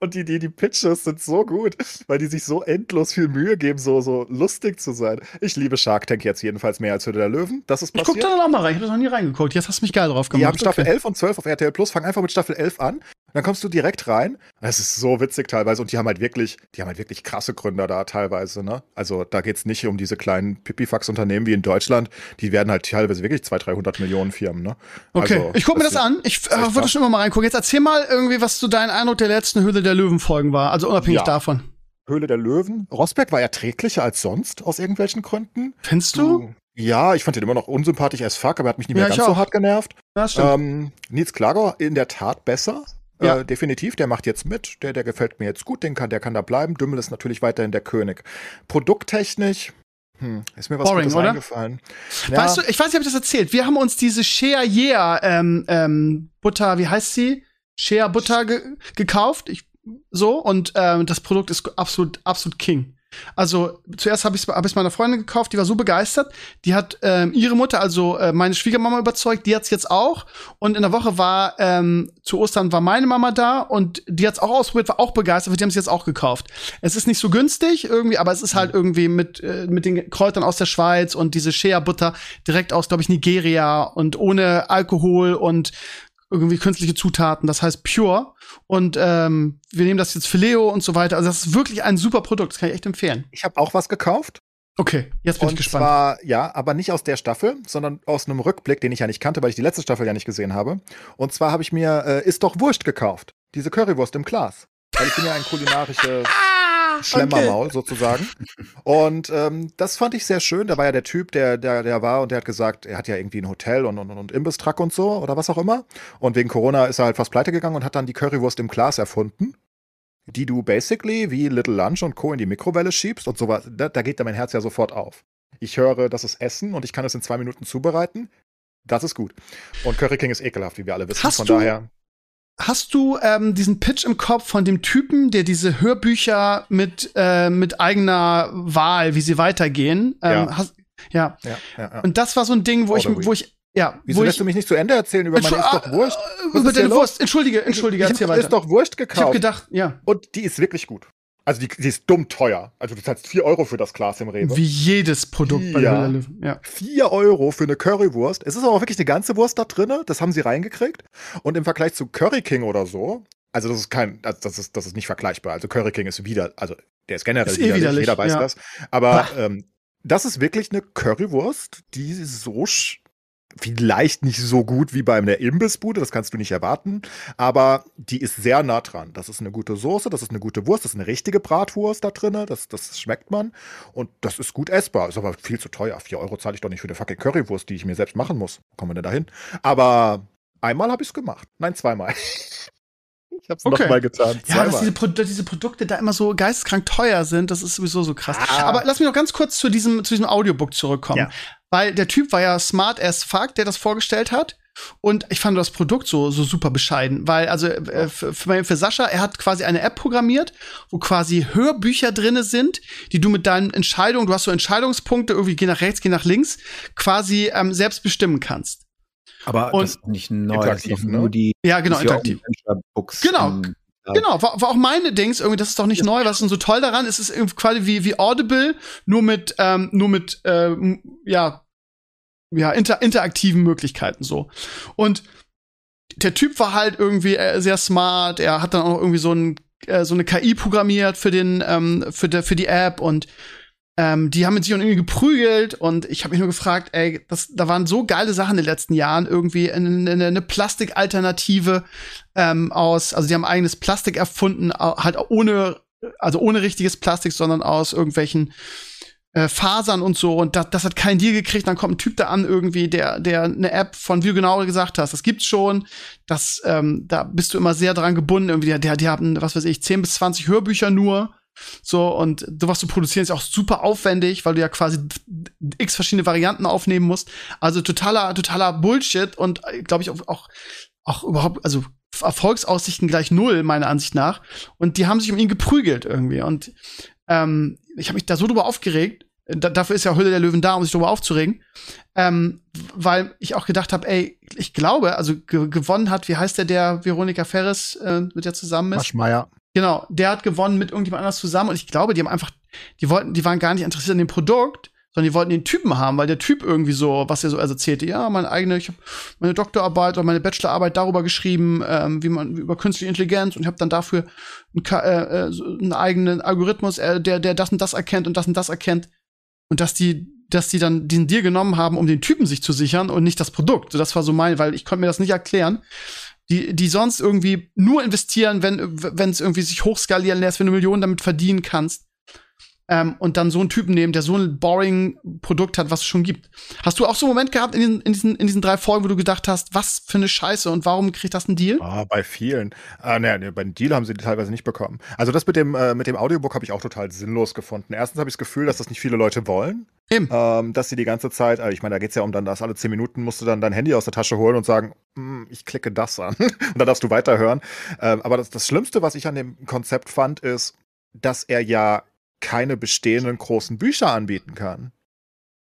[SPEAKER 3] Und die, die, die Pitches sind so gut, weil die sich so endlos viel Mühe geben, so, so lustig zu sein. Ich liebe Shark Tank jetzt jedenfalls mehr als Hütte der Löwen. Das ist passiert.
[SPEAKER 2] Ich guck da noch mal rein. Ich habe das noch nie reingeguckt. Jetzt hast du mich geil drauf gemacht.
[SPEAKER 3] Die haben Staffel okay. 11 und 12 auf RTL Plus. Fang einfach mit Staffel 11 an. Dann kommst du direkt rein. Es ist so witzig teilweise. Und die haben halt wirklich, die haben halt wirklich krasse Gründer da teilweise, ne? Also da geht es nicht um diese kleinen Pipifax-Unternehmen wie in Deutschland. Die werden halt teilweise wirklich 200, 300 Millionen Firmen, ne?
[SPEAKER 2] Okay, also, ich gucke mir das an. Ich äh, würde schon immer mal reingucken. Jetzt erzähl mal irgendwie, was so dein Eindruck der letzten Höhle der Löwen-Folgen war. Also unabhängig ja. davon.
[SPEAKER 3] Höhle der Löwen. Rosberg war erträglicher als sonst aus irgendwelchen Gründen.
[SPEAKER 2] Findest du? du
[SPEAKER 3] ja, ich fand den immer noch unsympathisch as fuck, aber er hat mich nicht mehr ja, ganz so hart genervt.
[SPEAKER 2] Stimmt. Ähm,
[SPEAKER 3] Nils Klager in der Tat besser. Ja. Äh, definitiv, der macht jetzt mit, der, der gefällt mir jetzt gut, den kann, der kann da bleiben. Dümmel ist natürlich weiterhin der König. Produkttechnisch, hm, ist mir was
[SPEAKER 2] Boring,
[SPEAKER 3] Gutes eingefallen.
[SPEAKER 2] Ja. Weißt du, ich weiß nicht, ob ich das erzählt. Wir haben uns diese Shea Yeah ähm, ähm, Butter, wie heißt sie? Shea Butter ge gekauft. Ich, so, und ähm, das Produkt ist absolut, absolut King. Also zuerst habe ich es hab ich's meiner Freundin gekauft, die war so begeistert. Die hat ähm, ihre Mutter, also äh, meine Schwiegermama überzeugt, die hat's jetzt auch. Und in der Woche war ähm, zu Ostern war meine Mama da und die hat's auch ausprobiert, war auch begeistert, die haben es jetzt auch gekauft. Es ist nicht so günstig irgendwie, aber es ist halt irgendwie mit äh, mit den Kräutern aus der Schweiz und diese Shea Butter direkt aus, glaube ich, Nigeria und ohne Alkohol und irgendwie künstliche Zutaten, das heißt pure. Und ähm, wir nehmen das jetzt für Leo und so weiter. Also das ist wirklich ein super Produkt, das kann ich echt empfehlen.
[SPEAKER 3] Ich habe auch was gekauft.
[SPEAKER 2] Okay, jetzt bin
[SPEAKER 3] und
[SPEAKER 2] ich gespannt.
[SPEAKER 3] Zwar, ja, aber nicht aus der Staffel, sondern aus einem Rückblick, den ich ja nicht kannte, weil ich die letzte Staffel ja nicht gesehen habe. Und zwar habe ich mir äh, Ist doch Wurst gekauft. Diese Currywurst im Glas. Weil ich bin ja ein kulinarisches Schlemmermaul okay. sozusagen. Und ähm, das fand ich sehr schön. Da war ja der Typ, der, der, der war und der hat gesagt, er hat ja irgendwie ein Hotel und, und, und Imbisstruck und so oder was auch immer. Und wegen Corona ist er halt fast pleite gegangen und hat dann die Currywurst im Glas erfunden die du basically wie Little Lunch und Co. in die Mikrowelle schiebst und sowas. Da, da geht dann mein Herz ja sofort auf. Ich höre, das ist Essen und ich kann es in zwei Minuten zubereiten. Das ist gut. Und Curry King ist ekelhaft, wie wir alle wissen.
[SPEAKER 2] Hast Von du, daher. Hast du ähm, diesen Pitch im Kopf von dem Typen, der diese Hörbücher mit, äh, mit eigener Wahl, wie sie weitergehen? Ähm,
[SPEAKER 3] ja.
[SPEAKER 2] Hast, ja. Ja, ja, ja. Und das war so ein Ding, wo ich, wo ich, ja.
[SPEAKER 3] Wieso lässt
[SPEAKER 2] ich,
[SPEAKER 3] du mich nicht zu Ende erzählen über meine ist doch Wurst?
[SPEAKER 2] Was über deine Wurst. Entschuldige, entschuldige,
[SPEAKER 3] ich, ich erzähl weiter. ist doch Wurst gekauft. Ich
[SPEAKER 2] hab gedacht, ja.
[SPEAKER 3] Und die ist wirklich gut. Also die, die, ist dumm teuer. Also du zahlst 4 Euro für das Glas im Rewe.
[SPEAKER 2] Wie jedes Produkt
[SPEAKER 3] bei der Ja. 4 Euro für eine Currywurst. Es ist aber auch wirklich eine ganze Wurst da drin. Das haben sie reingekriegt. Und im Vergleich zu Curry King oder so, also das ist kein, also das ist, das ist nicht vergleichbar. Also Curry King ist wieder, also der ist generell ist eh widerlich, widerlich, jeder weiß ja. das. Aber ähm, das ist wirklich eine Currywurst, die so vielleicht nicht so gut wie bei der Imbissbude, das kannst du nicht erwarten, aber die ist sehr nah dran. Das ist eine gute Soße, das ist eine gute Wurst, das ist eine richtige Bratwurst da drin, das, das schmeckt man und das ist gut essbar. Ist aber viel zu teuer. Vier Euro zahle ich doch nicht für eine fucking Currywurst, die ich mir selbst machen muss. Kommen wir denn dahin? Aber einmal habe ich es gemacht. Nein, zweimal. Ich hab's okay. nochmal getan.
[SPEAKER 2] Ja, dass diese, Pro diese, Produkte da immer so geisteskrank teuer sind, das ist sowieso so krass. Ah. Aber lass mich noch ganz kurz zu diesem, zu diesem Audiobook zurückkommen. Ja. Weil der Typ war ja smart as fuck, der das vorgestellt hat. Und ich fand das Produkt so, so super bescheiden, weil, also äh, für, für Sascha, er hat quasi eine App programmiert, wo quasi Hörbücher drinne sind, die du mit deinen Entscheidungen, du hast so Entscheidungspunkte, irgendwie geh nach rechts, geh nach links, quasi ähm, selbst bestimmen kannst.
[SPEAKER 4] Aber und das ist nicht neu, das ist nur ne? die
[SPEAKER 2] Ja, genau, interaktiv. Genau. Genau, war, war auch meine Dings, irgendwie, das ist doch nicht neu, was ist denn so toll daran? Es ist quasi wie, wie Audible, nur mit, ähm, nur mit, ähm, ja, ja, inter interaktiven Möglichkeiten so. Und der Typ war halt irgendwie äh, sehr smart, er hat dann auch irgendwie so, ein, äh, so eine KI programmiert für den, ähm, für, de, für die App und ähm, die haben mit sich irgendwie geprügelt und ich habe mich nur gefragt, ey, das, da waren so geile Sachen in den letzten Jahren, irgendwie eine, eine, eine Plastikalternative ähm, aus, also die haben eigenes Plastik erfunden, halt ohne, also ohne richtiges Plastik, sondern aus irgendwelchen äh, Fasern und so und das, das hat keinen Deal gekriegt, dann kommt ein Typ da an irgendwie, der, der eine App von, wie genau gesagt hast, das gibt's schon, das, ähm, da bist du immer sehr dran gebunden, irgendwie, der, der, die haben, was weiß ich, 10 bis 20 Hörbücher nur so, und sowas zu produzieren ist auch super aufwendig, weil du ja quasi x verschiedene Varianten aufnehmen musst. Also totaler, totaler Bullshit und äh, glaube ich auch, auch, überhaupt, also Erfolgsaussichten gleich null, meiner Ansicht nach. Und die haben sich um ihn geprügelt irgendwie. Und ähm, ich habe mich da so drüber aufgeregt. Da, dafür ist ja Hülle der Löwen da, um sich darüber aufzuregen. Ähm, weil ich auch gedacht habe, ey, ich glaube, also gewonnen hat, wie heißt der, der Veronika Ferris, äh, mit der zusammen ist?
[SPEAKER 3] Maschmeyer.
[SPEAKER 2] Genau, der hat gewonnen mit irgendjemand anders zusammen und ich glaube, die haben einfach, die wollten, die waren gar nicht interessiert an dem Produkt, sondern die wollten den Typen haben, weil der Typ irgendwie so, was er so also erzählte, ja, meine eigene, ich habe meine Doktorarbeit oder meine Bachelorarbeit darüber geschrieben, ähm, wie man über künstliche Intelligenz und ich habe dann dafür einen, äh, äh, so einen eigenen Algorithmus, äh, der der das und das erkennt und das und das erkennt und dass die dass die dann diesen Deal genommen haben, um den Typen sich zu sichern und nicht das Produkt. Das war so mein, weil ich konnte mir das nicht erklären die, die sonst irgendwie nur investieren, wenn wenn es irgendwie sich hochskalieren lässt, wenn du Millionen damit verdienen kannst. Ähm, und dann so einen Typen nehmen, der so ein boring Produkt hat, was es schon gibt. Hast du auch so einen Moment gehabt in diesen, in diesen, in diesen drei Folgen, wo du gedacht hast, was für eine Scheiße und warum kriegt das einen Deal?
[SPEAKER 3] Ah, bei vielen. Ah, ne, ne, beim Deal haben sie die teilweise nicht bekommen. Also das mit dem, äh, mit dem Audiobook habe ich auch total sinnlos gefunden. Erstens habe ich das Gefühl, dass das nicht viele Leute wollen. Eben. Ähm, dass sie die ganze Zeit, also ich meine, da geht es ja um dann, dass alle zehn Minuten musst du dann dein Handy aus der Tasche holen und sagen, hm, ich klicke das an. und dann darfst du weiterhören. Ähm, aber das, das Schlimmste, was ich an dem Konzept fand, ist, dass er ja keine bestehenden großen Bücher anbieten kann.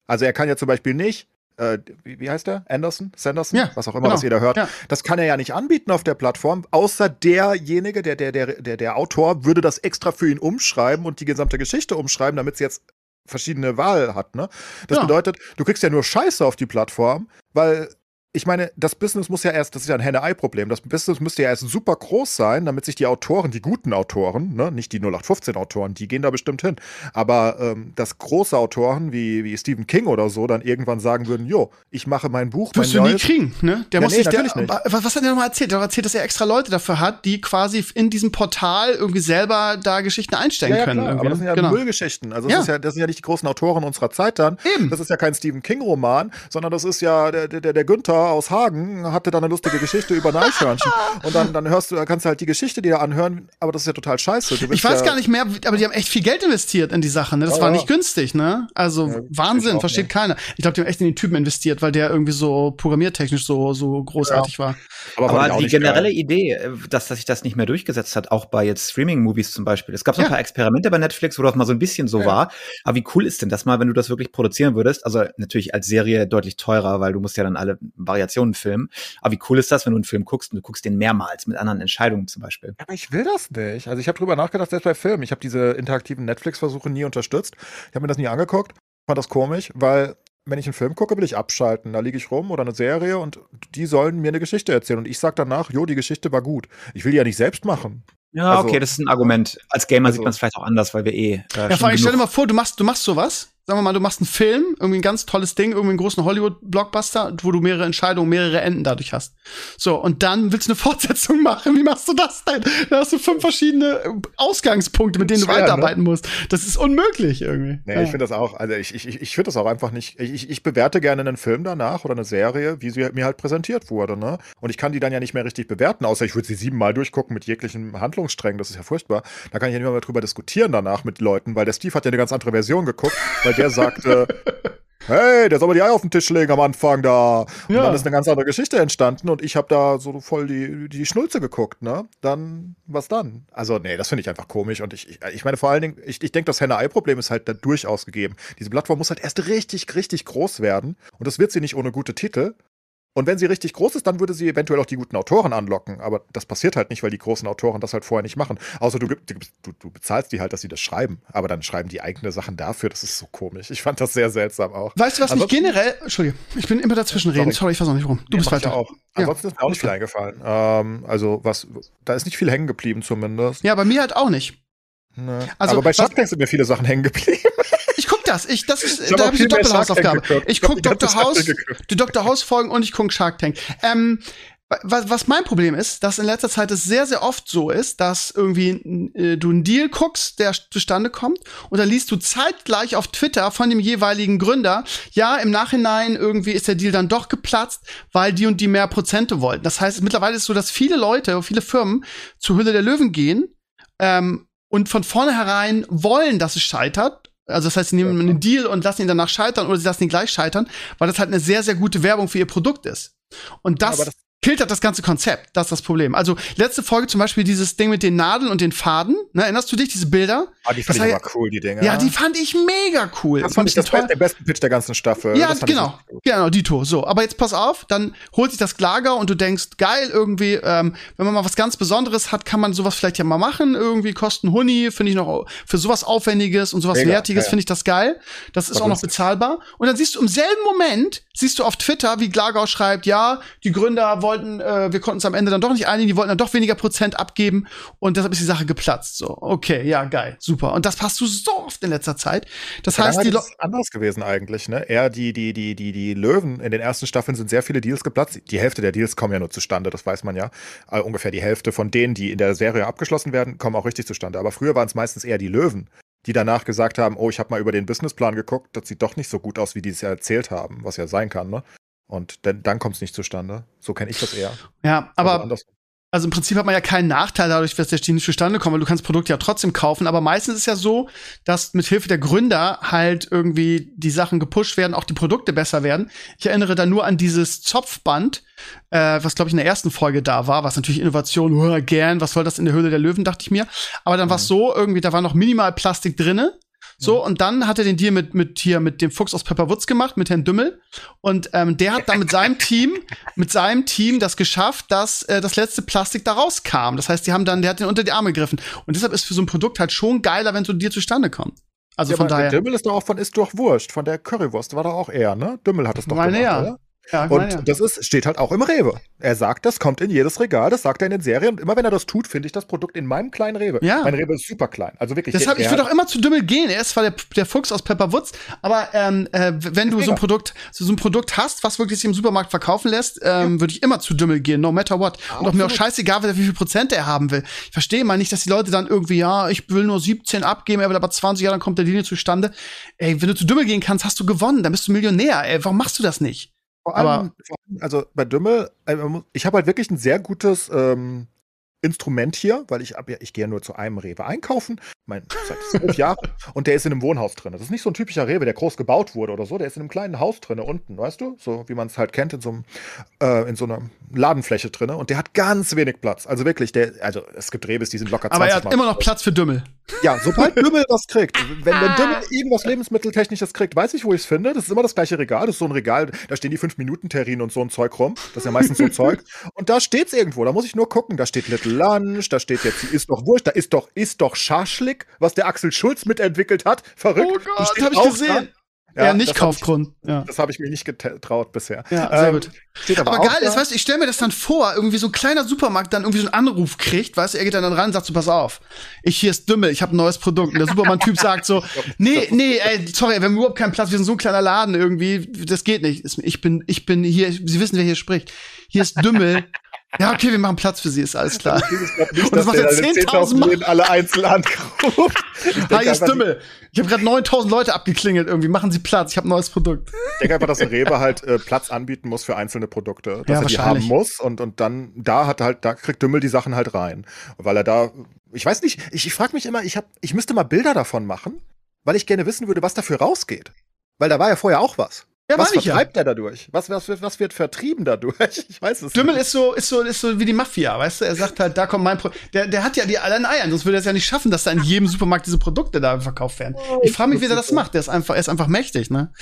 [SPEAKER 3] Also er kann ja zum Beispiel nicht, äh, wie, wie, heißt der? Anderson? Sanderson? Ja, was auch immer, genau. was jeder hört. Ja. Das kann er ja nicht anbieten auf der Plattform, außer derjenige, der, der, der, der, der Autor, würde das extra für ihn umschreiben und die gesamte Geschichte umschreiben, damit sie jetzt verschiedene Wahl hat. Ne? Das ja. bedeutet, du kriegst ja nur Scheiße auf die Plattform, weil ich meine, das Business muss ja erst, das ist ja ein Henne-Ei-Problem, das Business müsste ja erst super groß sein, damit sich die Autoren, die guten Autoren, ne, nicht die 0815-Autoren, die gehen da bestimmt hin, aber ähm, dass große Autoren wie, wie Stephen King oder so dann irgendwann sagen würden, jo, ich mache mein Buch,
[SPEAKER 2] Wirst mein du neues. nie kriegen, ne? Der ja, muss nee, sich, der, nicht. Was hat der nochmal erzählt? Der hat erzählt, dass er extra Leute dafür hat, die quasi in diesem Portal irgendwie selber da Geschichten einstellen
[SPEAKER 3] ja, ja,
[SPEAKER 2] können.
[SPEAKER 3] aber das sind ja genau. Müllgeschichten. Also das. Ist ja, das sind ja nicht die großen Autoren unserer Zeit dann. Eben. Das ist ja kein Stephen King-Roman, sondern das ist ja der, der, der Günther aus Hagen, hatte da eine lustige Geschichte über ein Eichhörnchen. Und dann, dann hörst du, kannst du halt die Geschichte dir anhören, aber das ist ja total scheiße.
[SPEAKER 2] ich weiß ja gar nicht mehr, aber die haben echt viel Geld investiert in die Sache. Ne? Das ja, war nicht günstig, ne? Also ja, Wahnsinn, versteht nicht. keiner. Ich glaube, die haben echt in den Typen investiert, weil der irgendwie so programmiertechnisch so, so großartig war.
[SPEAKER 4] Aber, aber die generelle geil. Idee, äh, dass, dass sich das nicht mehr durchgesetzt hat, auch bei jetzt Streaming-Movies zum Beispiel. Es gab so ein paar Experimente bei Netflix, wo das mal so ein bisschen so war. Aber wie cool ist denn das mal, wenn du das wirklich produzieren würdest? Also natürlich als Serie deutlich teurer, weil du musst ja dann alle Variationen filmen. Aber wie cool ist das, wenn du einen Film guckst und du guckst den mehrmals mit anderen Entscheidungen zum Beispiel?
[SPEAKER 3] Aber ich will das nicht. Also ich habe drüber nachgedacht, selbst bei Filmen. Ich habe diese interaktiven Netflix-Versuche nie unterstützt. Ich habe mir das nie angeguckt. Fand das komisch, weil wenn ich einen Film gucke, will ich abschalten. Da liege ich rum oder eine Serie und die sollen mir eine Geschichte erzählen. Und ich sage danach, jo, die Geschichte war gut. Ich will die ja nicht selbst machen.
[SPEAKER 4] Ja, also, okay, das ist ein Argument. Als Gamer also, sieht man es vielleicht auch anders, weil wir eh.
[SPEAKER 2] Äh, ja, vor allem, stell dir mal vor, du machst, du machst sowas sagen wir mal, du machst einen Film, irgendwie ein ganz tolles Ding, irgendwie einen großen Hollywood-Blockbuster, wo du mehrere Entscheidungen, mehrere Enden dadurch hast. So, und dann willst du eine Fortsetzung machen. Wie machst du das denn? Da hast du fünf verschiedene äh, Ausgangspunkte, mit denen du
[SPEAKER 3] Schwer, ne?
[SPEAKER 2] weiterarbeiten musst. Das ist unmöglich irgendwie.
[SPEAKER 3] Nee,
[SPEAKER 2] Ja.
[SPEAKER 3] ich finde das auch, also ich, ich, ich finde das auch einfach nicht, ich, ich bewerte gerne einen Film danach oder eine Serie, wie sie mir halt präsentiert wurde, ne? Und ich kann die dann ja nicht mehr richtig bewerten, außer ich würde sie siebenmal durchgucken mit jeglichen Handlungssträngen, das ist ja furchtbar. Da kann ich ja nicht mehr drüber diskutieren danach mit Leuten, weil der Steve hat ja eine ganz andere Version geguckt, weil der sagte, hey, der soll mal die Eier auf den Tisch legen am Anfang da. Und
[SPEAKER 2] Ja.
[SPEAKER 3] dann ist eine ganz andere Geschichte entstanden und ich habe da so voll die, die Schnulze geguckt, ne? Dann, was dann? Also, nee, das finde ich einfach komisch. Und ich, ich, ich meine, vor allen Dingen, ich, ich denke, das Henne-Ei-Problem ist halt da durchaus gegeben. Diese Plattform muss halt erst richtig, richtig groß werden. Und das wird sie nicht ohne gute Titel. Und wenn sie richtig groß ist, dann würde sie eventuell auch die guten Autoren anlocken. Aber das passiert halt nicht, weil die großen Autoren das halt vorher nicht machen. Außer du, du, du, bezahlst die halt, dass sie das schreiben. Aber dann schreiben die eigene Sachen dafür. Das ist so komisch. Ich fand das sehr seltsam auch.
[SPEAKER 2] Weißt du, was mich
[SPEAKER 3] Ansonsten-
[SPEAKER 2] generell, Entschuldige, ich bin immer dazwischen reden.
[SPEAKER 3] Sorry.
[SPEAKER 2] Ich weiß auch nicht warum. Du bist
[SPEAKER 3] mach ich
[SPEAKER 2] weiter.
[SPEAKER 3] ja auch.
[SPEAKER 2] Ja.
[SPEAKER 3] Ansonsten ist mir auch nicht viel eingefallen. Ähm, also, was, da ist nicht viel hängen geblieben, zumindest.
[SPEAKER 2] Ja, bei mir halt auch nicht.
[SPEAKER 3] Ne.
[SPEAKER 2] Also,
[SPEAKER 3] Aber bei Shark sind mir viele Sachen hängen geblieben.
[SPEAKER 2] Das. Ich, das ist,
[SPEAKER 3] Ich
[SPEAKER 2] da habe ich eine Doppelhausaufgabe. Ich
[SPEAKER 3] Ich hab
[SPEAKER 2] guck
[SPEAKER 3] die ganze
[SPEAKER 2] Dr. House, die Dr. House Folgen und ich guck Shark Tank. Ähm, was, was mein Problem ist, dass in letzter Zeit es sehr, sehr oft so ist, dass irgendwie äh, du einen Deal guckst, der zustande kommt, und dann liest du zeitgleich auf Twitter von dem jeweiligen Gründer, ja, im Nachhinein irgendwie ist der Deal dann doch geplatzt, weil die und die mehr Prozente wollten. Das heißt, mittlerweile ist es so, dass viele Leute, viele Firmen zur Hülle der Löwen gehen ähm, und von vornherein wollen, dass es scheitert. Also das heißt, sie nehmen einen Deal und lassen ihn danach scheitern oder sie lassen ihn gleich scheitern, weil das halt eine sehr, sehr gute Werbung für ihr Produkt ist. Und das,
[SPEAKER 3] aber das-
[SPEAKER 2] killt halt das ganze Konzept. Das ist das Problem. Also letzte Folge zum Beispiel dieses Ding mit den Nadeln und den Faden. Ne, erinnerst du dich, diese Bilder?
[SPEAKER 3] Ah, die
[SPEAKER 2] Das
[SPEAKER 3] fand ich
[SPEAKER 2] war
[SPEAKER 3] cool, die Dinger.
[SPEAKER 2] Ja, die fand ich mega cool.
[SPEAKER 3] das fand ich das best, den besten Pitch der ganzen Staffel.
[SPEAKER 2] ja, genau. Genau, Dito. So, aber jetzt pass auf, dann holt sich das Lager und du denkst, geil, irgendwie, ähm, wenn man mal was ganz Besonderes hat, kann man sowas vielleicht ja mal machen. Irgendwie kosten Huni, finde ich noch für sowas Aufwendiges und sowas
[SPEAKER 3] Mega,
[SPEAKER 2] Wertiges,
[SPEAKER 3] ja,
[SPEAKER 2] finde ich das geil. Das ist auch noch bezahlbar. Und dann siehst du im selben Moment, siehst du auf Twitter, wie Glagau schreibt, ja, die Gründer wollten, äh, wir konnten es am Ende dann doch nicht einigen, die wollten dann doch weniger Prozent abgeben und deshalb ist die Sache geplatzt. So, okay, ja, geil, super. Und das passt du so oft in letzter Zeit. Das heißt, die
[SPEAKER 3] ist anders gewesen eigentlich, ne? Eher die, die, die, die, die Löwen in den ersten Staffeln sind sehr viele Deals geplatzt. Die Hälfte der Deals kommen ja nur zustande, das weiß man ja. Äh, ungefähr die Hälfte von denen, die in der Serie abgeschlossen werden, kommen auch richtig zustande. Aber früher waren es meistens eher die Löwen, die danach gesagt haben, oh, ich habe mal über den Businessplan geguckt, das sieht doch nicht so gut aus, wie die es ja erzählt haben, was ja sein kann, ne? Und dann, dann kommt es nicht zustande. So kenne ich das eher.
[SPEAKER 2] Ja, aber
[SPEAKER 3] Also.
[SPEAKER 2] Also im Prinzip hat man ja keinen Nachteil dadurch, dass der Stil nicht zustande kommt, weil du kannst Produkte ja trotzdem kaufen. Aber meistens ist ja so, dass mit Hilfe der Gründer halt irgendwie die Sachen gepusht werden, auch die Produkte besser werden. Ich erinnere da nur an dieses Zopfband, äh, was glaube ich in der ersten Folge da war, was natürlich Innovation, oh, gern, was soll das in der Höhle der Löwen, dachte ich mir. Aber dann war es so, irgendwie, da war noch minimal Plastik drinne. So, und dann hat er den Deal mit, mit hier, mit dem Fuchs aus Pepperwoods gemacht, mit Herrn Dümmel. Und ähm, der hat dann mit seinem Team, mit seinem Team das geschafft, dass äh, das letzte Plastik da rauskam. Das heißt, die haben dann, der hat den unter die Arme gegriffen. Und deshalb ist für so ein Produkt halt schon geiler, wenn so ein Deal zustande kommt. Also
[SPEAKER 3] Ja,
[SPEAKER 2] von daher.
[SPEAKER 3] Dümmel ist doch auch von Ist doch Wurscht, von der Currywurst war doch auch er, ne? Dümmel hat es doch
[SPEAKER 2] Meine
[SPEAKER 3] gemacht,
[SPEAKER 2] ja.
[SPEAKER 3] oder?
[SPEAKER 2] Ja,
[SPEAKER 3] Und
[SPEAKER 2] meine, ja.
[SPEAKER 3] das ist, steht halt auch im Rewe. Er sagt, das kommt in jedes Regal, das sagt er in den Serien. Und immer wenn er das tut, finde ich das Produkt in meinem kleinen Rewe.
[SPEAKER 2] Ja.
[SPEAKER 3] Mein Rewe ist super klein. Also wirklich.
[SPEAKER 2] Deshalb, ich würde auch immer zu Dümmel gehen. Er ist zwar der, der Fuchs aus Pepperwoods, aber ähm, äh, wenn du so ein. Produkt, so so ein Produkt hast, was wirklich sich im Supermarkt verkaufen lässt, ähm, würde ich immer zu Dümmel gehen, no matter what. Und auch mir auch scheißegal, wie viel Prozent er haben will. Ich verstehe mal nicht, dass die Leute dann irgendwie, ja, ich will nur 17 abgeben, er will aber 20, ja, dann kommt der Linie zustande. Ey, wenn du zu Dümmel gehen kannst, hast du gewonnen, dann bist du Millionär. Ey, warum machst du das nicht?
[SPEAKER 3] Vor allem,
[SPEAKER 2] Aber-
[SPEAKER 3] vor allem, also bei Dümmel, äh, ich habe halt wirklich ein sehr gutes ähm, Instrument hier, weil ich, ich gehe ja nur zu einem Rewe einkaufen, mein, seit zwölf Jahren, und der ist in einem Wohnhaus drin. Das ist nicht so ein typischer Rewe, der groß gebaut wurde oder so, der ist in einem kleinen Haus drin, unten, weißt du? So wie man es halt kennt, in so, einem, äh, in so einer Ladenfläche drin. Und der hat ganz wenig Platz. Also wirklich, der, also es gibt Rewes, die sind locker 20
[SPEAKER 2] Aber er hat
[SPEAKER 3] Mal
[SPEAKER 2] immer noch
[SPEAKER 3] groß.
[SPEAKER 2] Platz für Dümmel.
[SPEAKER 3] Ja, sobald Dümmel was kriegt, wenn, wenn Dümmel irgendwas Lebensmitteltechnisches kriegt, weiß ich, wo ich es finde. Das ist immer das gleiche Regal. Das ist so ein Regal, da stehen die 5-Minuten-Terrinen und so ein Zeug rum. Das ist ja meistens so Zeug. Und da steht's irgendwo. Da muss ich nur gucken. Da steht Little Lunch, da steht jetzt, ist doch wurscht, da ist doch, ist doch Schaschlik, was der Axel Schulz mitentwickelt hat. Verrückt.
[SPEAKER 2] Oh
[SPEAKER 3] Das
[SPEAKER 2] Gott,
[SPEAKER 3] steht
[SPEAKER 2] hab ich gesehen.
[SPEAKER 3] dran.
[SPEAKER 2] Ja, nicht
[SPEAKER 3] das
[SPEAKER 2] Kaufgrund. Ja.
[SPEAKER 3] Das habe ich mich nicht getraut bisher.
[SPEAKER 2] Ja, sehr
[SPEAKER 3] Ähm,
[SPEAKER 2] gut.
[SPEAKER 3] aber
[SPEAKER 2] Aber geil
[SPEAKER 3] da.
[SPEAKER 2] ist, weißt du, ich stelle mir das dann vor, irgendwie so ein kleiner Supermarkt dann irgendwie so einen Anruf kriegt, weißt du, er geht dann ran und sagt so, pass auf, ich hier ist Dümmel, ich habe ein neues Produkt. Und der Superman-Typ sagt so, nee, nee, ey, sorry, wir haben überhaupt keinen Platz, wir sind so ein kleiner Laden irgendwie, das geht nicht. Ich bin, ich bin hier, Sie wissen, wer hier spricht. Hier ist Dümmel. Ja, okay, wir machen Platz für Sie, ist alles klar.
[SPEAKER 3] Glaube nicht,
[SPEAKER 2] Und das macht er
[SPEAKER 3] deine
[SPEAKER 2] 10.000
[SPEAKER 3] 10.000
[SPEAKER 2] Mal.
[SPEAKER 3] Alle einzeln. Ich
[SPEAKER 2] Hi,
[SPEAKER 3] einfach,
[SPEAKER 2] Dümmel. Ich habe gerade 9000 Leute abgeklingelt irgendwie. Machen Sie Platz, ich habe ein neues Produkt.
[SPEAKER 3] ich denke einfach, dass ein Rewe halt äh, Platz anbieten muss für einzelne Produkte. Dass
[SPEAKER 2] Ja,
[SPEAKER 3] er die haben muss und, und dann, da hat halt, da kriegt Dümmel die Sachen halt rein. Weil er da, ich weiß nicht, ich, ich frage mich immer, ich, hab, ich müsste mal Bilder davon machen, weil ich gerne wissen würde, was dafür rausgeht. Weil da war ja vorher auch was.
[SPEAKER 2] Ja,
[SPEAKER 3] was
[SPEAKER 2] ich ja.
[SPEAKER 3] vertreibt er dadurch? Was, was, wird- was wird vertrieben dadurch? Ich weiß es
[SPEAKER 2] Dümmel
[SPEAKER 3] nicht.
[SPEAKER 2] ist so, ist so, ist so wie die Mafia, weißt du? Er sagt halt, da kommt mein Pro der, der hat ja die allen Eiern, sonst würde er es ja nicht schaffen, dass da in jedem Supermarkt diese Produkte da verkauft werden. Ich frage mich, wie der das macht. Der ist einfach, er ist einfach mächtig, ne?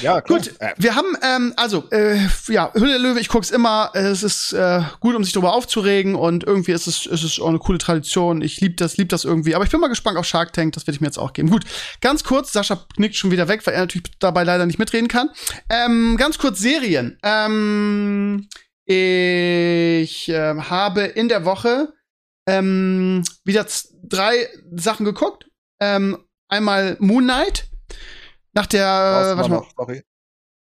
[SPEAKER 3] Ja,
[SPEAKER 2] Gut,
[SPEAKER 3] Äh,
[SPEAKER 2] wir haben, ähm, also, äh, ja, Hülle der Löwe, ich guck's immer. Es ist äh, gut, um sich darüber aufzuregen und irgendwie ist es, ist es auch eine coole Tradition. Ich lieb das, lieb das irgendwie. Aber ich bin mal gespannt auf Shark Tank, das werde ich mir jetzt auch geben. Gut, ganz kurz, Sascha knickt schon wieder weg, weil er natürlich dabei leider nicht mitreden kann. Ähm, ganz kurz Serien. Ähm, ich ähm, habe in der Woche ähm, wieder drei Sachen geguckt. Ähm, einmal Moon Knight. Nach der, warte mal,
[SPEAKER 3] sorry.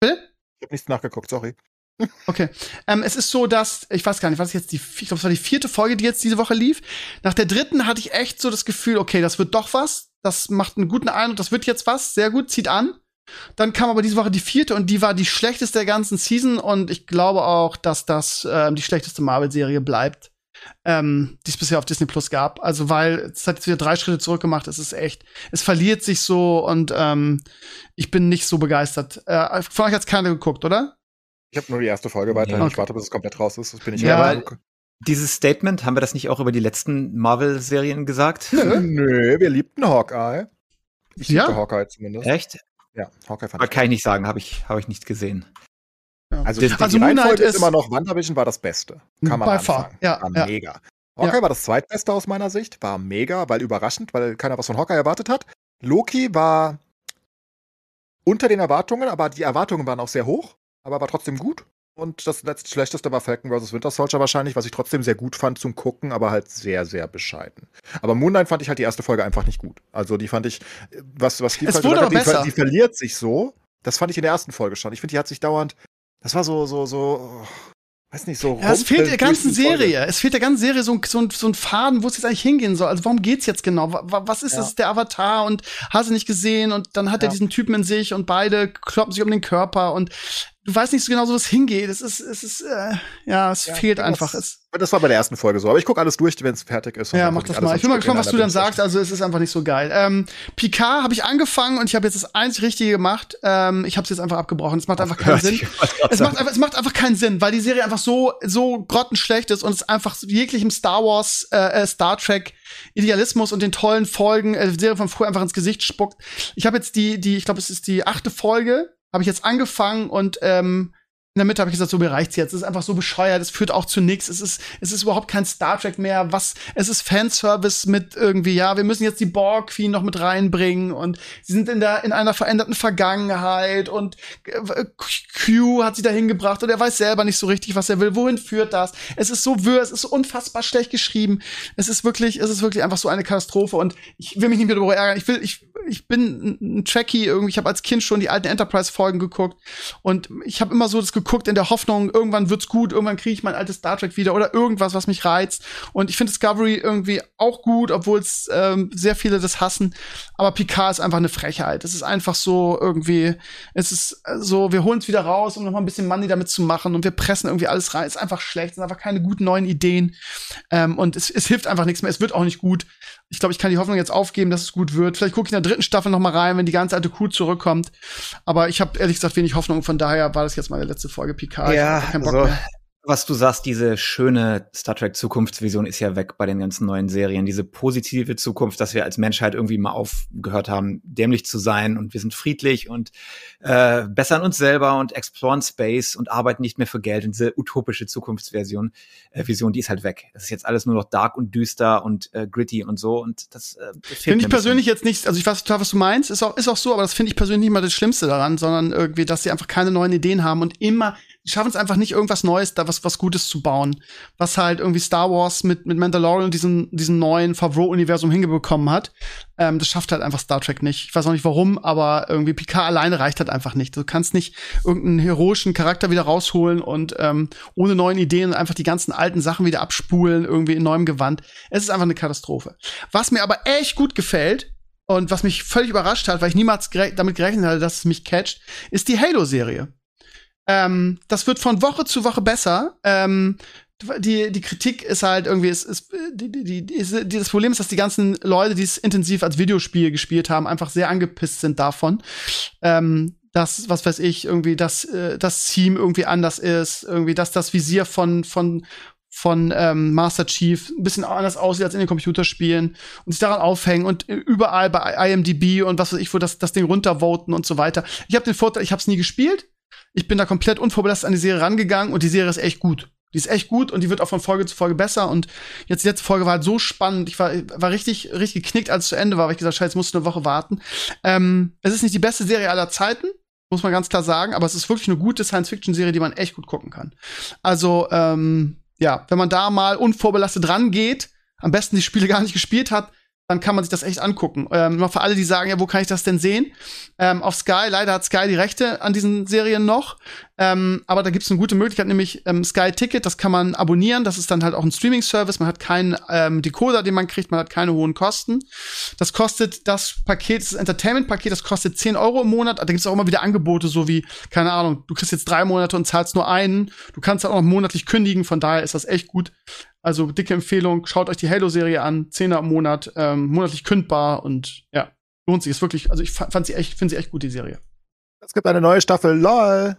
[SPEAKER 2] Bitte?
[SPEAKER 3] Ich habe nichts nachgeguckt, sorry.
[SPEAKER 2] Okay. Ähm, es ist so, dass, ich weiß gar nicht, was ist jetzt die, ich glaube, es war die vierte Folge, die jetzt diese Woche lief. Nach der dritten hatte ich echt so das Gefühl, okay, das wird doch was. Das macht einen guten Eindruck, das wird jetzt was. Sehr gut, zieht an. Dann kam aber diese Woche die vierte und die war die schlechteste der ganzen Season und ich glaube auch, dass das ähm, die schlechteste Marvel-Serie bleibt, ähm, die es bisher auf Disney Plus gab. Also weil es hat jetzt wieder drei Schritte zurück gemacht. Es ist echt, es verliert sich so und ähm, ich bin nicht so begeistert. Äh, von euch hat's keiner geguckt, oder?
[SPEAKER 3] Ich habe nur die erste Folge weiterhin.
[SPEAKER 2] Okay.
[SPEAKER 3] Ich warte, bis es komplett raus ist. Das bin ich
[SPEAKER 4] Ja, Dieses Statement, haben wir das nicht auch über die letzten Marvel-Serien gesagt?
[SPEAKER 2] Nö.
[SPEAKER 3] Nö, wir liebten Hawkeye. Ich
[SPEAKER 2] Ja?
[SPEAKER 3] liebte Hawkeye zumindest.
[SPEAKER 4] Echt?
[SPEAKER 3] Ja, Hawkeye fand
[SPEAKER 4] Aber
[SPEAKER 3] ich.
[SPEAKER 4] kann ich nicht sagen, habe ich, hab ich nicht gesehen.
[SPEAKER 3] Also,
[SPEAKER 4] Das-
[SPEAKER 3] die,
[SPEAKER 2] also
[SPEAKER 3] die
[SPEAKER 2] Moon Knight
[SPEAKER 3] Reihenfolge ist
[SPEAKER 2] ist-
[SPEAKER 3] immer noch, WandaVision war das Beste. Kann man
[SPEAKER 2] far, ja,
[SPEAKER 3] War
[SPEAKER 2] ja.
[SPEAKER 3] mega. Hawkeye
[SPEAKER 2] Ja.
[SPEAKER 3] war das zweitbeste aus meiner Sicht. War mega, weil überraschend, weil keiner was von Hawkeye erwartet hat. Loki war unter den Erwartungen, aber die Erwartungen waren auch sehr hoch, aber war trotzdem gut. Und das letzte schlechteste war Falcon vs. Winter Soldier wahrscheinlich, was ich trotzdem sehr gut fand zum Gucken, aber halt sehr, sehr bescheiden. Aber Moon Knight fand ich halt die erste Folge einfach nicht gut. Also die fand ich, was, was
[SPEAKER 2] wurde
[SPEAKER 3] gesagt hat, die, die verliert sich so. Das fand ich in der ersten Folge schon. Ich finde, die hat sich dauernd, das war so, so, so, oh, weiß nicht, so
[SPEAKER 2] Ja, es fehlt der ganzen
[SPEAKER 3] die Folge.
[SPEAKER 2] Serie. Es fehlt der ganzen Serie so, ein- so, ein- so ein Faden, wo es jetzt eigentlich hingehen soll. Also warum geht's jetzt genau? Wa- wa- Was ist
[SPEAKER 3] Ja.
[SPEAKER 2] das? Der Avatar und hast du nicht gesehen und dann hat er
[SPEAKER 3] Ja.
[SPEAKER 2] diesen Typen in sich und beide kloppen sich um den Körper und du weißt nicht so genau, so was hingeht. Es ist, es ist, äh, ja, es
[SPEAKER 3] Ja,
[SPEAKER 2] fehlt
[SPEAKER 3] das-
[SPEAKER 2] einfach. Es,
[SPEAKER 3] Das war bei der ersten Folge so. Aber ich gucke alles durch, wenn es fertig ist.
[SPEAKER 2] ja, mach das mal. Ich bin mal gespannt, was du dann sagst. Also es ist einfach nicht so geil. Ähm, Picard habe ich angefangen und ich habe jetzt das einzig Richtige gemacht. Ähm, ich habe es jetzt einfach abgebrochen. Es macht einfach keinen Sinn. Es macht, einfach, es macht einfach keinen Sinn, weil die Serie einfach so, so grottenschlecht ist und es einfach jeglichem Star Wars, äh, äh, Star Trek Idealismus und den tollen Folgen, äh, Serie von früher einfach ins Gesicht spuckt. Ich habe jetzt die, die, ich glaube, es ist die achte Folge, habe ich jetzt angefangen und ähm, in der Mitte habe ich gesagt, so mir reicht's jetzt. Es ist einfach so bescheuert, es führt auch zu nichts. Es ist, es ist überhaupt kein Star Trek mehr. Was, es ist Fanservice mit irgendwie, ja, wir müssen jetzt die Borg Queen noch mit reinbringen und sie sind in der, in einer veränderten Vergangenheit und äh, Q hat sie dahin gebracht und er weiß selber nicht so richtig, was er will. Wohin führt das? Es ist so wirr, es ist so unfassbar schlecht geschrieben. Es ist wirklich, es ist wirklich einfach so eine Katastrophe und ich will mich nicht mehr darüber ärgern. Ich will, ich, ich bin ein- Trekkie irgendwie. Ich habe als Kind schon die alten Enterprise-Folgen geguckt und ich habe immer so das geguckt in der Hoffnung, irgendwann wird's gut, irgendwann kriege ich mein altes Star Trek wieder oder irgendwas, was mich reizt. Und ich finde Discovery irgendwie auch gut, obwohl es ähm, sehr viele das hassen. Aber Picard ist einfach eine Frechheit. Es ist einfach so irgendwie, es ist äh, so, wir holen es wieder raus, um noch mal ein bisschen Money damit zu machen und wir pressen irgendwie alles rein. Es ist einfach schlecht, es sind einfach keine guten neuen Ideen. Ähm, und es, es hilft einfach nichts mehr. Es wird auch nicht gut. Ich glaube, ich kann die Hoffnung jetzt aufgeben, dass es gut wird. Vielleicht gucke ich in der dritten Staffel noch mal rein, wenn die ganze alte Crew zurückkommt. Aber ich habe ehrlich gesagt wenig Hoffnung. Von daher war das jetzt meine letzte Folge Picard. Ich
[SPEAKER 4] Ja,
[SPEAKER 2] hab keinen Bock
[SPEAKER 4] also,
[SPEAKER 2] mehr.
[SPEAKER 4] Was du sagst, diese schöne Star Trek Zukunftsvision ist ja weg bei den ganzen neuen Serien. Diese positive Zukunft, dass wir als Menschheit irgendwie mal aufgehört haben, dämlich zu sein und wir sind friedlich und äh, bessern uns selber und exploren Space und arbeiten nicht mehr für Geld. Und diese utopische Zukunftsversion, äh, Vision, die ist halt weg. Das ist jetzt alles nur noch dark und düster und äh, gritty und so. Und das, äh,
[SPEAKER 2] finde ich persönlich jetzt nicht. Also ich weiß total, was du meinst. Ist auch ist auch so, aber das finde ich persönlich nicht mal das Schlimmste daran, sondern irgendwie, dass sie einfach keine neuen Ideen haben und immer schaffen es einfach nicht, irgendwas Neues, da was, was Gutes zu bauen. Was halt irgendwie Star Wars mit, mit Mandalorian und diesem, diesem neuen Favreau-Universum hingebekommen hat. Ähm, das schafft halt einfach Star Trek nicht. Ich weiß auch nicht warum, aber irgendwie Picard alleine reicht halt einfach nicht. Du kannst nicht irgendeinen heroischen Charakter wieder rausholen und ähm, ohne neuen Ideen einfach die ganzen alten Sachen wieder abspulen, irgendwie in neuem Gewand. Es ist einfach eine Katastrophe. Was mir aber echt gut gefällt, und was mich völlig überrascht hat, weil ich niemals gere damit gerechnet hatte, dass es mich catcht, ist die Halo-Serie. Ähm, das wird von Woche zu Woche besser. Ähm, die, die Kritik ist halt irgendwie, ist, ist, die, die, die, ist, das Problem ist, dass die ganzen Leute, die es intensiv als Videospiel gespielt haben, einfach sehr angepisst sind davon. Ähm, dass, was weiß ich, irgendwie, dass äh, das Team irgendwie anders ist, irgendwie, dass das Visier von, von, von ähm, Master Chief ein bisschen anders aussieht als in den Computerspielen und sich daran aufhängen und überall bei IMDb und was weiß ich, wo das, das Ding runtervoten und so weiter. Ich habe den Vorteil, ich habe es nie gespielt, ich bin da komplett unvorbelastet an die Serie rangegangen und die Serie ist echt gut. Die ist echt gut und die wird auch von Folge zu Folge besser. Und jetzt die letzte Folge war halt so spannend. Ich war, war richtig, richtig geknickt, als es zu Ende war, weil ich gesagt habe, jetzt musst du eine Woche warten. Ähm, es ist nicht die beste Serie aller Zeiten, muss man ganz klar sagen, aber es ist wirklich eine gute Science-Fiction-Serie, die man echt gut gucken kann. Also, ähm, ja, wenn man da mal unvorbelastet rangeht, am besten die Spiele gar nicht gespielt hat, dann kann man sich das echt angucken. Ähm, noch für alle, die sagen, ja, wo kann ich das denn sehen? Ähm, auf Sky, leider hat Sky die Rechte an diesen Serien noch. Ähm, aber da gibt es eine gute Möglichkeit, nämlich ähm, Sky Ticket, das kann man abonnieren. Das ist dann halt auch ein Streaming-Service. Man hat keinen ähm, Decoder, den man kriegt, man hat keine hohen Kosten. Das kostet das Paket, das Entertainment-Paket, das kostet 10 Euro im Monat. Da gibt es auch immer wieder Angebote, so wie, keine Ahnung, du kriegst jetzt drei Monate und zahlst nur einen. Du kannst halt auch noch monatlich kündigen, von daher ist das echt gut. Also dicke Empfehlung, schaut euch die Halo-Serie an, Zehner im Monat, ähm, monatlich kündbar und ja, lohnt sich. Ist wirklich, also ich fand sie echt, finde sie echt gut, die Serie.
[SPEAKER 3] Es gibt eine neue Staffel, lol.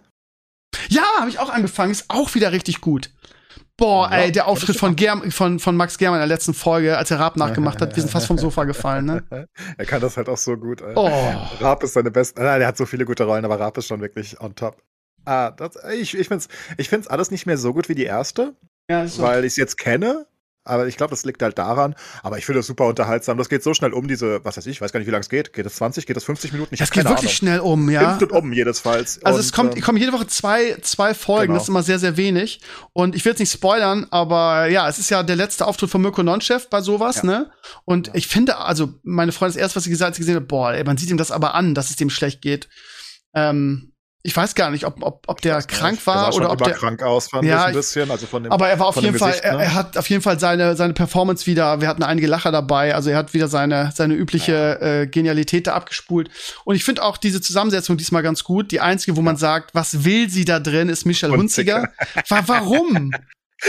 [SPEAKER 2] Ja, habe ich auch angefangen, ist auch wieder richtig gut. Boah, ja, ey, der Auftritt von, Germ von, von Max Germann in der letzten Folge, als er Raab nachgemacht hat, wir sind fast vom Sofa gefallen, ne?
[SPEAKER 3] er kann das halt auch so gut. Ey.
[SPEAKER 2] Oh.
[SPEAKER 3] Raab ist seine beste, nein, er hat so viele gute Rollen, aber Raab ist schon wirklich on top. Ah, das, ich, ich finde es ich find's alles nicht mehr so gut wie die erste. Ja, so. Weil ich es jetzt kenne. Aber ich glaube, das liegt halt daran. Aber ich finde das super unterhaltsam. Das geht so schnell um, diese, was weiß ich, ich weiß gar nicht, wie lange es geht. Geht es 20, geht es 50 Minuten? Ich
[SPEAKER 2] das geht wirklich Ahnung. schnell um, ja.
[SPEAKER 3] Instant um, jedesfalls.
[SPEAKER 2] Also und, es kommt, ähm, kommen jede Woche zwei, zwei Folgen, genau. das ist immer sehr, sehr wenig. Und ich will jetzt nicht spoilern, aber ja, es ist ja der letzte Auftritt von Mirko Nonchef bei sowas, ja. ne? Und ja. ich finde, also meine Freundin, das erste, was sie gesagt hat, sie gesehen hat, boah, ey, man sieht ihm das aber an, dass es dem schlecht geht. Ähm, ich weiß gar nicht, ob, ob, ob der krank war oder ob der
[SPEAKER 3] krank aus fand
[SPEAKER 2] ja,
[SPEAKER 3] ein bisschen, also von dem
[SPEAKER 2] Aber er war auf jeden
[SPEAKER 3] Gesicht,
[SPEAKER 2] Fall, ne? er, hat auf jeden Fall seine seine Performance wieder. Wir hatten einige Lacher dabei, also er hat wieder seine seine übliche ja. äh, Genialität da abgespult. Und ich finde auch diese Zusammensetzung diesmal ganz gut. Die einzige, wo man sagt, was will sie da drin, ist Michelle Hunziger. War, warum?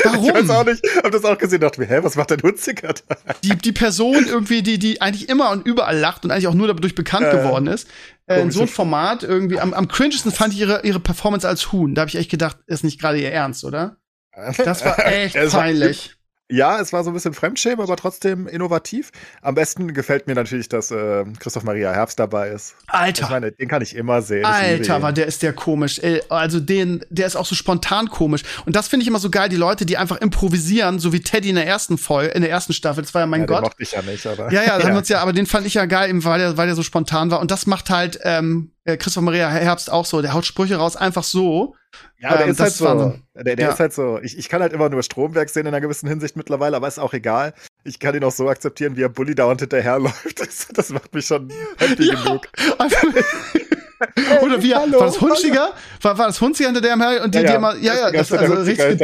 [SPEAKER 2] Warum? Ich
[SPEAKER 3] weiß auch nicht, hab das auch gesehen, dachte mir, hä, was macht denn Hunziker da?
[SPEAKER 2] Die, die Person irgendwie, die, die eigentlich immer und überall lacht und eigentlich auch nur dadurch bekannt äh, geworden ist, äh, in so einem Format irgendwie, am, am cringesten fand ich ihre, ihre Performance als Huhn. Da habe ich echt gedacht, ist nicht gerade ihr Ernst, oder? Das war echt peinlich.
[SPEAKER 3] Ja, es war so ein bisschen Fremdschämen, aber trotzdem innovativ. Am besten gefällt mir natürlich, dass äh, Christoph Maria Herbst dabei ist.
[SPEAKER 2] Alter.
[SPEAKER 3] Ich meine, den kann ich immer sehen.
[SPEAKER 2] Alter, war der ist der komisch. Also den, der ist auch so spontan komisch. Und das finde ich immer so geil, die Leute, die einfach improvisieren, so wie Teddy in der ersten Folge, in der ersten Staffel. Das war ja mein
[SPEAKER 3] ja,
[SPEAKER 2] Gott.
[SPEAKER 3] Den mochte ich ja nicht, aber.
[SPEAKER 2] Ja, ja, da haben uns ja, aber den fand ich ja geil, eben weil der, weil der so spontan war. Und das macht halt ähm, äh, Christoph Maria Herbst auch so. Der haut Sprüche raus, einfach so.
[SPEAKER 3] Ja, der ähm, ist halt so. Der, der ja. ist halt so. Ich, ich kann halt immer nur Stromwerk sehen in einer gewissen Hinsicht mittlerweile, aber ist auch egal. Ich kann ihn auch so akzeptieren, wie er Bully dauernd hinterherläuft. Das, das macht mich schon happy ja. genug.
[SPEAKER 2] Oder wie, Hallo, war das Hunziger? War, war das Hunziger hinter der und die, ja, ja. die immer, ja, ja, das also richtig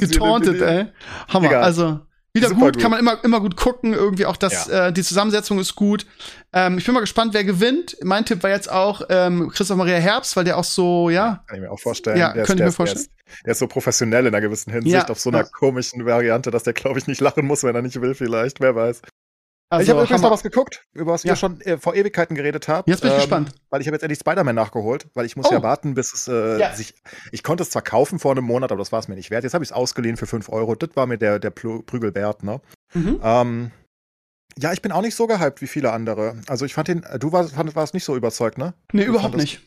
[SPEAKER 2] getauntet, ey. Hammer, egal. also. Wieder gut, gut, kann man immer, immer gut gucken. Irgendwie auch das, ja. äh, die Zusammensetzung ist gut. Ähm, ich bin mal gespannt, wer gewinnt. Mein Tipp war jetzt auch ähm, Christoph Maria Herbst, weil der auch so, ja.
[SPEAKER 3] Kann ich mir auch vorstellen.
[SPEAKER 2] Ja, könnte ich mir vorstellen.
[SPEAKER 3] Der ist, der ist, so professionell in einer gewissen Hinsicht, ja, auf so einer komischen Variante, dass der, glaube ich, nicht lachen muss, wenn er nicht will, vielleicht. Wer weiß.
[SPEAKER 2] Also,
[SPEAKER 3] ich habe übrigens noch was geguckt, über was
[SPEAKER 2] Ja.
[SPEAKER 3] ihr schon äh, vor Ewigkeiten geredet habt.
[SPEAKER 2] Jetzt bin ich gespannt.
[SPEAKER 3] Weil ich habe jetzt endlich Spider-Man nachgeholt, weil ich muss
[SPEAKER 2] Oh.
[SPEAKER 3] ja warten, bis es äh,
[SPEAKER 2] Ja.
[SPEAKER 3] sich. Ich konnte es zwar kaufen vor einem Monat, aber das war es mir nicht wert. Jetzt habe ich es ausgeliehen für 5 Euro. Das war mir der, der Prügel wert, ne?
[SPEAKER 2] Mhm.
[SPEAKER 3] Ähm, ja, ich bin auch nicht so gehypt wie viele andere. Also ich fand den, du warst, fand, warst nicht so überzeugt, ne?
[SPEAKER 2] Nee,
[SPEAKER 3] Du
[SPEAKER 2] überhaupt nicht.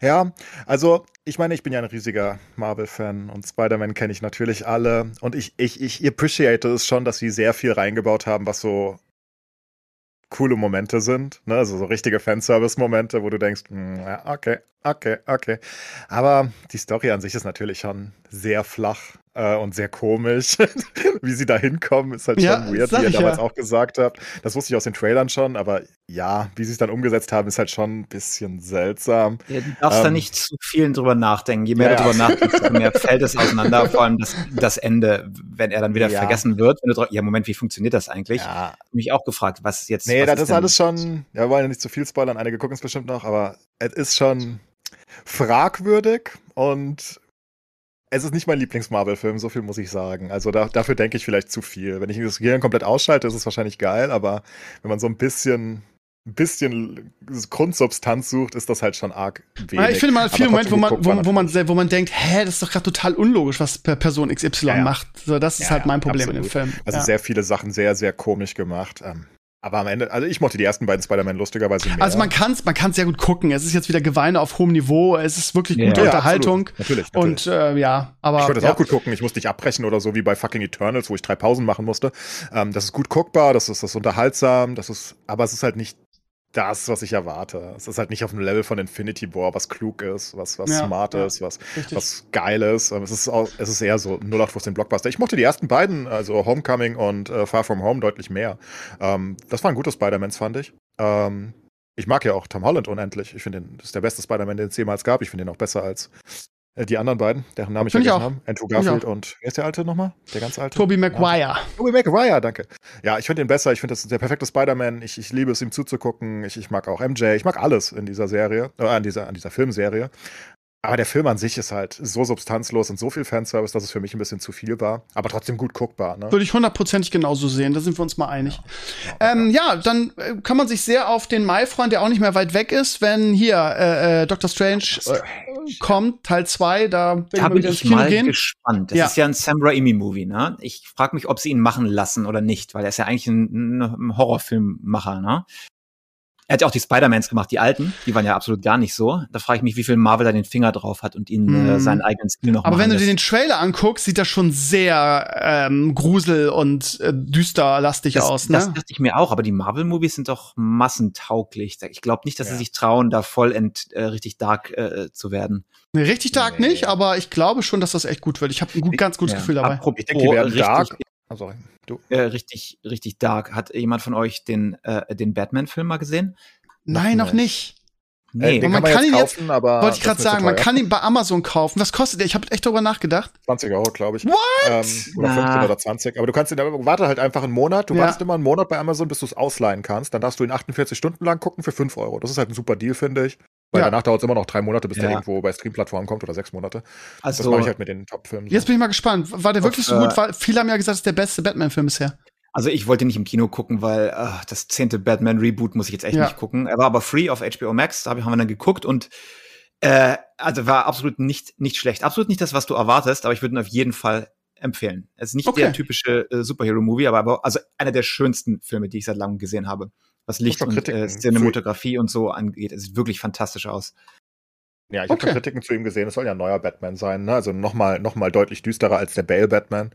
[SPEAKER 3] Ja, also ich meine, ich bin ja ein riesiger Marvel-Fan und Spider-Man kenne ich natürlich alle. Und ich, ich, ich appreciate es schon, dass sie sehr viel reingebaut haben, was so coole Momente sind. Ne? Also so richtige Fanservice-Momente, wo du denkst, hm, ja, okay, okay, okay. Aber die Story an sich ist natürlich schon sehr flach äh, und sehr komisch. wie sie da hinkommen, ist halt
[SPEAKER 2] Ja,
[SPEAKER 3] schon weird, wie ihr
[SPEAKER 2] ich
[SPEAKER 3] damals
[SPEAKER 2] ja.
[SPEAKER 3] auch gesagt habt. Das wusste ich aus den Trailern schon, aber ja, wie sie es dann umgesetzt haben, ist halt schon ein bisschen seltsam.
[SPEAKER 4] Ja, du darfst da
[SPEAKER 3] Ähm,
[SPEAKER 4] nicht zu viel drüber nachdenken. Je mehr
[SPEAKER 3] Ja,
[SPEAKER 4] du drüber nachdenkst, desto mehr fällt es auseinander. Vor allem das, das Ende, wenn er dann wieder
[SPEAKER 3] Ja.
[SPEAKER 4] vergessen wird. Wenn du ja, Moment, wie funktioniert das eigentlich?
[SPEAKER 3] Ja,
[SPEAKER 4] mich auch gefragt, was jetzt.
[SPEAKER 3] Nee,
[SPEAKER 4] was
[SPEAKER 3] das ist
[SPEAKER 4] denn-
[SPEAKER 3] alles schon, ja, wir wollen ja nicht zu viel spoilern, einige gucken es bestimmt noch, aber es ist schon fragwürdig und es ist nicht mein Lieblings-Marvel-Film, so viel muss ich sagen. Also da, dafür denke ich vielleicht zu viel. Wenn ich das Gehirn komplett ausschalte, ist es wahrscheinlich geil, aber wenn man so ein bisschen, ein bisschen Grundsubstanz sucht, ist das halt schon arg wenig.
[SPEAKER 2] Ich finde mal viele Momente, wo man, wo, wo, man, wo man denkt, hä, das ist doch gerade total unlogisch, was Per- Person XY
[SPEAKER 3] Ja, ja.
[SPEAKER 2] macht. So, das ist
[SPEAKER 3] Ja,
[SPEAKER 2] halt mein Problem in dem
[SPEAKER 3] absolut.
[SPEAKER 2] Film.
[SPEAKER 3] Also sehr viele Sachen sehr, sehr komisch gemacht. Ähm, aber am Ende, also ich mochte die ersten beiden Spider-Man lustigerweise mehr.
[SPEAKER 2] Also man kann es man kann's sehr gut gucken. Es ist jetzt wieder Geweine auf hohem Niveau. Es ist wirklich
[SPEAKER 4] Ja,
[SPEAKER 2] gute
[SPEAKER 4] ja,
[SPEAKER 2] Unterhaltung.
[SPEAKER 3] Absolut. Natürlich, natürlich.
[SPEAKER 2] Und äh, ja, aber
[SPEAKER 3] Ich konnte es
[SPEAKER 2] ja.
[SPEAKER 3] auch gut gucken. Ich musste nicht abbrechen oder so wie bei fucking Eternals, wo ich drei Pausen machen musste. Ähm, das ist gut guckbar, das ist das ist unterhaltsam, das ist, aber es ist halt nicht das, was ich erwarte. Es ist halt nicht auf dem Level von Infinity War, was klug ist, was, was
[SPEAKER 2] Ja,
[SPEAKER 3] smart
[SPEAKER 2] ja.
[SPEAKER 3] ist, was,
[SPEAKER 2] Richtig.
[SPEAKER 3] was geil ist. Ähm, Es ist, auch, es ist eher so 0815 Blockbuster. Ich mochte die ersten beiden, also Homecoming und äh, Far From Home, deutlich mehr. Ähm, das waren gute Spider-Mans, fand ich. Ähm, ich mag ja auch Tom Holland unendlich. Ich finde, den- das ist der beste Spider-Man, den es jemals gab. Ich finde ihn auch besser als die anderen beiden, deren Namen ich
[SPEAKER 2] Find
[SPEAKER 3] vergessen habe. Andrew Garfield und wer ist der alte nochmal? Der ganz alte?
[SPEAKER 2] Tobey Maguire.
[SPEAKER 3] Tobey Maguire, danke. Ja, ich finde ihn besser. Ich finde, das ist der perfekte Spider-Man. Ich, ich liebe es, ihm zuzugucken. Ich, ich mag auch MJ. Ich mag alles in dieser Serie, äh, an, dieser, an dieser Filmserie. Aber der Film an sich ist halt so substanzlos und so viel Fanservice, dass es für mich ein bisschen zu viel war. Aber trotzdem gut guckbar, ne?
[SPEAKER 2] Würde ich hundertprozentig genauso sehen. Da sind wir uns mal einig. Ähm, ja, dann äh, kann man sich sehr auf den Mai freuen, der auch nicht mehr weit weg ist, wenn hier äh, äh, Doctor Strange äh, kommt, Teil 2, da werden
[SPEAKER 4] Da
[SPEAKER 2] wir
[SPEAKER 4] bin ich mal
[SPEAKER 2] gehen.
[SPEAKER 4] gespannt. Das
[SPEAKER 2] Ja.
[SPEAKER 4] ist ja ein Sam Raimi-Movie, ne? Ich frage mich, ob sie ihn machen lassen oder nicht, weil er ist ja eigentlich ein, ein Horrorfilmmacher, ne? Er hat ja auch die Spider-Mans gemacht, die alten, die waren ja absolut gar nicht so. Da frage ich mich, wie viel Marvel da den Finger drauf hat und ihn
[SPEAKER 2] Mhm.
[SPEAKER 4] äh, seinen eigenen Stil noch
[SPEAKER 2] Aber wenn du dir den. Trailer anguckst, sieht das schon sehr ähm, grusel- und äh, düsterlastig
[SPEAKER 4] das,
[SPEAKER 2] aus,
[SPEAKER 4] das
[SPEAKER 2] ne?
[SPEAKER 4] dachte ich mir auch, aber die Marvel-Movies sind doch massentauglich. Ich glaube nicht, dass
[SPEAKER 3] Ja.
[SPEAKER 4] sie sich trauen, da voll ent, äh, richtig dark äh, zu werden.
[SPEAKER 2] Nee, richtig dark
[SPEAKER 3] Nee.
[SPEAKER 2] nicht, aber ich glaube schon, dass das echt gut wird. Ich habe ein gut, ganz gutes
[SPEAKER 4] Ja.
[SPEAKER 2] Gefühl dabei.
[SPEAKER 4] Apropos
[SPEAKER 3] Ich denke, die werden
[SPEAKER 4] richtig,
[SPEAKER 3] dark. Oh, sorry. Du.
[SPEAKER 4] Äh, richtig, richtig dark. Hat jemand von euch den, äh, den Batman-Film mal gesehen?
[SPEAKER 2] Nein, noch
[SPEAKER 3] nicht.
[SPEAKER 2] nicht.
[SPEAKER 3] Äh, den
[SPEAKER 2] man
[SPEAKER 3] kann man,
[SPEAKER 2] kann
[SPEAKER 3] jetzt
[SPEAKER 2] ihn jetzt-
[SPEAKER 3] kaufen, aber.
[SPEAKER 2] Wollte ich gerade sagen, man kann ihn bei Amazon kaufen. Was kostet der? Ich habe echt darüber nachgedacht.
[SPEAKER 3] 20 Euro, glaube ich.
[SPEAKER 2] What?
[SPEAKER 3] Ähm, oder
[SPEAKER 4] Na.
[SPEAKER 3] 15 oder 20. Aber du kannst ihn, warte halt einfach einen Monat. Du
[SPEAKER 2] Ja.
[SPEAKER 3] wartest immer einen Monat bei Amazon, bis du es ausleihen kannst. Dann darfst du ihn 48 Stunden lang gucken für 5 Euro. Das ist halt ein super Deal, finde ich. Weil
[SPEAKER 2] Ja.
[SPEAKER 3] danach dauert es immer noch drei Monate, bis der
[SPEAKER 4] Ja.
[SPEAKER 3] irgendwo bei Streamplattformen kommt oder sechs Monate. Das
[SPEAKER 4] Also,
[SPEAKER 3] mache ich halt mit den Top-Filmen. so.
[SPEAKER 2] Jetzt bin ich mal gespannt. War der wirklich so
[SPEAKER 4] äh,
[SPEAKER 2] gut? Weil viele haben ja gesagt, es ist der beste Batman-Film bisher.
[SPEAKER 4] also ich wollte nicht im Kino gucken, weil äh, das zehnte Batman-Reboot muss ich jetzt echt
[SPEAKER 2] Ja.
[SPEAKER 4] nicht gucken. Er war aber free auf HBO Max, da haben wir dann geguckt und äh, also war absolut nicht, nicht schlecht. Absolut nicht das, was du erwartest, aber ich würde ihn auf jeden Fall empfehlen. Es ist nicht
[SPEAKER 2] Okay.
[SPEAKER 4] der typische äh, Superhero-Movie, aber, aber also einer der schönsten Filme, die ich seit langem gesehen habe. Was Licht und
[SPEAKER 3] Kritiken
[SPEAKER 4] äh, Cinematografie und so angeht. Es sieht wirklich fantastisch aus.
[SPEAKER 3] Ja, ich habe
[SPEAKER 2] Okay.
[SPEAKER 3] schon Kritiken zu ihm gesehen. Es soll ja ein neuer Batman sein, ne? Also nochmal noch mal deutlich düsterer als der Bale-Batman.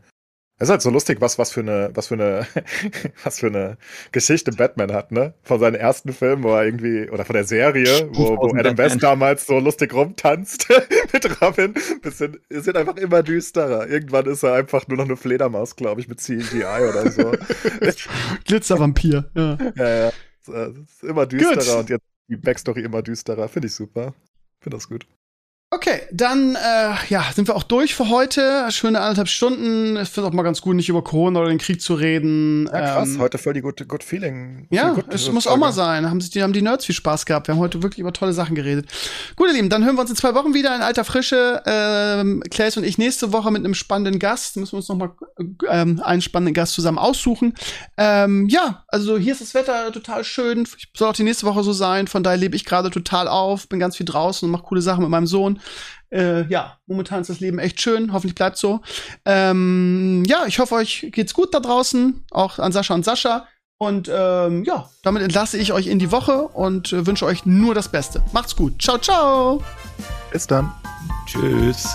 [SPEAKER 3] Es ist halt so lustig, was, was für eine, was für eine, was für eine Geschichte Batman hat, ne? Von seinen ersten Filmen, wo er irgendwie, oder von der Serie, wo, wo
[SPEAKER 4] 5000
[SPEAKER 3] Adam
[SPEAKER 4] Batman.
[SPEAKER 3] West damals so lustig rumtanzt mit Robin. Bisschen, es wird einfach immer düsterer. Irgendwann ist er einfach nur noch eine Fledermaus, glaube ich, mit CGI oder so.
[SPEAKER 2] Glitzervampir. Ja.
[SPEAKER 3] ja, ja. Es ist immer düsterer
[SPEAKER 2] Gut.
[SPEAKER 3] und jetzt die Backstory immer düsterer. Finde ich super. Finde das gut.
[SPEAKER 2] Okay, dann äh, ja, sind wir auch durch für heute. Schöne anderthalb Stunden. Ich finde auch mal ganz gut, nicht über Corona oder den Krieg zu reden.
[SPEAKER 3] Ja, krass,
[SPEAKER 2] Ähm,
[SPEAKER 3] heute voll die gute Good Feeling.
[SPEAKER 2] ja,
[SPEAKER 3] Good-
[SPEAKER 2] es
[SPEAKER 3] Folge.
[SPEAKER 2] muss auch mal sein. Haben, sich die, haben die Nerds viel Spaß gehabt. Wir haben heute wirklich über tolle Sachen geredet. Gut, ihr Lieben, dann hören wir uns in zwei Wochen wieder in alter Frische. Ähm, Claes und ich nächste Woche mit einem spannenden Gast. Müssen wir uns noch mal ähm, einen spannenden Gast zusammen aussuchen. Ähm, ja, also hier ist das Wetter total schön. Soll auch die nächste Woche so sein. Von daher lebe ich gerade total auf. Bin ganz viel draußen und mache coole Sachen mit meinem Sohn. Äh, ja, momentan ist das Leben echt schön. Hoffentlich bleibt so. Ähm, ja, ich hoffe, euch geht's gut da draußen. Auch an Sascha und Sascha. Und ähm, ja, damit entlasse ich euch in die Woche und äh, wünsche euch nur das Beste. Macht's gut. Ciao, ciao.
[SPEAKER 3] Bis dann.
[SPEAKER 4] Tschüss.